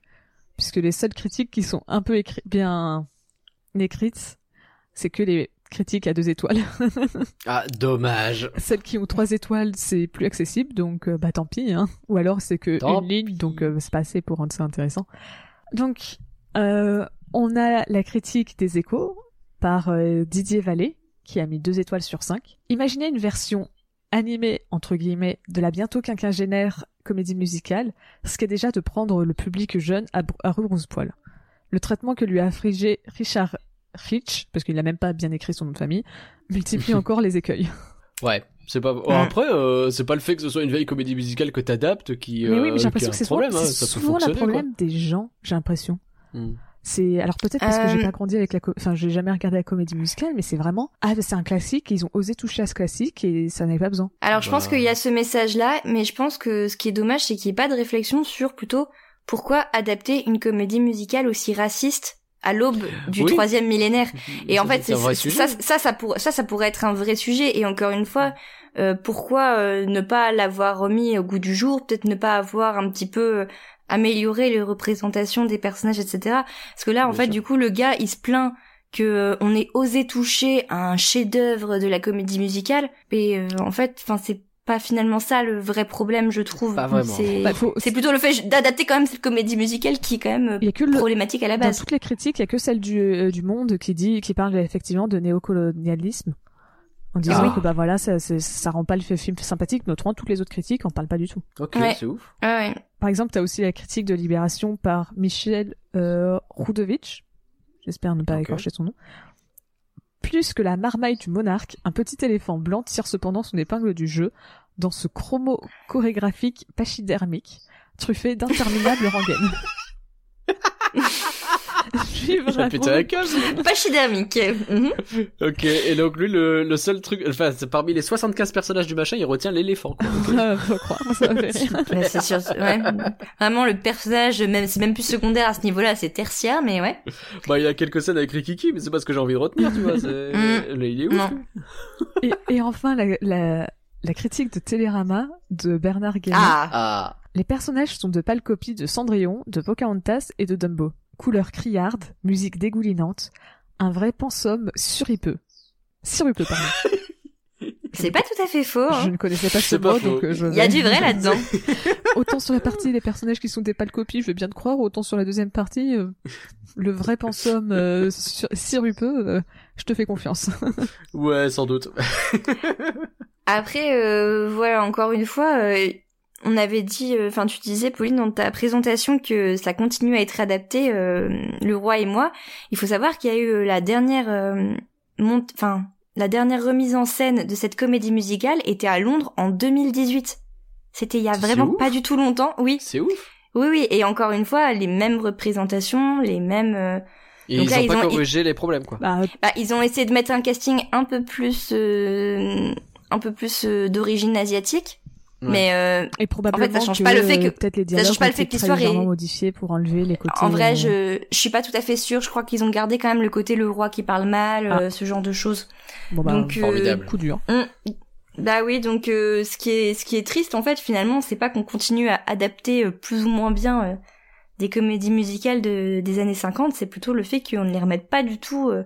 puisque les seules critiques qui sont un peu écri- bien écrites c'est que les critiques à deux étoiles Ah, dommage. Celles qui ont trois étoiles, c'est plus accessible, donc euh, bah tant pis. Hein. Ou alors c'est que Tant une ligne, donc euh, c'est pas assez pour rendre ça intéressant. Donc euh, on a la critique des échos par euh, Didier Vallée qui a mis deux étoiles sur cinq. Imaginez une version animée entre guillemets de la bientôt quinquagénaire comédie musicale, ce qui est déjà de prendre le public jeune à, à rebrousse-poil. Le traitement que lui a affligé Richard Rich, parce qu'il n'a même pas bien écrit son nom de famille, multiplie encore les écueils. Ouais. C'est pas. Oh, après, euh, c'est pas le fait que ce soit une vieille comédie musicale que t'adaptes qui. Mais oui, mais euh, j'ai l'impression que a c'est souvent, problème. hein, souvent le problème des gens, j'ai l'impression. Hmm. C'est alors peut-être parce que j'ai Euh, pas grandi avec la, co- enfin j'ai jamais regardé la comédie musicale, mais c'est vraiment ah c'est un classique, ils ont osé toucher à ce classique et ça n'avait pas besoin. Alors je pense Bah. qu'il y a ce message-là, mais je pense que ce qui est dommage, c'est qu'il n'y ait pas de réflexion sur plutôt pourquoi adapter une comédie musicale aussi raciste à l'aube du Oui. troisième millénaire. Et Ça, en fait, ça, ça, ça, pour- ça, ça pourrait être un vrai sujet. Et encore une fois, euh, pourquoi euh, ne pas l'avoir remis au goût du jour? Peut-être ne pas avoir un petit peu euh, amélioré les représentations des personnages, etc. Parce que là, en Bien fait, sûr. du coup, le gars, il se plaint que euh, on ait osé toucher à un chef-d'œuvre de la comédie musicale. Et euh, en fait, enfin, c'est pas finalement ça le vrai problème, je trouve. C'est Bah, faut- plutôt le fait d'adapter quand même cette comédie musicale qui est quand même euh, Il y a que le, problématique à la dans base. toutes les critiques, il y a que celle du, euh, du Monde qui dit, qui parle effectivement de néocolonialisme. En disant Ah oui. que bah voilà, ça, ça rend pas le film sympathique, mais autrement toutes les autres critiques en parlent pas du tout. Ok, Ouais. c'est ouf. Ah ouais. Par exemple, t'as aussi la critique de Libération par Michel euh, Roudovitch. J'espère ne pas écorcher son nom. Plus que la marmaille du monarque, un petit éléphant blanc tire cependant son épingle du jeu dans ce chromo chorégraphique pachydermique, truffé d'interminables rengaines. Cage. Pachydermique. Mhm. ok, et donc lui, le, le seul truc, enfin, parmi les 75 personnages du machin, il retient l'éléphant. quoi. Ok. Ah, faut croire, ça fait c'est sûr. Ouais. Vraiment, le personnage, même, c'est même plus secondaire à ce niveau-là, c'est tertiaire, mais ouais. bah, il y a quelques scènes avec Rikiki, mais c'est pas ce que j'ai envie de retenir, tu vois. C'est... Mm. Là, il est ouf. Non. Et, et enfin, la, la, la critique de Télérama de Bernard Guérin. Ah. Ah. Les personnages sont de pâles copies de Cendrillon, de Pocahontas et de Dumbo. Couleur criarde, musique dégoulinante, un vrai pensum suripeux. Suripeux, pardon. C'est pas tout à fait faux. Je Hein. ne connaissais pas ce mot, faux. donc euh, je Il y a du vrai là-dedans. Autant sur la partie des personnages qui sont des pâles copies, je veux bien te croire, autant sur la deuxième partie, euh, le vrai pensum euh, sur- sirupeux, euh, je te fais confiance. Ouais, sans doute. Après, euh, voilà, encore une fois, euh, on avait dit, euh, enfin, tu disais, Pauline, dans ta présentation que ça continue à être adapté, euh, Le Roi et moi. Il faut savoir qu'il y a eu euh, la dernière euh, mont- enfin, la dernière remise en scène de cette comédie musicale était à Londres en 2018. C'était il y a vraiment ouf. pas du tout longtemps, oui. C'est ouf. Oui, oui, et encore une fois, les mêmes représentations, les mêmes... euh, Et Donc ils là, ont ils pas ont- corrigé les problèmes, quoi. Bah, Bah, ils ont essayé de mettre un casting un peu plus, euh, un peu plus euh, d'origine asiatique, Ouais. mais euh, et probablement En fait, ça change pas le fait que- euh, peut-être les ça dialogues change pas ont le fait été que très l'histoire est- pour enlever les côtés. en vrai, euh, je, je suis pas tout à fait sûre. Je crois qu'ils ont gardé quand même le côté le roi qui parle mal, Ah. euh, ce genre de choses. bon, bah, donc, euh, formidable. coup dur. Bah oui, donc euh, ce qui est ce qui est triste en fait finalement, c'est pas qu'on continue à adapter euh, plus ou moins bien euh, des comédies musicales de, des années 50, c'est plutôt le fait qu'on ne les remette pas du tout euh,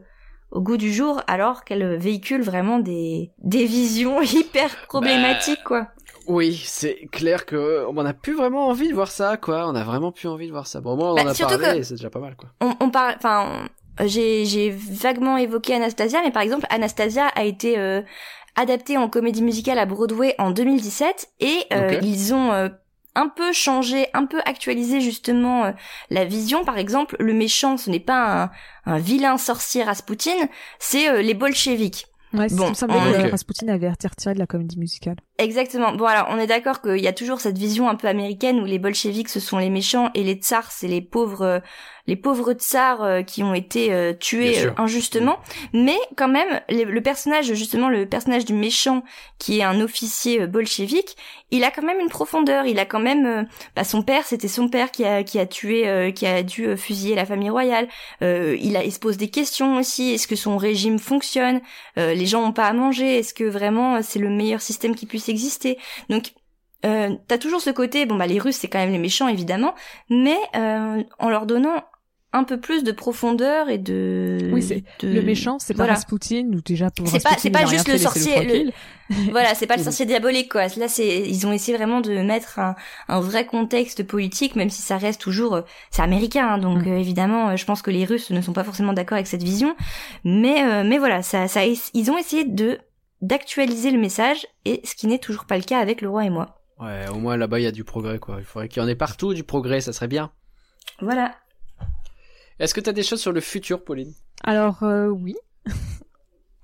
au goût du jour alors qu'elles véhiculent vraiment des des visions hyper problématiques quoi. Oui, c'est clair que on a plus vraiment envie de voir ça, quoi. On a vraiment plus envie de voir ça. Bon, moi, on Bah, en a parlé, c'est déjà pas mal, quoi. On, on parle enfin j'ai j'ai vaguement évoqué Anastasia mais par exemple Anastasia a été euh, adaptée en comédie musicale à Broadway en 2017 et euh, ils ont euh, un peu changé, un peu actualisé justement euh, la vision. Par exemple, le méchant, ce n'est pas un, un vilain sorcier Rasputin, c'est euh, les bolcheviks. Ouais, c'est Bon, il me semblait que Ok. Rasputin avait été retiré de la comédie musicale. Exactement. Bon alors, on est d'accord qu'il y a toujours cette vision un peu américaine où les bolcheviks ce sont les méchants et les tsars c'est les pauvres, euh, les pauvres tsars euh, qui ont été euh, tués injustement. Mais quand même, le personnage, justement le personnage du méchant qui est un officier bolchevique, il a quand même une profondeur. Il a quand même, bah, son père, c'était son père qui a qui a tué, qui a dû fusiller la famille royale. Euh, il, a, il se pose des questions aussi. Est-ce que son régime fonctionne? Euh, Les gens ont pas à manger. Est-ce que vraiment c'est le meilleur système qui puisse exister Donc euh, t'as toujours ce côté. Bon bah les Russes c'est quand même les méchants évidemment, mais euh, en leur donnant un peu plus de profondeur et de Oui, c'est de- Le méchant, c'est pas voilà. Rasputin, ou déjà pour C'est pas- c'est pas juste fait, le sorcier, le- voilà, c'est pas le sorcier diabolique quoi. Là, c'est ils ont essayé vraiment de mettre un, un vrai contexte politique, même si ça reste toujours euh, c'est américain, hein, donc Mm. euh, évidemment, euh, je pense que les Russes ne sont pas forcément d'accord avec cette vision, mais euh, mais voilà, ça ça ils ont essayé de d'actualiser le message et ce qui n'est toujours pas le cas avec le roi et moi. Ouais, au moins là-bas, il y a du progrès, quoi. Il faudrait qu'il y en ait partout du progrès, ça serait bien. Voilà. Est-ce que t'as des choses sur le futur, Pauline? Alors, euh, oui.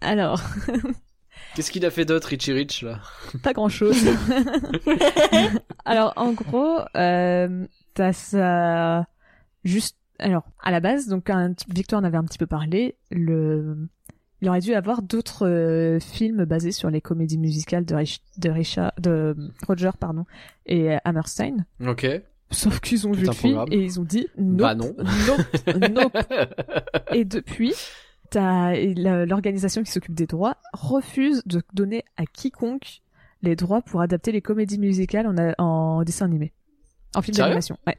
Alors, Qu'est-ce qu'il a fait d'autre, Richie Rich, là? Pas grand chose. alors, en gros, euh, t'as ça juste. Alors, à la base, donc, un... Victor en avait un petit peu parlé. Le, il aurait dû avoir d'autres euh, films basés sur les comédies musicales de, Rich... de Richard, de Roger, pardon, et euh, Hammerstein. Ok. Sauf qu'ils ont Tout vu le film et ils ont dit nope, Bah non. nope, nope. Et depuis, t'as l'organisation qui s'occupe des droits refuse de donner à quiconque les droits pour adapter les comédies musicales en, a- en dessin animé, en film d'animation. Ouais.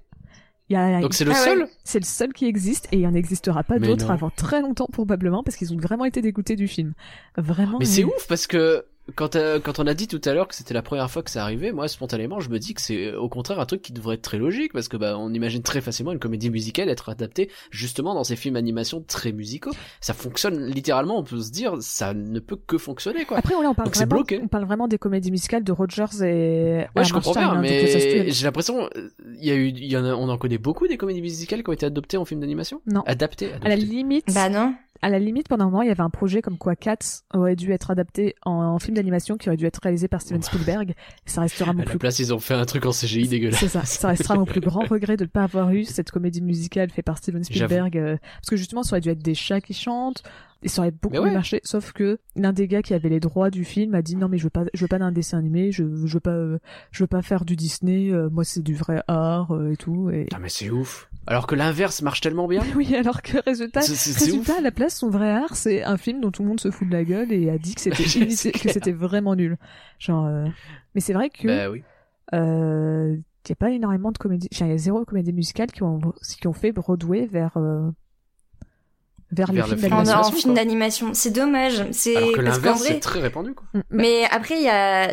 Il y a, Donc c'est le Ah ouais. seul c'est le seul qui existe et il n'y en existera pas d'autres avant très longtemps probablement parce qu'ils ont vraiment été dégoûtés du film. Vraiment. Mais c'est ouf parce que quand, euh, quand on a dit tout à l'heure que c'était la première fois que ça arrivait, moi spontanément je me dis que c'est euh, au contraire un truc qui devrait être très logique parce que bah on imagine très facilement une comédie musicale être adaptée justement dans ces films animation très musicaux. Ça fonctionne littéralement, on peut se dire ça ne peut que fonctionner quoi. Après, là, on parle Donc c'est vraiment, bloqué. on parle vraiment des comédies musicales de Rogers et Ouais, je comprends bien, hein, mais peut- j'ai l'impression euh, il y a eu il y en a, on en connaît beaucoup des comédies musicales qui ont été adoptées en film d'animation? Non. Adaptées. À la limite, Bah non. À la limite, pendant un moment, il y avait un projet comme quoi Cats aurait dû être adapté en, en film d'animation qui aurait dû être réalisé par Steven Spielberg. Et ça restera mon À la plus place ils ont fait un truc en CGI dégueulasse. C'est ça, ça restera mon plus grand regret de ne pas avoir eu cette comédie musicale faite par Steven Spielberg. euh, parce que justement, ça aurait dû être des chats qui chantent. Et ça aurait beaucoup ouais. mieux marché. Sauf que l'un des gars qui avait les droits du film a dit non mais je veux pas, je veux pas d'un dessin animé, je, je veux pas, euh, je veux pas faire du Disney. euh, moi c'est du vrai art euh, et tout. Et Ah mais c'est ouf. Alors que l'inverse marche tellement bien. oui, alors que résultat, résultat à la place son vrai art c'est un film dont tout le monde se fout de la gueule et a dit que c'était que c'était vraiment nul. Genre, euh, mais c'est vrai que Bah oui. euh, il y a pas énormément de comédies, enfin, il y a zéro comédie musicale qui ont, qui ont fait Broadway vers, euh, vers, Vers le le film film En, d'animation. en d'animation, film d'animation. C'est dommage. C'est Alors que parce qu'en l'inverse vrai. c'est très répandu quoi. Mm, mais- après, il y a,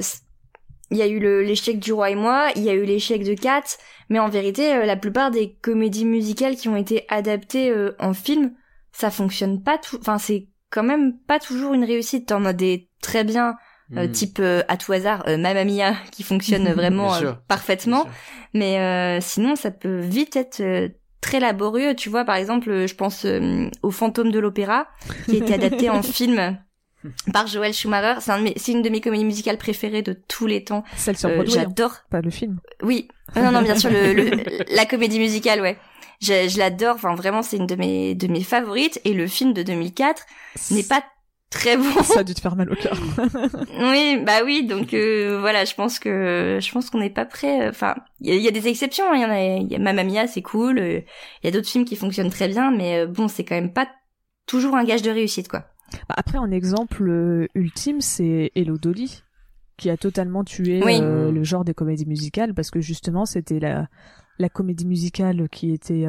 il y a eu le- l'échec du roi et moi, il y a eu l'échec de Cat, mais en vérité, euh, la plupart des comédies musicales qui ont été adaptées euh, en film, ça fonctionne pas tout, enfin, c'est quand même pas toujours une réussite. T'en as des très bien, euh, Hmm. type euh, à tout hasard, euh, Mamma Mia, qui fonctionne vraiment euh, sûr. parfaitement. Mais euh, sinon, ça peut vite être euh, très laborieux. Tu vois, par exemple, euh, je pense euh, au Fantôme de l'Opéra, qui a été adapté en film par Joel Schumacher. C'est un une de mes comédies musicales préférées de tous les temps. Celle sur Euh, Broadway, hein, J'adore. pas le film. Oui. Non, non, bien sûr, le, le- la comédie musicale, ouais. Je, je l'adore. Enfin, vraiment, c'est une de mes de mes favorites. Et le film de 2004 n'est pas très bon. Ça a dû te faire mal au cœur. Oui, bah oui, donc euh, voilà, je pense que je pense qu'on n'est pas prêt. Enfin, il y, a- il y a des exceptions. hein, Il y en a, il y a Mamma Mia, c'est cool. euh, Il y a d'autres films qui fonctionnent très bien, mais euh, bon, c'est quand même pas toujours un gage de réussite, quoi. Bah, après, en exemple euh, ultime, c'est Hello Dolly, qui a totalement tué Oui. euh, le genre des comédies musicales, parce que justement, c'était la, la comédie musicale qui était...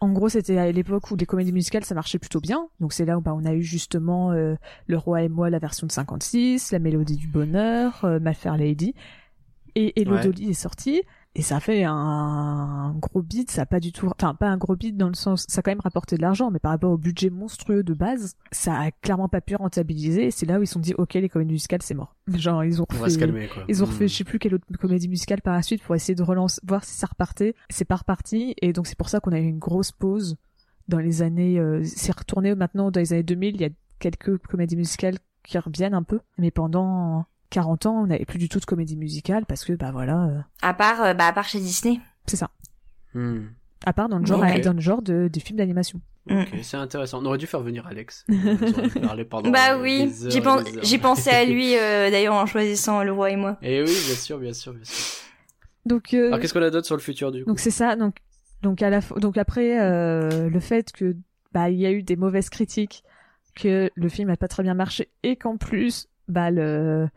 En gros, c'était à l'époque où les comédies musicales, ça marchait plutôt bien. Donc c'est là où bah, on a eu justement euh, Le Roi et moi, la version de 56, La Mélodie du Bonheur, euh, My Fair Lady. Et Ouais. Dolly est sorti. Et ça a fait un gros beat, ça a pas du tout, enfin pas un gros beat dans le sens, ça a quand même rapporté de l'argent, mais par rapport au budget monstrueux de base, ça a clairement pas pu rentabiliser. Et c'est là où ils se sont dit, ok, les comédies musicales, c'est mort. Genre ils ont On refait- calmer ils ont Hmm. refait je sais plus quelle autre comédie musicale par la suite pour essayer de relancer, voir si ça repartait. C'est pas reparti et donc c'est pour ça qu'on a eu une grosse pause dans les années. Euh, c'est retourné maintenant dans les années 2000. Il y a quelques comédies musicales qui reviennent un peu, mais pendant 40 ans, on n'avait plus du tout de comédie musicale parce que bah voilà, euh, À part, euh, bah à part chez Disney. c'est ça. Hmm. À part dans le genre, Ok. dans le genre de, des films d'animation. Ok, c'est intéressant. On aurait dû faire venir Alex. Parlé pendant bah oui, j'ai pen- pensé à lui euh, d'ailleurs en choisissant Le Roi et moi. Et oui, bien sûr, bien sûr, bien sûr. Donc euh, Alors qu'est-ce qu'on a d'autre sur le futur du coup Donc c'est ça. Donc donc à la f- donc après euh, le fait que bah il y a eu des mauvaises critiques, que le film a pas très bien marché et qu'en plus bah le le-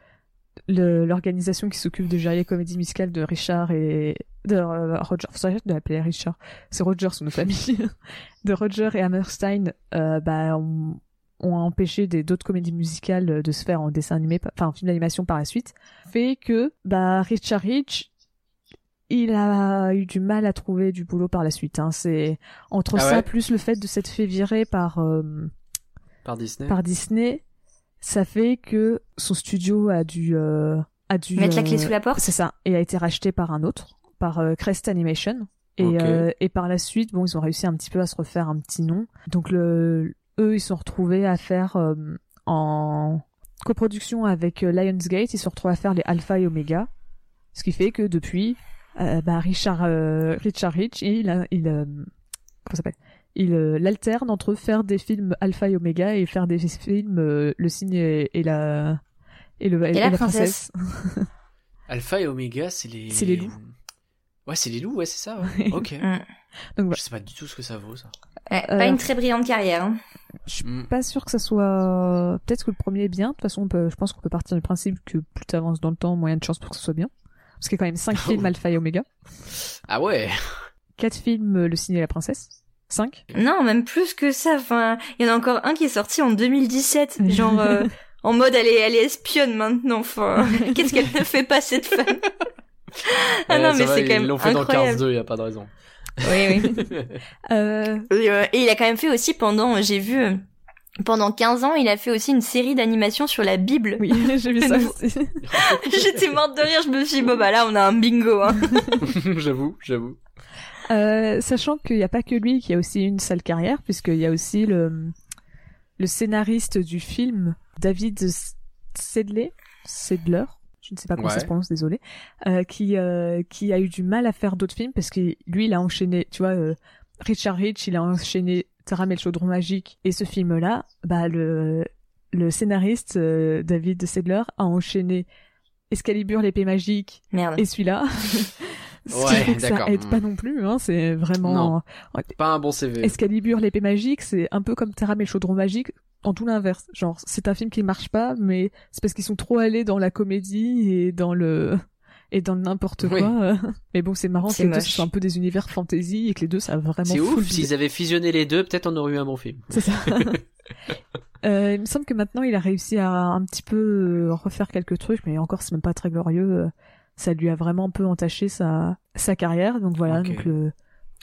l'organisation qui s'occupe de gérer les comédies musicales de Richard et de euh, Roger, faut arrêter de l'appeler Richard, c'est Roger son famille, de Roger et Hammerstein, euh, bah ont, ont empêché des d'autres comédies musicales de se faire en dessin animé, enfin en film d'animation par la suite, fait que bah Richard Rich il a eu du mal à trouver du boulot par la suite. Hein. C'est entre Ah ça plus le fait de s'être fait virer par euh, Par Disney par Disney, ça fait que son studio a dû euh, a dû Mettre la euh, clé sous la porte. C'est ça, et a été racheté par un autre, par euh, Crest Animation. Et, Ok. euh, et par la suite, bon, ils ont réussi un petit peu à se refaire un petit nom. Donc le, eux, ils se sont retrouvés à faire euh, en coproduction avec euh, Lionsgate, ils se retrouvent à faire les Alpha et Omega, ce qui fait que depuis, euh, bah, Richard euh, Richard Rich, il a- il euh, comment ça s'appelle? Il euh, l'alterne entre faire des films Alpha et Omega et faire des films euh, Le Cygne et, et la et le Et la princesse. Alpha et Omega, c'est les. C'est les loups. Ouais, c'est les loups, ouais, c'est ça. Ouais. ok. Mm. Donc voilà. Je sais pas du tout ce que ça vaut, ça. Ouais, Euh, Pas une très brillante carrière. hein. Je suis Mm. pas sûr que ça soit. Peut-être que le premier est bien. De toute façon, on peut- je pense qu'on peut partir du principe que plus tu avances dans le temps, moyen de chance pour que ce soit bien. Parce qu'il y a quand même 5 films Alpha et Omega, Ah ouais. 4 films euh, Le Cygne et la Princesse, 5. Non, même plus que ça. Enfin, il y en a encore un qui est sorti en 2017. Genre, euh, en mode, elle est, elle est espionne maintenant. Enfin, qu'est-ce qu'elle ne fait pas, cette femme? Ah non, mais c'est quand même Ils l'ont fait dans incroyable. Cars 2, y a pas de raison. Oui, oui. Euh, Et, euh, et il a quand même fait aussi pendant, j'ai vu, euh, pendant 15 ans, il a fait aussi une série d'animation sur la Bible. oui, j'ai vu ça aussi. J'étais morte de rire, je me suis dit, bon bah là, on a un bingo. Hein. j'avoue, j'avoue. Euh, sachant qu'il n'y a pas que lui qui a aussi une sale carrière, puisqu'il y a aussi le, le scénariste du film, David Sedley, Sedler, je ne sais pas comment ça se prononce, désolé, euh, qui, euh, qui a eu du mal à faire d'autres films, parce que lui, il a enchaîné, tu vois, euh, Richard Rich, il a enchaîné Taram et le chaudron magique, et ce film-là, bah, le, le scénariste, euh, David Sedler, a enchaîné Excalibur, l'épée magique, Merde. et celui-là. Ce qui Ouais, fait que ça aide pas non plus, hein, c'est vraiment... Non. Pas un bon CV. Excalibur, l'épée magique, c'est un peu comme Taram et le chaudron magique, en tout l'inverse. Genre, c'est un film qui marche pas, mais c'est parce qu'ils sont trop allés dans la comédie et dans le et dans n'importe quoi. euh. Mais bon, c'est marrant que C'est les deux soit un peu des univers fantasy et que les deux ça a vraiment C'est ouf, s'ils avaient fusionné les deux, peut-être on aurait eu un bon film. C'est ça. Euh, il me semble que maintenant il a réussi à un petit peu euh, refaire quelques trucs, mais encore c'est même pas très glorieux. Euh, Ça lui a vraiment un peu entaché sa sa carrière, donc voilà. Donc le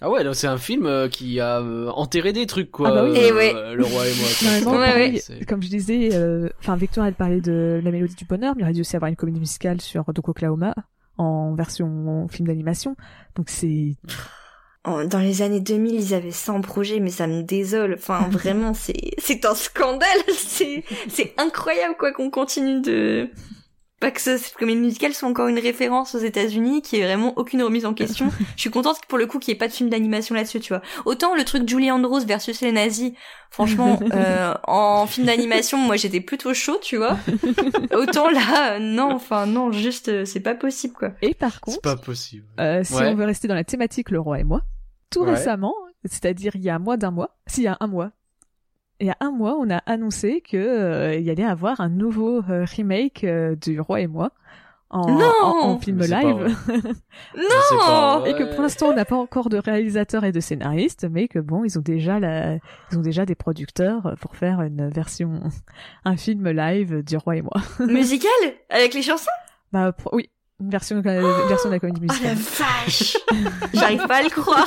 Ah ouais, donc c'est un film euh, qui a euh, enterré des trucs, quoi. Ah bah oui. Eh ouais. euh, Le roi et moi. quoi. Normalement, Ouais, pareil, C'est- comme je disais, euh, enfin Victoire elle parlait de la mélodie du bonheur, mais il aurait dû aussi avoir une comédie musicale sur Doc Oklahoma en version film d'animation. Donc c'est Dans les années 2000, ils avaient 100 projets, mais ça me désole. Enfin, vraiment, c'est, c'est un scandale. C'est, c'est incroyable, quoi, qu'on continue de, pas que ce- cette comédie musicale soit encore une référence aux États-Unis, qui est vraiment aucune remise en question. Je suis contente pour le coup qu'il n'y ait pas de film d'animation là-dessus, tu vois. Autant le truc Julie Andrews versus les nazis, franchement, euh, en film d'animation, moi j'étais plutôt chaud, tu vois. Autant là, euh, non, enfin non, juste, euh, c'est pas possible, quoi. et par C'est contre, pas possible. euh, si Ouais. on veut rester dans la thématique Le Roi et moi, tout Ouais. récemment, c'est-à-dire il y a moins d'un mois, s'il y a un mois, il y a un mois, on a annoncé que euh, il y allait avoir un nouveau euh, remake euh, du Roi et moi en, Non en, en film live. Non! Et que pour l'instant, on n'a pas encore de réalisateur et de scénariste, mais que bon, ils ont déjà la, ils ont déjà des producteurs pour faire une version, un film live du Roi et moi. Musical? Avec les chansons? Bah, pro- oui, une version, une version de la comédie Oh la musicale. vache J'arrive pas à le croire.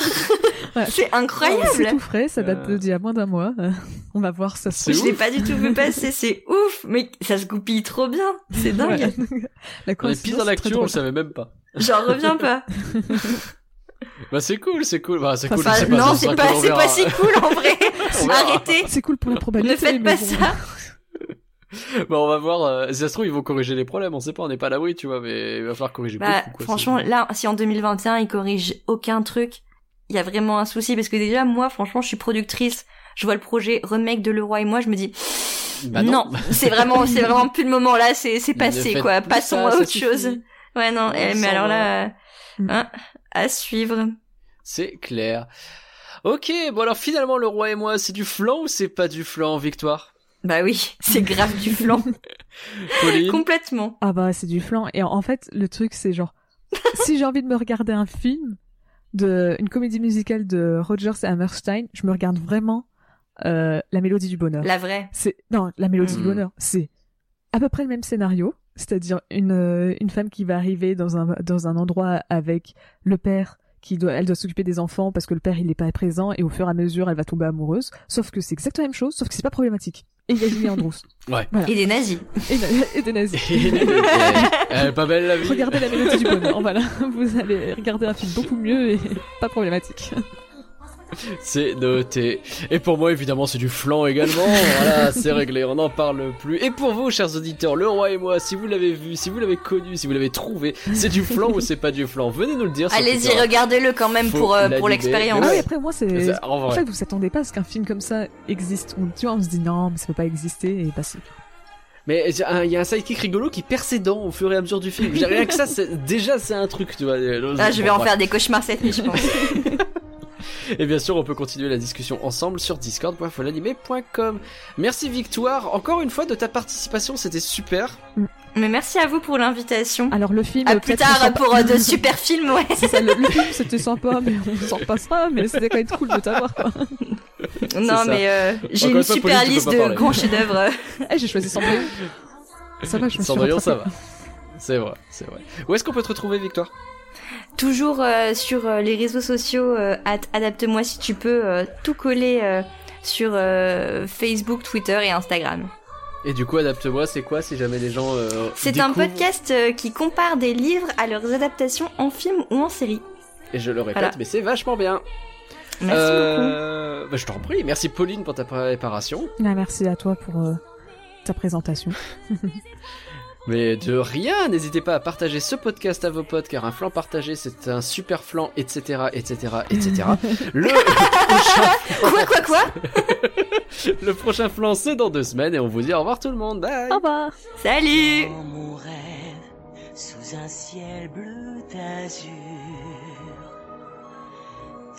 Ouais. C'est C'est incroyable. tout frais, ça date Euh. d'il y a moins d'un mois. Euh, On va voir ça se C'est Je l'ai pas du tout vu passer, c'est ouf, mais ça se goupille trop bien. C'est dingue. Ouais. la On est coïncidence, pile dans c'est l'actu, on le savait même pas. J'en reviens pas. Bah c'est cool, c'est cool. Bah c'est Enfin, cool, pas. non, c'est pas, c'est pas si cool en vrai. Arrêtez. C'est cool pour la probabilité. Ne faites pas bon. ça. Bah on va voir. euh, si ça se trouve ils vont corriger les problèmes. On sait pas, on n'est pas à l'abri, tu vois. Mais il va falloir corriger Bah, beaucoup. quoi, franchement, là, si en 2021 ils corrigent aucun truc, il y a vraiment un souci parce que déjà, moi, franchement, je suis productrice. Je vois le projet remake de Le Roi et moi, je me dis, Bah non, c'est vraiment, c'est vraiment plus le moment là, c'est, c'est passé, quoi. Passons ça, à autre suffit. chose. Ouais, non, On eh, mais alors là, Mm. hein, à suivre. C'est clair. Ok, bon alors finalement le roi et moi, c'est du flan ou c'est pas du flan, Victoire? Bah oui, c'est grave du flan. Complètement. Ah bah c'est du flan. Et en, fait, le truc c'est genre, si j'ai envie de me regarder un film, de une comédie musicale de Rogers et Hammerstein, je me regarde vraiment euh, la mélodie du bonheur. La vraie. C'est non, la mélodie Mm. du bonheur, c'est à peu près le même scénario, c'est-à-dire une euh, une femme qui va arriver dans un dans un endroit avec le père qui doit elle doit s'occuper des enfants parce que le père il est pas présent et au fur et à mesure elle va tomber amoureuse, sauf que c'est exactement la même chose, sauf que c'est pas problématique. Et il y a Julie Andrews Ouais. Et des nazis. et, et des nazis. Elle est pas belle la vie. Regardez la mélodie du bonheur, voilà. Vous allez regarder un film beaucoup mieux et pas problématique. C'est noté. Et pour moi, évidemment, c'est du flan également. Voilà, c'est réglé, on n'en parle plus. Et pour vous, chers auditeurs, le roi et moi, si vous l'avez vu, si vous l'avez connu, si vous l'avez trouvé, c'est du flan ou c'est pas du flan? Venez nous le dire. Allez-y, regardez-le quand même Faut pour, euh, pour l'expérience. Ah oui, après moi c'est. En En fait, vous s'attendez pas à ce qu'un film comme ça existe. On, tu vois, on se dit non, mais ça peut pas exister, et bah si. Mais il y a un- il y a un sidekick rigolo qui perd ses dents au fur et à mesure du film. J'ai rien que ça, déjà c'est un truc, tu vois. Ah, je vais en faire des cauchemars cette nuit, je pense. Et bien sûr, on peut continuer la discussion ensemble sur discord.folanimé.com. Merci Victoire, encore une fois de ta participation, c'était super. Mais merci à vous pour l'invitation. Alors le film. À plus tard pour euh, de super films, ouais. Ça, le, le film c'était sympa, mais on s'en repassera, mais c'était quand même cool de t'avoir quoi. Non, mais euh, j'ai une fois, super Pauline, liste de parler. grands chefs-d'œuvre. Eh, j'ai choisi Cendrillon. Ça va, je me suis Cendrillon, ça va. C'est vrai, c'est vrai. Où est-ce qu'on peut te retrouver Victoire? Toujours euh, sur euh, les réseaux sociaux, euh, at- adapte-moi si tu peux, euh, tout coller euh, sur euh, Facebook, Twitter et Instagram. Et du coup, adapte-moi, c'est quoi si jamais les gens. euh, C'est un podcast euh, qui compare des livres à leurs adaptations en film ou en série. Et je le répète, Voilà. mais c'est vachement bien. Merci beaucoup. Bah, je t'en prie. Merci Pauline pour ta préparation. Ah, merci à toi pour euh, ta présentation. Mais de rien, n'hésitez pas à partager ce podcast à vos potes, car un flan partagé, c'est un super flan, etc., etc., etc. le, prochain, Quoi, quoi, quoi le prochain flan, c'est dans deux semaines, et on vous dit au revoir tout le monde. Bye Au revoir. Salut Dans mon rêve, sous un ciel bleu d'azur.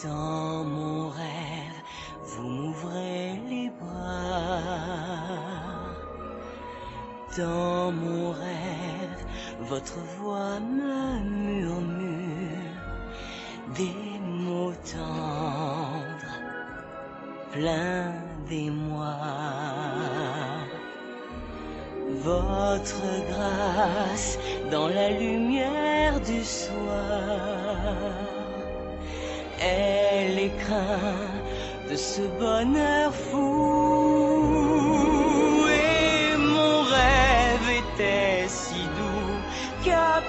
Dans mon rêve, vous m'ouvrez les bras. Dans mon rêve, votre voix me murmure des mots tendres, pleins d'émoi. Votre grâce dans la lumière du soir est l'écrin de ce bonheur fou.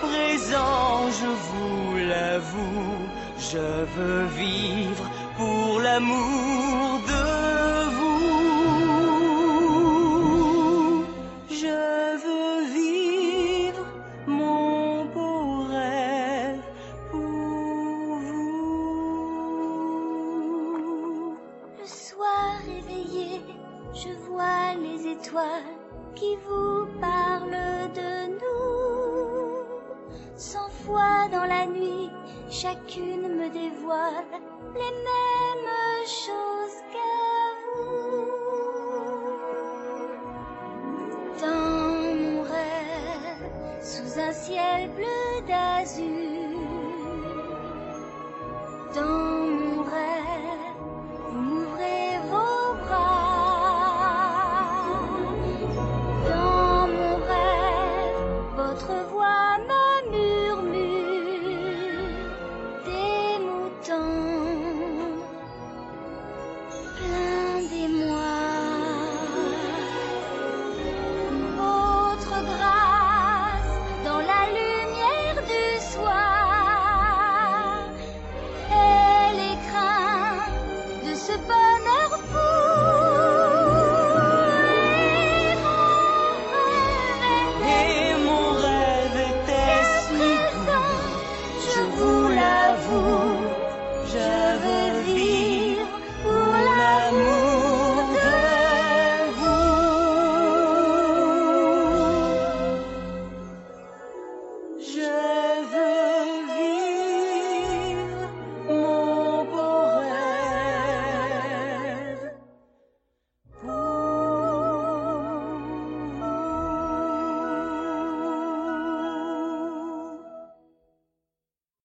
Présent je vous l'avoue, je veux vivre pour l'amour de vous. Je veux vivre mon beau rêve pour vous. Le soir réveillé, je vois les étoiles qui vous parlent de nous cent fois dans la nuit, chacune me dévoile les mêmes choses qu'à vous. Dans mon rêve, sous un ciel bleu d'azur, dans mon rêve, vous m'ouvrez vos bras. Dans mon rêve, votre voix.